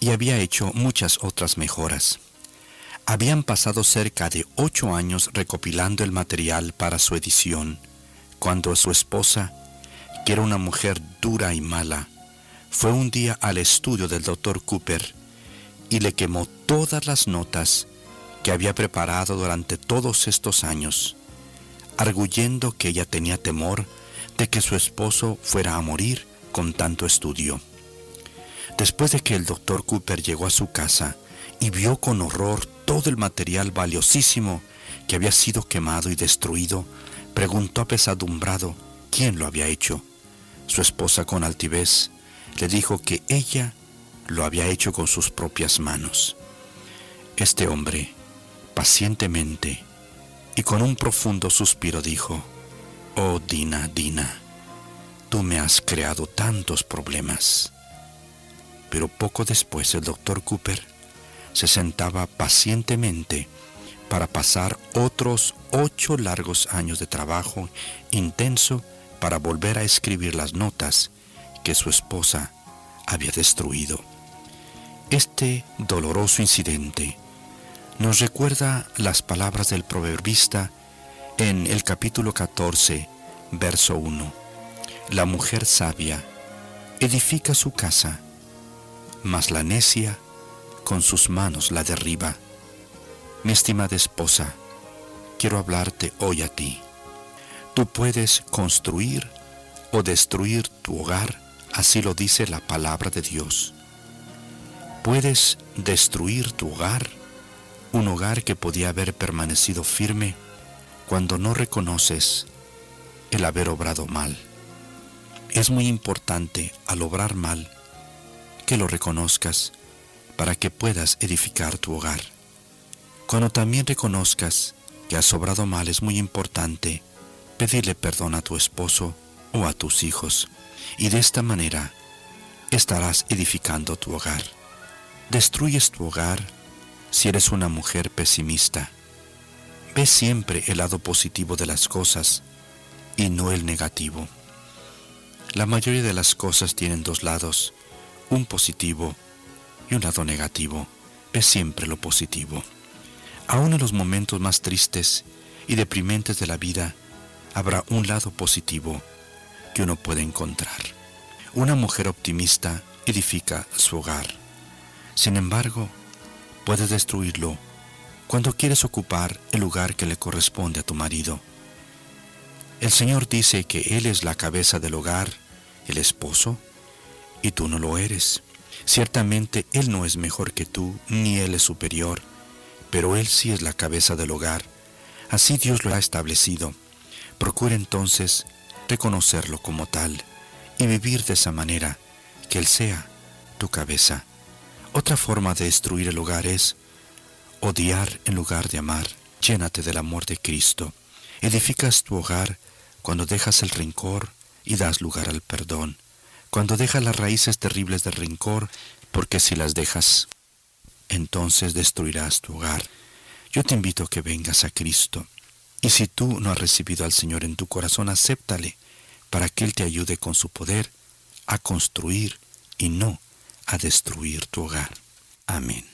y había hecho muchas otras mejoras. Habían pasado cerca de ocho años recopilando el material para su edición, cuando su esposa, que era una mujer dura y mala, fue un día al estudio del doctor Cooper y le quemó todas las notas que había preparado durante todos estos años, arguyendo que ella tenía temor de que su esposo fuera a morir con tanto estudio. Después de que el doctor Cooper llegó a su casa y vio con horror todo el material valiosísimo que había sido quemado y destruido, preguntó apesadumbrado quién lo había hecho. Su esposa con altivez le dijo que ella lo había hecho con sus propias manos. Este hombre, pacientemente y con un profundo suspiro dijo, Oh Dina, Dina, tú me has creado tantos problemas. Pero poco después el doctor Cooper se sentaba pacientemente para pasar otros ocho largos años de trabajo intenso para volver a escribir las notas que su esposa había destruido. Este doloroso incidente nos recuerda las palabras del proverbista en el capítulo 14, verso 1. La mujer sabia edifica su casa, mas la necia con sus manos la derriba. Mi estimada esposa, quiero hablarte hoy a ti. Tú puedes construir o destruir tu hogar, así lo dice la palabra de Dios. Puedes destruir tu hogar, un hogar que podía haber permanecido firme cuando no reconoces el haber obrado mal. Es muy importante al obrar mal que lo reconozcas para que puedas edificar tu hogar. Cuando también reconozcas que has obrado mal es muy importante pedirle perdón a tu esposo o a tus hijos y de esta manera estarás edificando tu hogar. Destruyes tu hogar si eres una mujer pesimista. Ve siempre el lado positivo de las cosas y no el negativo. La mayoría de las cosas tienen dos lados, un positivo y un lado negativo. Ve siempre lo positivo. Aún en los momentos más tristes y deprimentes de la vida, habrá un lado positivo que uno puede encontrar. Una mujer optimista edifica su hogar. Sin embargo, puedes destruirlo cuando quieres ocupar el lugar que le corresponde a tu marido. El Señor dice que Él es la cabeza del hogar, el esposo, y tú no lo eres. Ciertamente Él no es mejor que tú, ni Él es superior, pero Él sí es la cabeza del hogar. Así Dios lo ha establecido. Procura entonces reconocerlo como tal y vivir de esa manera, que Él sea tu cabeza. Otra forma de destruir el hogar es odiar en lugar de amar. Llénate del amor de Cristo. Edificas tu hogar cuando dejas el rencor y das lugar al perdón. Cuando dejas las raíces terribles del rencor, porque si las dejas, entonces destruirás tu hogar. Yo te invito a que vengas a Cristo. Y si tú no has recibido al Señor en tu corazón, acéptale para que Él te ayude con su poder a construir y no a destruir tu hogar. Amén.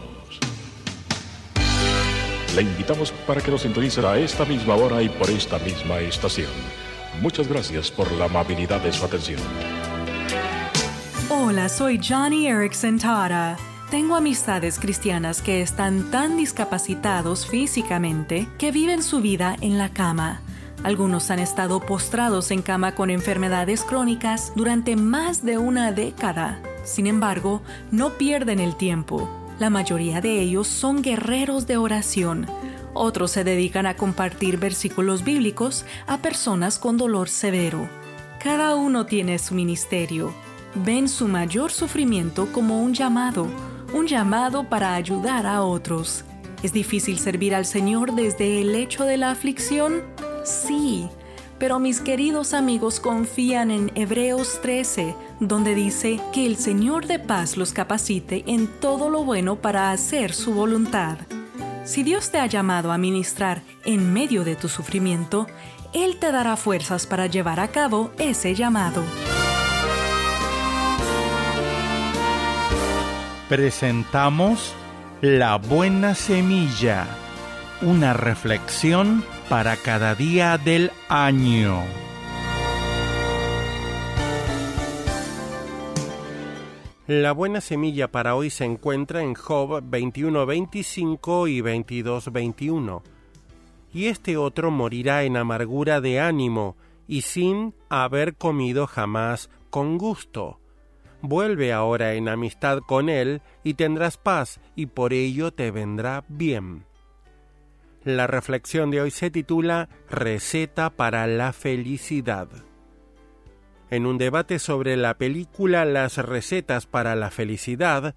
Le invitamos para que nos sintonice a esta misma hora y por esta misma estación. Muchas gracias por la amabilidad de su atención. Hola, soy Johnny Erickson Tara. Tengo amistades cristianas que están tan discapacitados físicamente que viven su vida en la cama. Algunos han estado postrados en cama con enfermedades crónicas durante más de una década. Sin embargo, no pierden el tiempo la mayoría de ellos son guerreros de oración. Otros se dedican a compartir versículos bíblicos a personas con dolor severo. Cada uno tiene su ministerio. Ven su mayor sufrimiento como un llamado, un llamado para ayudar a otros. ¿Es difícil servir al Señor desde el hecho de la aflicción? Sí, pero mis queridos amigos confían en Hebreos 13, donde dice que el Señor de paz los capacite en todo lo bueno para hacer su voluntad. Si Dios te ha llamado a ministrar en medio de tu sufrimiento, Él te dará fuerzas para llevar a cabo ese llamado. Presentamos La Buena Semilla, una reflexión para cada día del año. La buena semilla para hoy se encuentra en Job 21:25 y 22:21. Y este otro morirá en amargura de ánimo y sin haber comido jamás con gusto. Vuelve ahora en amistad con él y tendrás paz y por ello te vendrá bien. La reflexión de hoy se titula Receta para la felicidad. En un debate sobre la película Las recetas para la felicidad,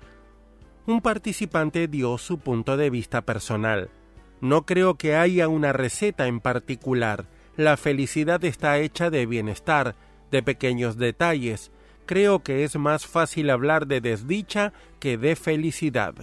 un participante dio su punto de vista personal. No creo que haya una receta en particular. La felicidad está hecha de bienestar, de pequeños detalles, creo que es más fácil hablar de desdicha que de felicidad.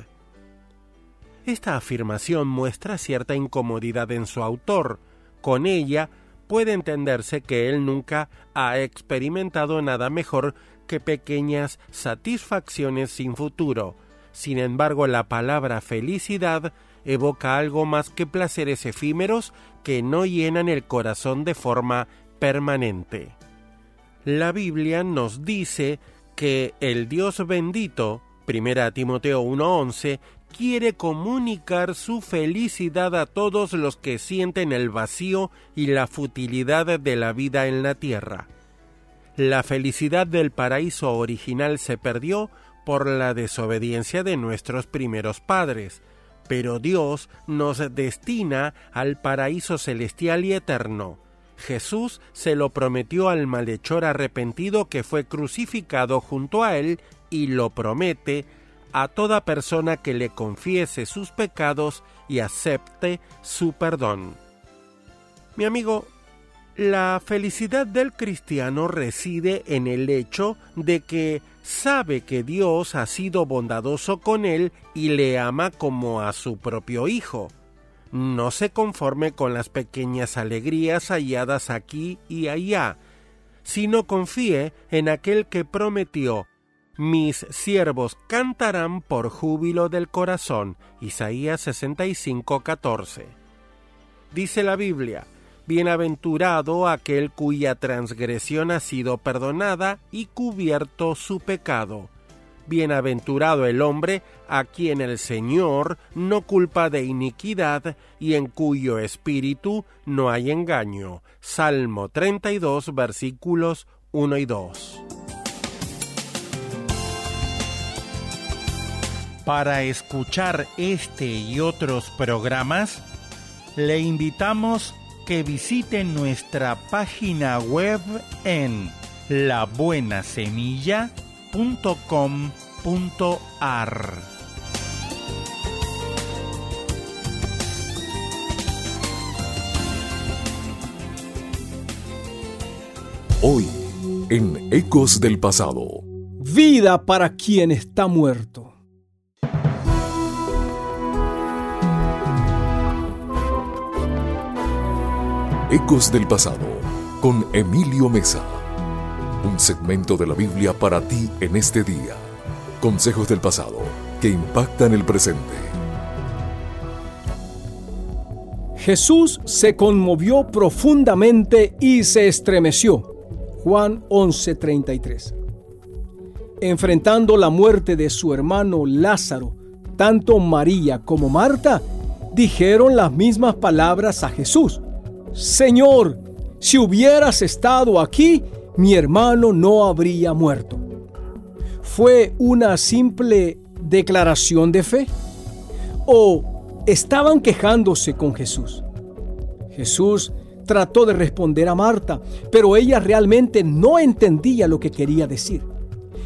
Esta afirmación muestra cierta incomodidad en su autor. Con ella puede entenderse que él nunca ha experimentado nada mejor que pequeñas satisfacciones sin futuro. Sin embargo, la palabra felicidad evoca algo más que placeres efímeros que no llenan el corazón de forma permanente. La Biblia nos dice que el Dios bendito, 1 Timoteo 1:11, quiere comunicar su felicidad a todos los que sienten el vacío y la futilidad de la vida en la tierra. La felicidad del paraíso original se perdió por la desobediencia de nuestros primeros padres, pero Dios nos destina al paraíso celestial y eterno. Jesús se lo prometió al malhechor arrepentido que fue crucificado junto a él y lo promete a toda persona que le confiese sus pecados y acepte su perdón. Mi amigo, la felicidad del cristiano reside en el hecho de que sabe que Dios ha sido bondadoso con él y le ama como a su propio hijo. No se conforme con las pequeñas alegrías halladas aquí y allá, sino confíe en aquel que prometió mis siervos cantarán por júbilo del corazón. Isaías 65:14. Dice la Biblia, Bienaventurado aquel cuya transgresión ha sido perdonada y cubierto su pecado. Bienaventurado el hombre a quien el Señor no culpa de iniquidad y en cuyo espíritu no hay engaño. Salmo 32 versículos 1 y 2. Para escuchar este y otros programas, le invitamos que visite nuestra página web en labuenasemilla.com.ar. Hoy, en Ecos del Pasado. Vida para quien está muerto. Ecos del pasado con Emilio Mesa. Un segmento de la Biblia para ti en este día. Consejos del pasado que impactan el presente. Jesús se conmovió profundamente y se estremeció. Juan 11:33. Enfrentando la muerte de su hermano Lázaro, tanto María como Marta dijeron las mismas palabras a Jesús Señor, si hubieras estado aquí, mi hermano no habría muerto. ¿Fue una simple declaración de fe? ¿O estaban quejándose con Jesús? Jesús trató de responder a Marta, pero ella realmente no entendía lo que quería decir.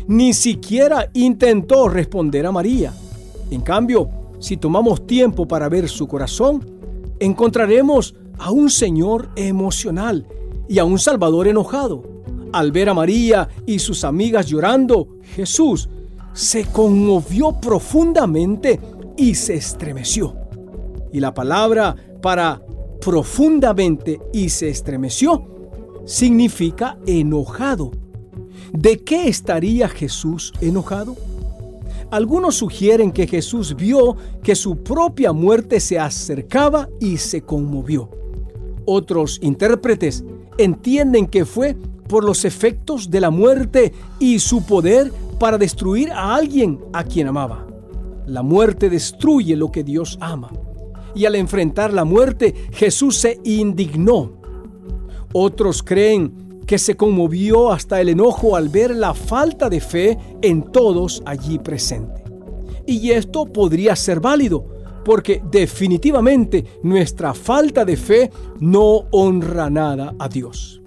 Ni siquiera intentó responder a María. En cambio, si tomamos tiempo para ver su corazón, encontraremos a un Señor emocional y a un Salvador enojado. Al ver a María y sus amigas llorando, Jesús se conmovió profundamente y se estremeció. Y la palabra para profundamente y se estremeció significa enojado. ¿De qué estaría Jesús enojado? Algunos sugieren que Jesús vio que su propia muerte se acercaba y se conmovió. Otros intérpretes entienden que fue por los efectos de la muerte y su poder para destruir a alguien a quien amaba. La muerte destruye lo que Dios ama. Y al enfrentar la muerte, Jesús se indignó. Otros creen que se conmovió hasta el enojo al ver la falta de fe en todos allí presentes. Y esto podría ser válido, porque definitivamente nuestra falta de fe no honra nada a Dios.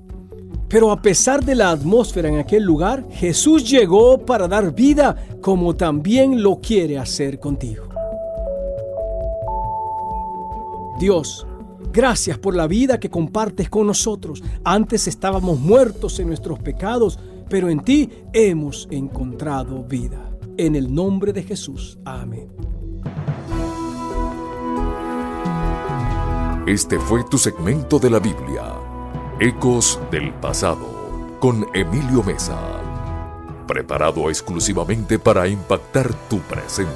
Pero a pesar de la atmósfera en aquel lugar, Jesús llegó para dar vida como también lo quiere hacer contigo. Dios, gracias por la vida que compartes con nosotros. Antes estábamos muertos en nuestros pecados, pero en ti hemos encontrado vida. En el nombre de Jesús. Amén. Este fue tu segmento de la Biblia, Ecos del Pasado, con Emilio Mesa, preparado exclusivamente para impactar tu presente.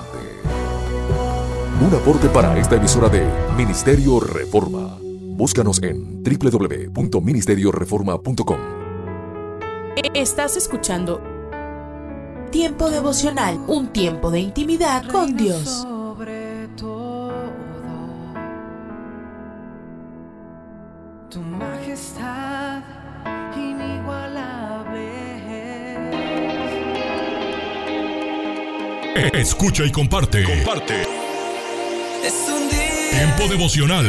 Un aporte para esta emisora de Ministerio Reforma. Búscanos en www.ministerioreforma.com. Estás escuchando Tiempo devocional, un tiempo de intimidad con Dios. Escucha y comparte. Comparte. Es un día Tiempo devocional.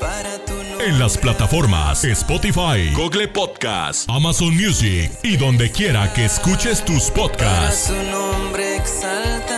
para tu nombre. En las plataformas Spotify, Google Podcast, Amazon Music y donde quiera que escuches tus Para podcasts. su nombre exaltar.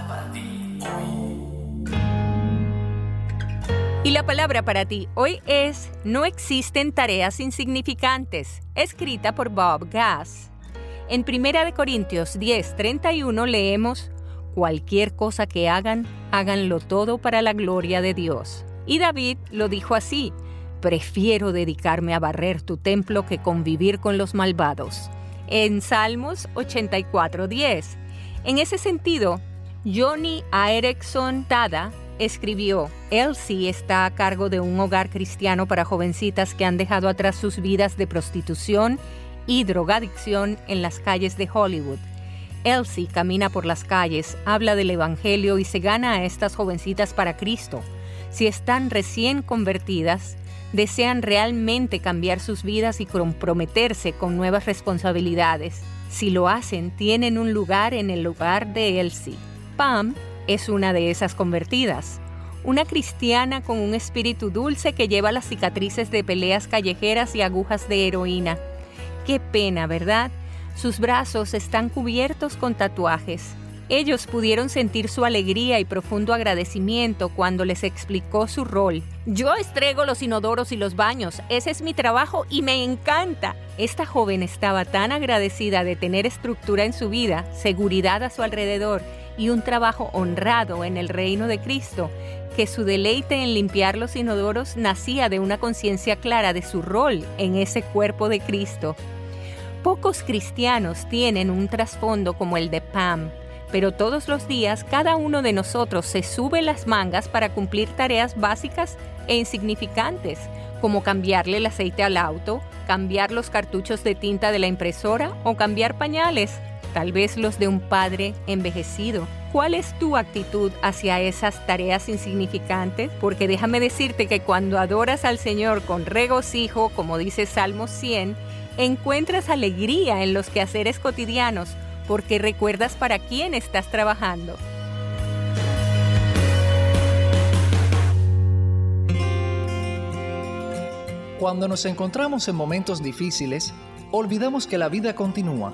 Y la palabra para ti hoy es No existen tareas insignificantes, escrita por Bob Gass. En 1 de Corintios 10:31 leemos, Cualquier cosa que hagan, háganlo todo para la gloria de Dios. Y David lo dijo así, Prefiero dedicarme a barrer tu templo que convivir con los malvados. En Salmos 84:10. En ese sentido, Johnny Erickson Tada escribió, Elsie está a cargo de un hogar cristiano para jovencitas que han dejado atrás sus vidas de prostitución y drogadicción en las calles de Hollywood. Elsie camina por las calles, habla del Evangelio y se gana a estas jovencitas para Cristo. Si están recién convertidas, desean realmente cambiar sus vidas y comprometerse con nuevas responsabilidades. Si lo hacen, tienen un lugar en el lugar de Elsie. Pam es una de esas convertidas. Una cristiana con un espíritu dulce que lleva las cicatrices de peleas callejeras y agujas de heroína. Qué pena, ¿verdad? Sus brazos están cubiertos con tatuajes. Ellos pudieron sentir su alegría y profundo agradecimiento cuando les explicó su rol. Yo estrego los inodoros y los baños, ese es mi trabajo y me encanta. Esta joven estaba tan agradecida de tener estructura en su vida, seguridad a su alrededor y un trabajo honrado en el reino de Cristo, que su deleite en limpiar los inodoros nacía de una conciencia clara de su rol en ese cuerpo de Cristo. Pocos cristianos tienen un trasfondo como el de Pam, pero todos los días cada uno de nosotros se sube las mangas para cumplir tareas básicas e insignificantes, como cambiarle el aceite al auto, cambiar los cartuchos de tinta de la impresora o cambiar pañales, tal vez los de un padre envejecido. ¿Cuál es tu actitud hacia esas tareas insignificantes? Porque déjame decirte que cuando adoras al Señor con regocijo, como dice Salmo 100, encuentras alegría en los quehaceres cotidianos porque recuerdas para quién estás trabajando. Cuando nos encontramos en momentos difíciles, olvidamos que la vida continúa,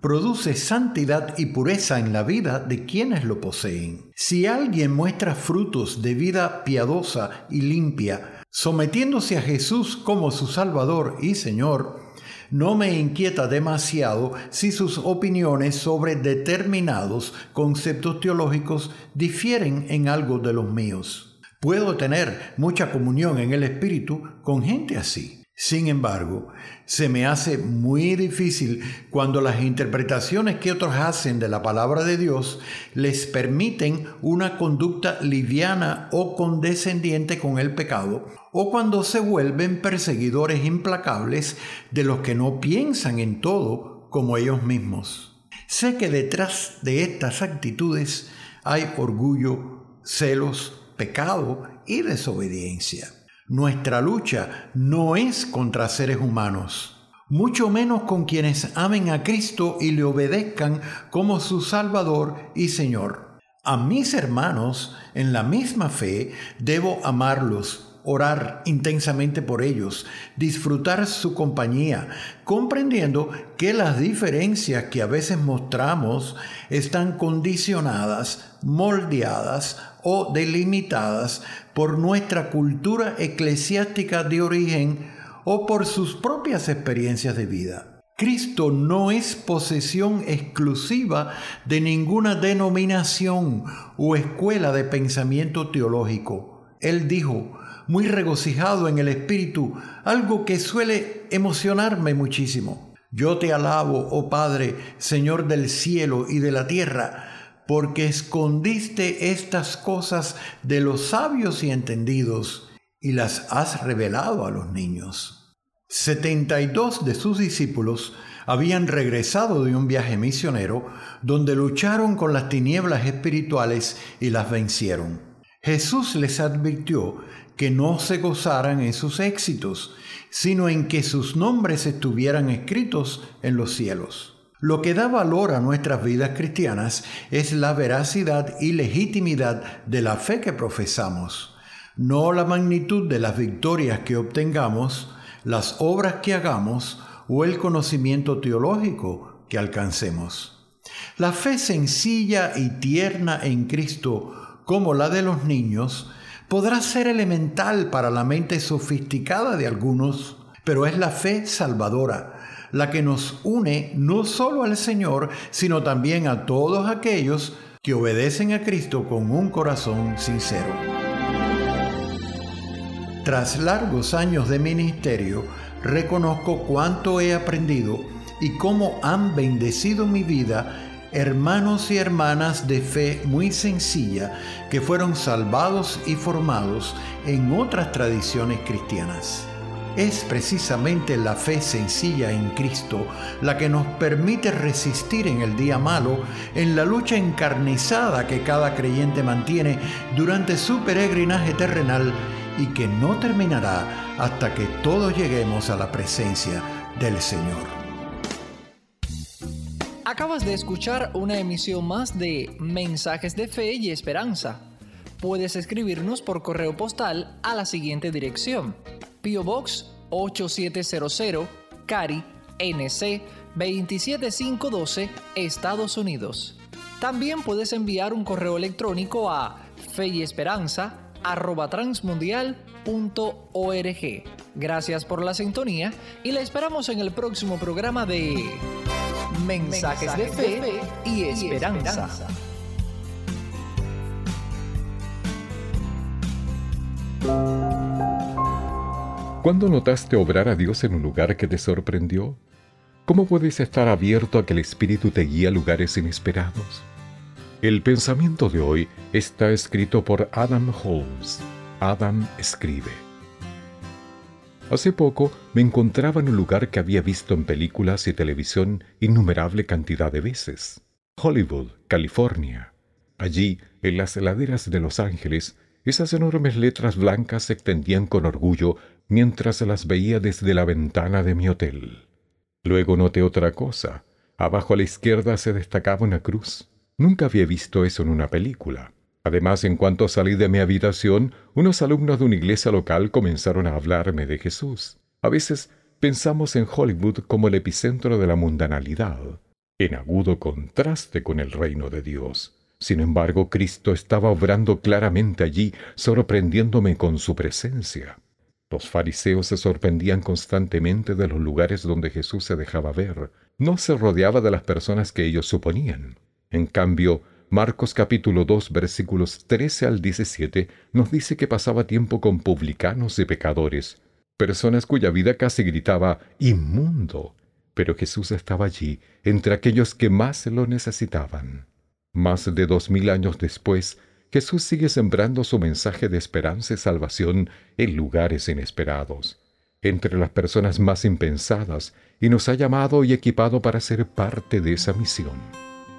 produce santidad y pureza en la vida de quienes lo poseen. Si alguien muestra frutos de vida piadosa y limpia, sometiéndose a Jesús como su Salvador y Señor, no me inquieta demasiado si sus opiniones sobre determinados conceptos teológicos difieren en algo de los míos. Puedo tener mucha comunión en el Espíritu con gente así. Sin embargo, se me hace muy difícil cuando las interpretaciones que otros hacen de la palabra de Dios les permiten una conducta liviana o condescendiente con el pecado, o cuando se vuelven perseguidores implacables de los que no piensan en todo como ellos mismos. Sé que detrás de estas actitudes hay orgullo, celos, pecado y desobediencia. Nuestra lucha no es contra seres humanos, mucho menos con quienes amen a Cristo y le obedezcan como su Salvador y Señor. A mis hermanos en la misma fe debo amarlos, orar intensamente por ellos, disfrutar su compañía, comprendiendo que las diferencias que a veces mostramos están condicionadas, moldeadas o delimitadas por nuestra cultura eclesiástica de origen o por sus propias experiencias de vida. Cristo no es posesión exclusiva de ninguna denominación o escuela de pensamiento teológico. Él dijo, muy regocijado en el Espíritu, algo que suele emocionarme muchísimo. Yo te alabo, oh Padre, Señor del cielo y de la tierra, porque escondiste estas cosas de los sabios y entendidos y las has revelado a los niños. Setenta y dos de sus discípulos habían regresado de un viaje misionero donde lucharon con las tinieblas espirituales y las vencieron. Jesús les advirtió que no se gozaran en sus éxitos, sino en que sus nombres estuvieran escritos en los cielos. Lo que da valor a nuestras vidas cristianas es la veracidad y legitimidad de la fe que profesamos, no la magnitud de las victorias que obtengamos, las obras que hagamos o el conocimiento teológico que alcancemos. La fe sencilla y tierna en Cristo, como la de los niños, podrá ser elemental para la mente sofisticada de algunos, pero es la fe salvadora la que nos une no solo al Señor, sino también a todos aquellos que obedecen a Cristo con un corazón sincero. Tras largos años de ministerio, reconozco cuánto he aprendido y cómo han bendecido mi vida hermanos y hermanas de fe muy sencilla que fueron salvados y formados en otras tradiciones cristianas. Es precisamente la fe sencilla en Cristo la que nos permite resistir en el día malo, en la lucha encarnizada que cada creyente mantiene durante su peregrinaje terrenal y que no terminará hasta que todos lleguemos a la presencia del Señor. Acabas de escuchar una emisión más de Mensajes de Fe y Esperanza. Puedes escribirnos por correo postal a la siguiente dirección P.O. Box 8700, Cari, NC 27512, Estados Unidos. También puedes enviar un correo electrónico a feyesperanza@transmundial.org. Gracias por la sintonía y la esperamos en el próximo programa de Mensajes, de, fe y esperanza. ¿Cuándo notaste obrar a Dios en un lugar que te sorprendió? ¿Cómo puedes estar abierto a que el Espíritu te guíe a lugares inesperados? El pensamiento de hoy está escrito por Adam Holmes. Adam escribe. Hace poco me encontraba en un lugar que había visto en películas y televisión innumerable cantidad de veces. Hollywood, California. Allí, en las laderas de Los Ángeles, esas enormes letras blancas se extendían con orgullo mientras las veía desde la ventana de mi hotel. Luego noté otra cosa. Abajo a la izquierda se destacaba una cruz. Nunca había visto eso en una película. Además, en cuanto salí de mi habitación, unos alumnos de una iglesia local comenzaron a hablarme de Jesús. A veces pensamos en Hollywood como el epicentro de la mundanalidad, en agudo contraste con el reino de Dios. Sin embargo, Cristo estaba obrando claramente allí, sorprendiéndome con su presencia. Los fariseos se sorprendían constantemente de los lugares donde Jesús se dejaba ver. No se rodeaba de las personas que ellos suponían. En cambio, Marcos capítulo 2 versículos 13 al 17 nos dice que pasaba tiempo con publicanos y pecadores, personas cuya vida casi gritaba inmundo, pero Jesús estaba allí, entre aquellos que más lo necesitaban. Más de dos mil años después, Jesús sigue sembrando su mensaje de esperanza y salvación en lugares inesperados, entre las personas más impensadas, y nos ha llamado y equipado para ser parte de esa misión.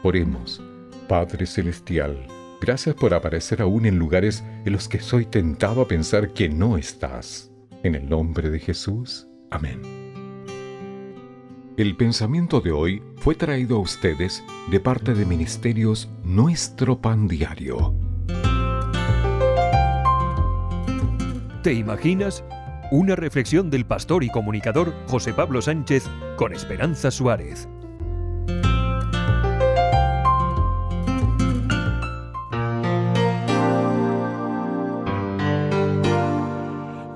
Oremos, Padre Celestial, gracias por aparecer aún en lugares en los que soy tentado a pensar que no estás. En el nombre de Jesús, amén. El pensamiento de hoy fue traído a ustedes de parte de Ministerios Nuestro Pan Diario. ¿Te imaginas? Una reflexión del pastor y comunicador José Pablo Sánchez con Esperanza Suárez.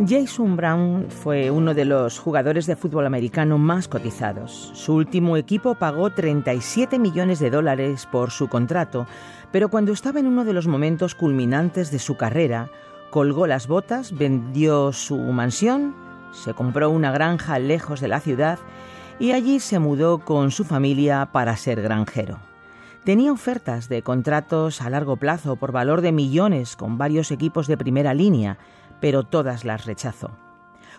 Jason Brown fue uno de los jugadores de fútbol americano más cotizados. Su último equipo pagó 37 millones de dólares por su contrato, pero cuando estaba en uno de los momentos culminantes de su carrera, colgó las botas, vendió su mansión, se compró una granja lejos de la ciudad y allí se mudó con su familia para ser granjero. Tenía ofertas de contratos a largo plazo por valor de millones con varios equipos de primera línea, pero todas las rechazó.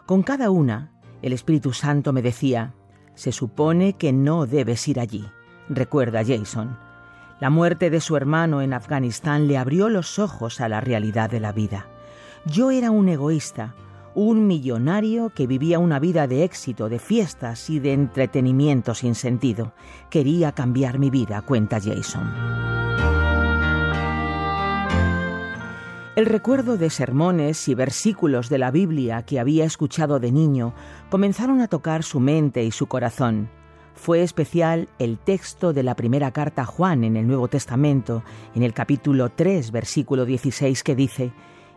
Con cada una, el Espíritu Santo me decía, se supone que no debes ir allí. Recuerda Jason. La muerte de su hermano en Afganistán le abrió los ojos a la realidad de la vida. Yo era un egoísta, un millonario que vivía una vida de éxito, de fiestas y de entretenimiento sin sentido. Quería cambiar mi vida, cuenta Jason. El recuerdo de sermones y versículos de la Biblia que había escuchado de niño comenzaron a tocar su mente y su corazón. Fue especial el texto de la primera carta a Juan en el Nuevo Testamento, en el capítulo 3, versículo 16, que dice,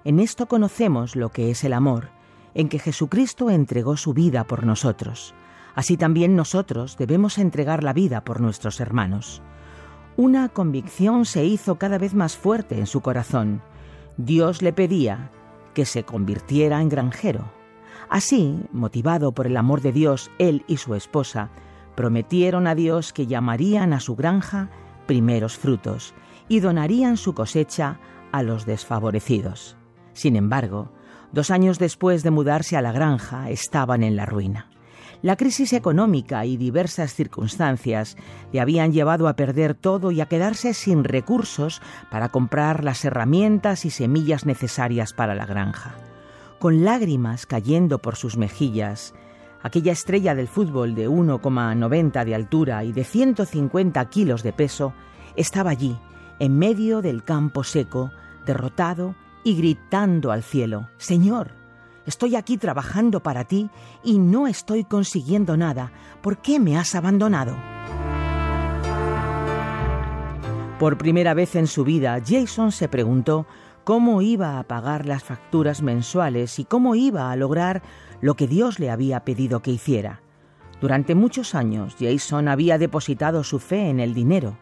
En esto conocemos lo que es el amor, en que Jesucristo entregó su vida por nosotros. Así también nosotros debemos entregar la vida por nuestros hermanos. Una convicción se hizo cada vez más fuerte en su corazón. Dios le pedía que se convirtiera en granjero. Así, motivado por el amor de Dios, él y su esposa prometieron a Dios que llamarían a su granja primeros frutos y donarían su cosecha a los desfavorecidos. Sin embargo, dos años después de mudarse a la granja, estaban en la ruina. La crisis económica y diversas circunstancias le habían llevado a perder todo y a quedarse sin recursos para comprar las herramientas y semillas necesarias para la granja. Con lágrimas cayendo por sus mejillas, aquella estrella del fútbol de 1,90 de altura y de 150 kilos de peso estaba allí, en medio del campo seco, derrotado y gritando al cielo, Señor, Estoy aquí trabajando para ti y no estoy consiguiendo nada. ¿Por qué me has abandonado? Por primera vez en su vida, Jason se preguntó cómo iba a pagar las facturas mensuales y cómo iba a lograr lo que Dios le había pedido que hiciera. Durante muchos años, Jason había depositado su fe en el dinero.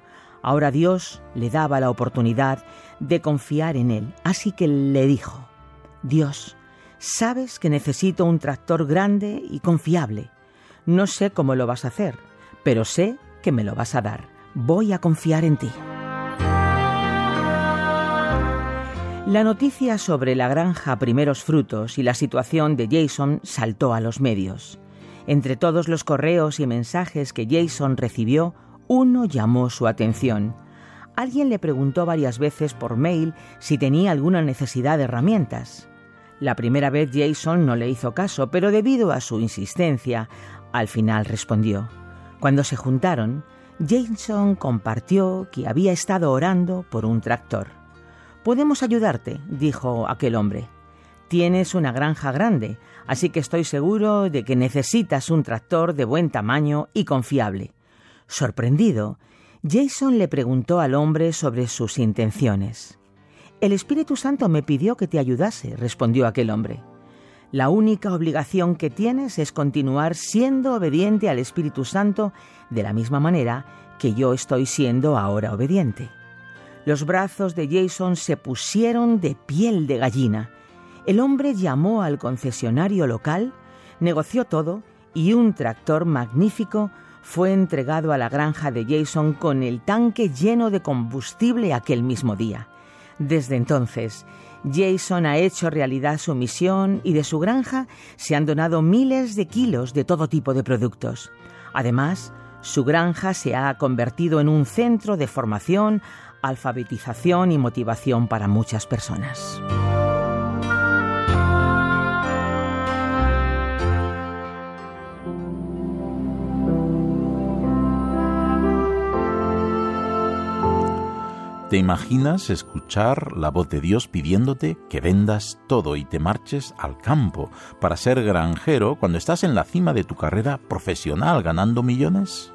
Ahora Dios le daba la oportunidad de confiar en él, así que le dijo, Dios, Sabes que necesito un tractor grande y confiable. No sé cómo lo vas a hacer, pero sé que me lo vas a dar. Voy a confiar en ti. La noticia sobre la granja Primeros Frutos y la situación de Jason saltó a los medios. Entre todos los correos y mensajes que Jason recibió, uno llamó su atención. Alguien le preguntó varias veces por mail si tenía alguna necesidad de herramientas. La primera vez Jason no le hizo caso, pero debido a su insistencia, al final respondió. Cuando se juntaron, Jason compartió que había estado orando por un tractor. Podemos ayudarte, dijo aquel hombre. Tienes una granja grande, así que estoy seguro de que necesitas un tractor de buen tamaño y confiable. Sorprendido, Jason le preguntó al hombre sobre sus intenciones. El Espíritu Santo me pidió que te ayudase, respondió aquel hombre. La única obligación que tienes es continuar siendo obediente al Espíritu Santo de la misma manera que yo estoy siendo ahora obediente. Los brazos de Jason se pusieron de piel de gallina. El hombre llamó al concesionario local, Negoció todo y un tractor magnífico fue entregado a la granja de Jason con el tanque lleno de combustible aquel mismo día. Desde entonces, Jason ha hecho realidad su misión y de su granja se han donado miles de kilos de todo tipo de productos. Además, su granja se ha convertido en un centro de formación, alfabetización y motivación para muchas personas. ¿Te imaginas escuchar la voz de Dios pidiéndote que vendas todo y te marches al campo para ser granjero cuando estás en la cima de tu carrera profesional ganando millones?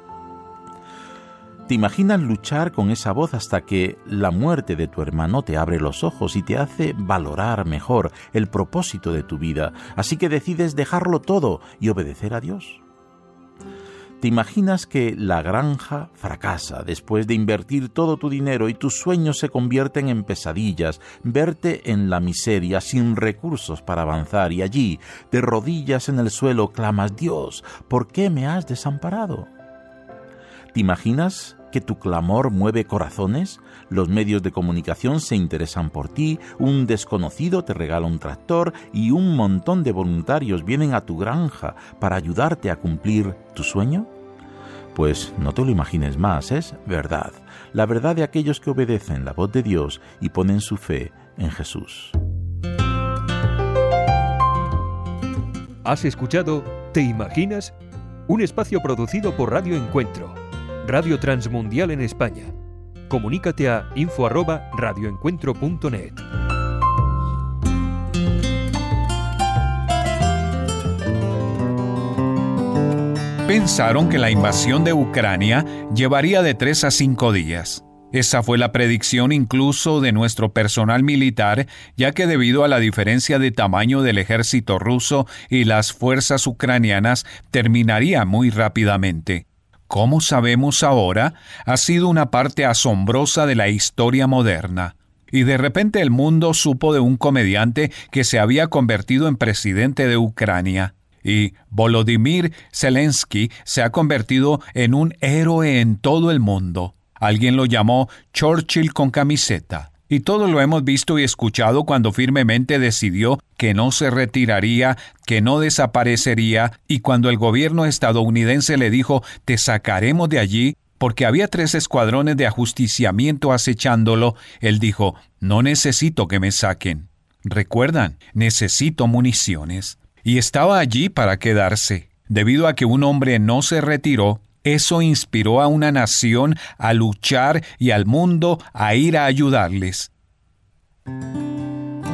¿Te imaginas luchar con esa voz hasta que la muerte de tu hermano te abre los ojos y te hace valorar mejor el propósito de tu vida, así que decides dejarlo todo y obedecer a Dios? ¿Te imaginas que la granja fracasa después de invertir todo tu dinero y tus sueños se convierten en pesadillas, verte en la miseria sin recursos para avanzar y allí, de rodillas en el suelo, clamas, Dios, ¿por qué me has desamparado? ¿Te imaginas que tu clamor mueve corazones? Los medios de comunicación se interesan por ti, un desconocido te regala un tractor y un montón de voluntarios vienen a tu granja para ayudarte a cumplir tu sueño. Pues no te lo imagines más, es verdad, la verdad de aquellos que obedecen la voz de Dios y ponen su fe en Jesús. ¿Has escuchado Te Imaginas? Un espacio producido por Radio Encuentro, Radio Transmundial en España. Comunícate a info@radioencuentro.net. pensaron que la invasión de Ucrania llevaría de tres a cinco días. Esa fue la predicción incluso de nuestro personal militar, ya que debido a la diferencia de tamaño del ejército ruso y las fuerzas ucranianas terminaría muy rápidamente. Como sabemos ahora, ha sido una parte asombrosa de la historia moderna. Y de repente el mundo supo de un comediante que se había convertido en presidente de Ucrania y Volodymyr Zelensky se ha convertido en un héroe en todo el mundo. Alguien lo llamó Churchill con camiseta. Y todo lo hemos visto y escuchado cuando firmemente decidió que no se retiraría, que no desaparecería, y cuando el gobierno estadounidense le dijo te sacaremos de allí, porque había tres escuadrones de ajusticiamiento acechándolo, él dijo no necesito que me saquen. Recuerdan, necesito municiones y estaba allí para quedarse. Debido a que un hombre no se retiró, eso inspiró a una nación a luchar y al mundo a ir a ayudarles.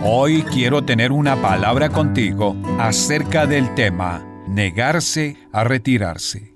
Hoy quiero tener una palabra contigo acerca del tema negarse a retirarse.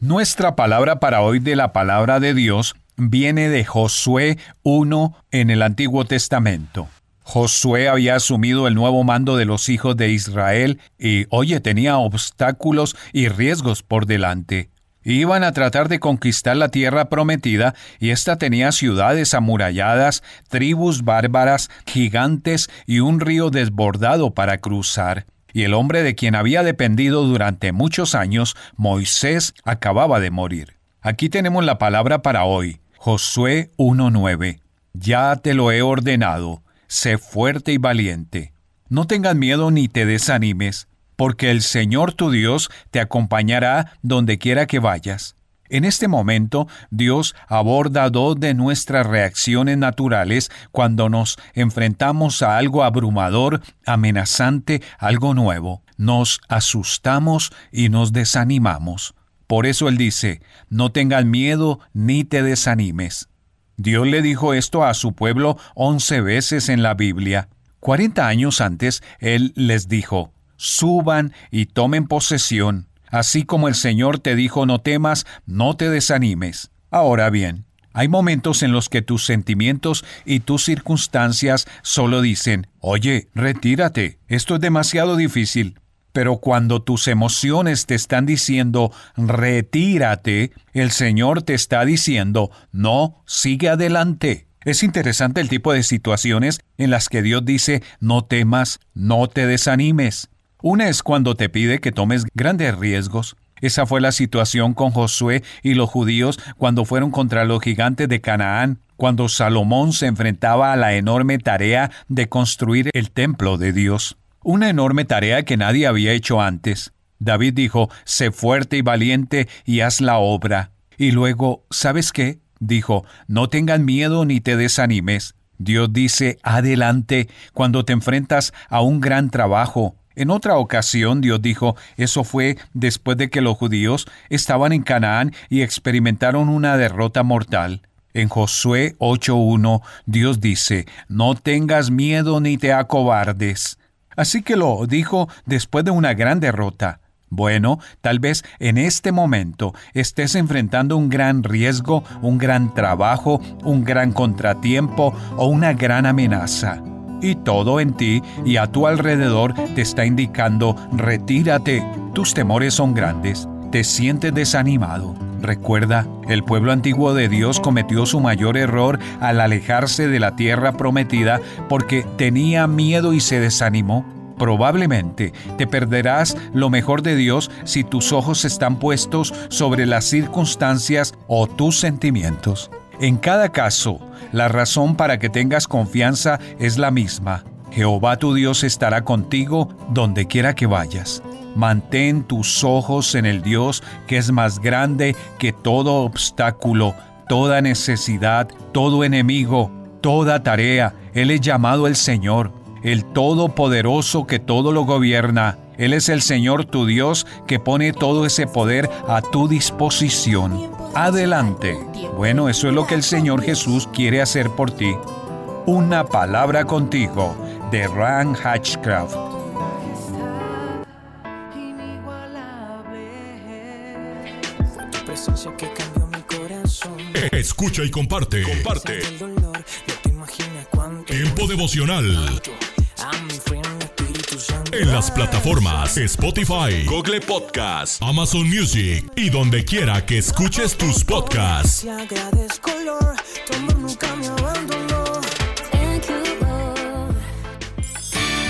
Nuestra palabra para hoy de la palabra de Dios viene de Josué 1 en el Antiguo Testamento. Josué había asumido el nuevo mando de los hijos de Israel y, oye, tenía obstáculos y riesgos por delante. Iban a tratar de conquistar la tierra prometida y ésta tenía ciudades amuralladas, tribus bárbaras, gigantes y un río desbordado para cruzar. Y el hombre de quien había dependido durante muchos años, Moisés, acababa de morir. Aquí tenemos la palabra para hoy, Josué 1.9. Ya te lo he ordenado sé fuerte y valiente. No tengas miedo ni te desanimes, porque el Señor tu Dios te acompañará donde quiera que vayas. En este momento, Dios aborda dos de nuestras reacciones naturales cuando nos enfrentamos a algo abrumador, amenazante, algo nuevo. Nos asustamos y nos desanimamos. Por eso Él dice, no tengas miedo ni te desanimes. Dios le dijo esto a su pueblo once veces en la Biblia. Cuarenta años antes, Él les dijo, suban y tomen posesión, así como el Señor te dijo no temas, no te desanimes. Ahora bien, hay momentos en los que tus sentimientos y tus circunstancias solo dicen, oye, retírate, esto es demasiado difícil. Pero cuando tus emociones te están diciendo, retírate, el Señor te está diciendo, no, sigue adelante. Es interesante el tipo de situaciones en las que Dios dice, no temas, no te desanimes. Una es cuando te pide que tomes grandes riesgos. Esa fue la situación con Josué y los judíos cuando fueron contra los gigantes de Canaán, cuando Salomón se enfrentaba a la enorme tarea de construir el templo de Dios. Una enorme tarea que nadie había hecho antes. David dijo, sé fuerte y valiente y haz la obra. Y luego, ¿sabes qué? Dijo, no tengan miedo ni te desanimes. Dios dice, adelante, cuando te enfrentas a un gran trabajo. En otra ocasión Dios dijo, eso fue después de que los judíos estaban en Canaán y experimentaron una derrota mortal. En Josué 8.1 Dios dice, no tengas miedo ni te acobardes. Así que lo dijo después de una gran derrota. Bueno, tal vez en este momento estés enfrentando un gran riesgo, un gran trabajo, un gran contratiempo o una gran amenaza. Y todo en ti y a tu alrededor te está indicando, retírate, tus temores son grandes, te sientes desanimado. Recuerda, el pueblo antiguo de Dios cometió su mayor error al alejarse de la tierra prometida porque tenía miedo y se desanimó. Probablemente te perderás lo mejor de Dios si tus ojos están puestos sobre las circunstancias o tus sentimientos. En cada caso, la razón para que tengas confianza es la misma. Jehová tu Dios estará contigo donde quiera que vayas. Mantén tus ojos en el Dios que es más grande que todo obstáculo, toda necesidad, todo enemigo, toda tarea. Él es llamado el Señor el Todopoderoso que todo lo gobierna. Él es el Señor tu Dios que pone todo ese poder a tu disposición. Adelante. Bueno, eso es lo que el Señor Jesús quiere hacer por ti. Una palabra contigo de Ran Hatchcraft. Escucha y comparte. Comparte. Tiempo devocional en las plataformas Spotify, Google Podcast, Amazon Music y donde quiera que escuches tus podcasts.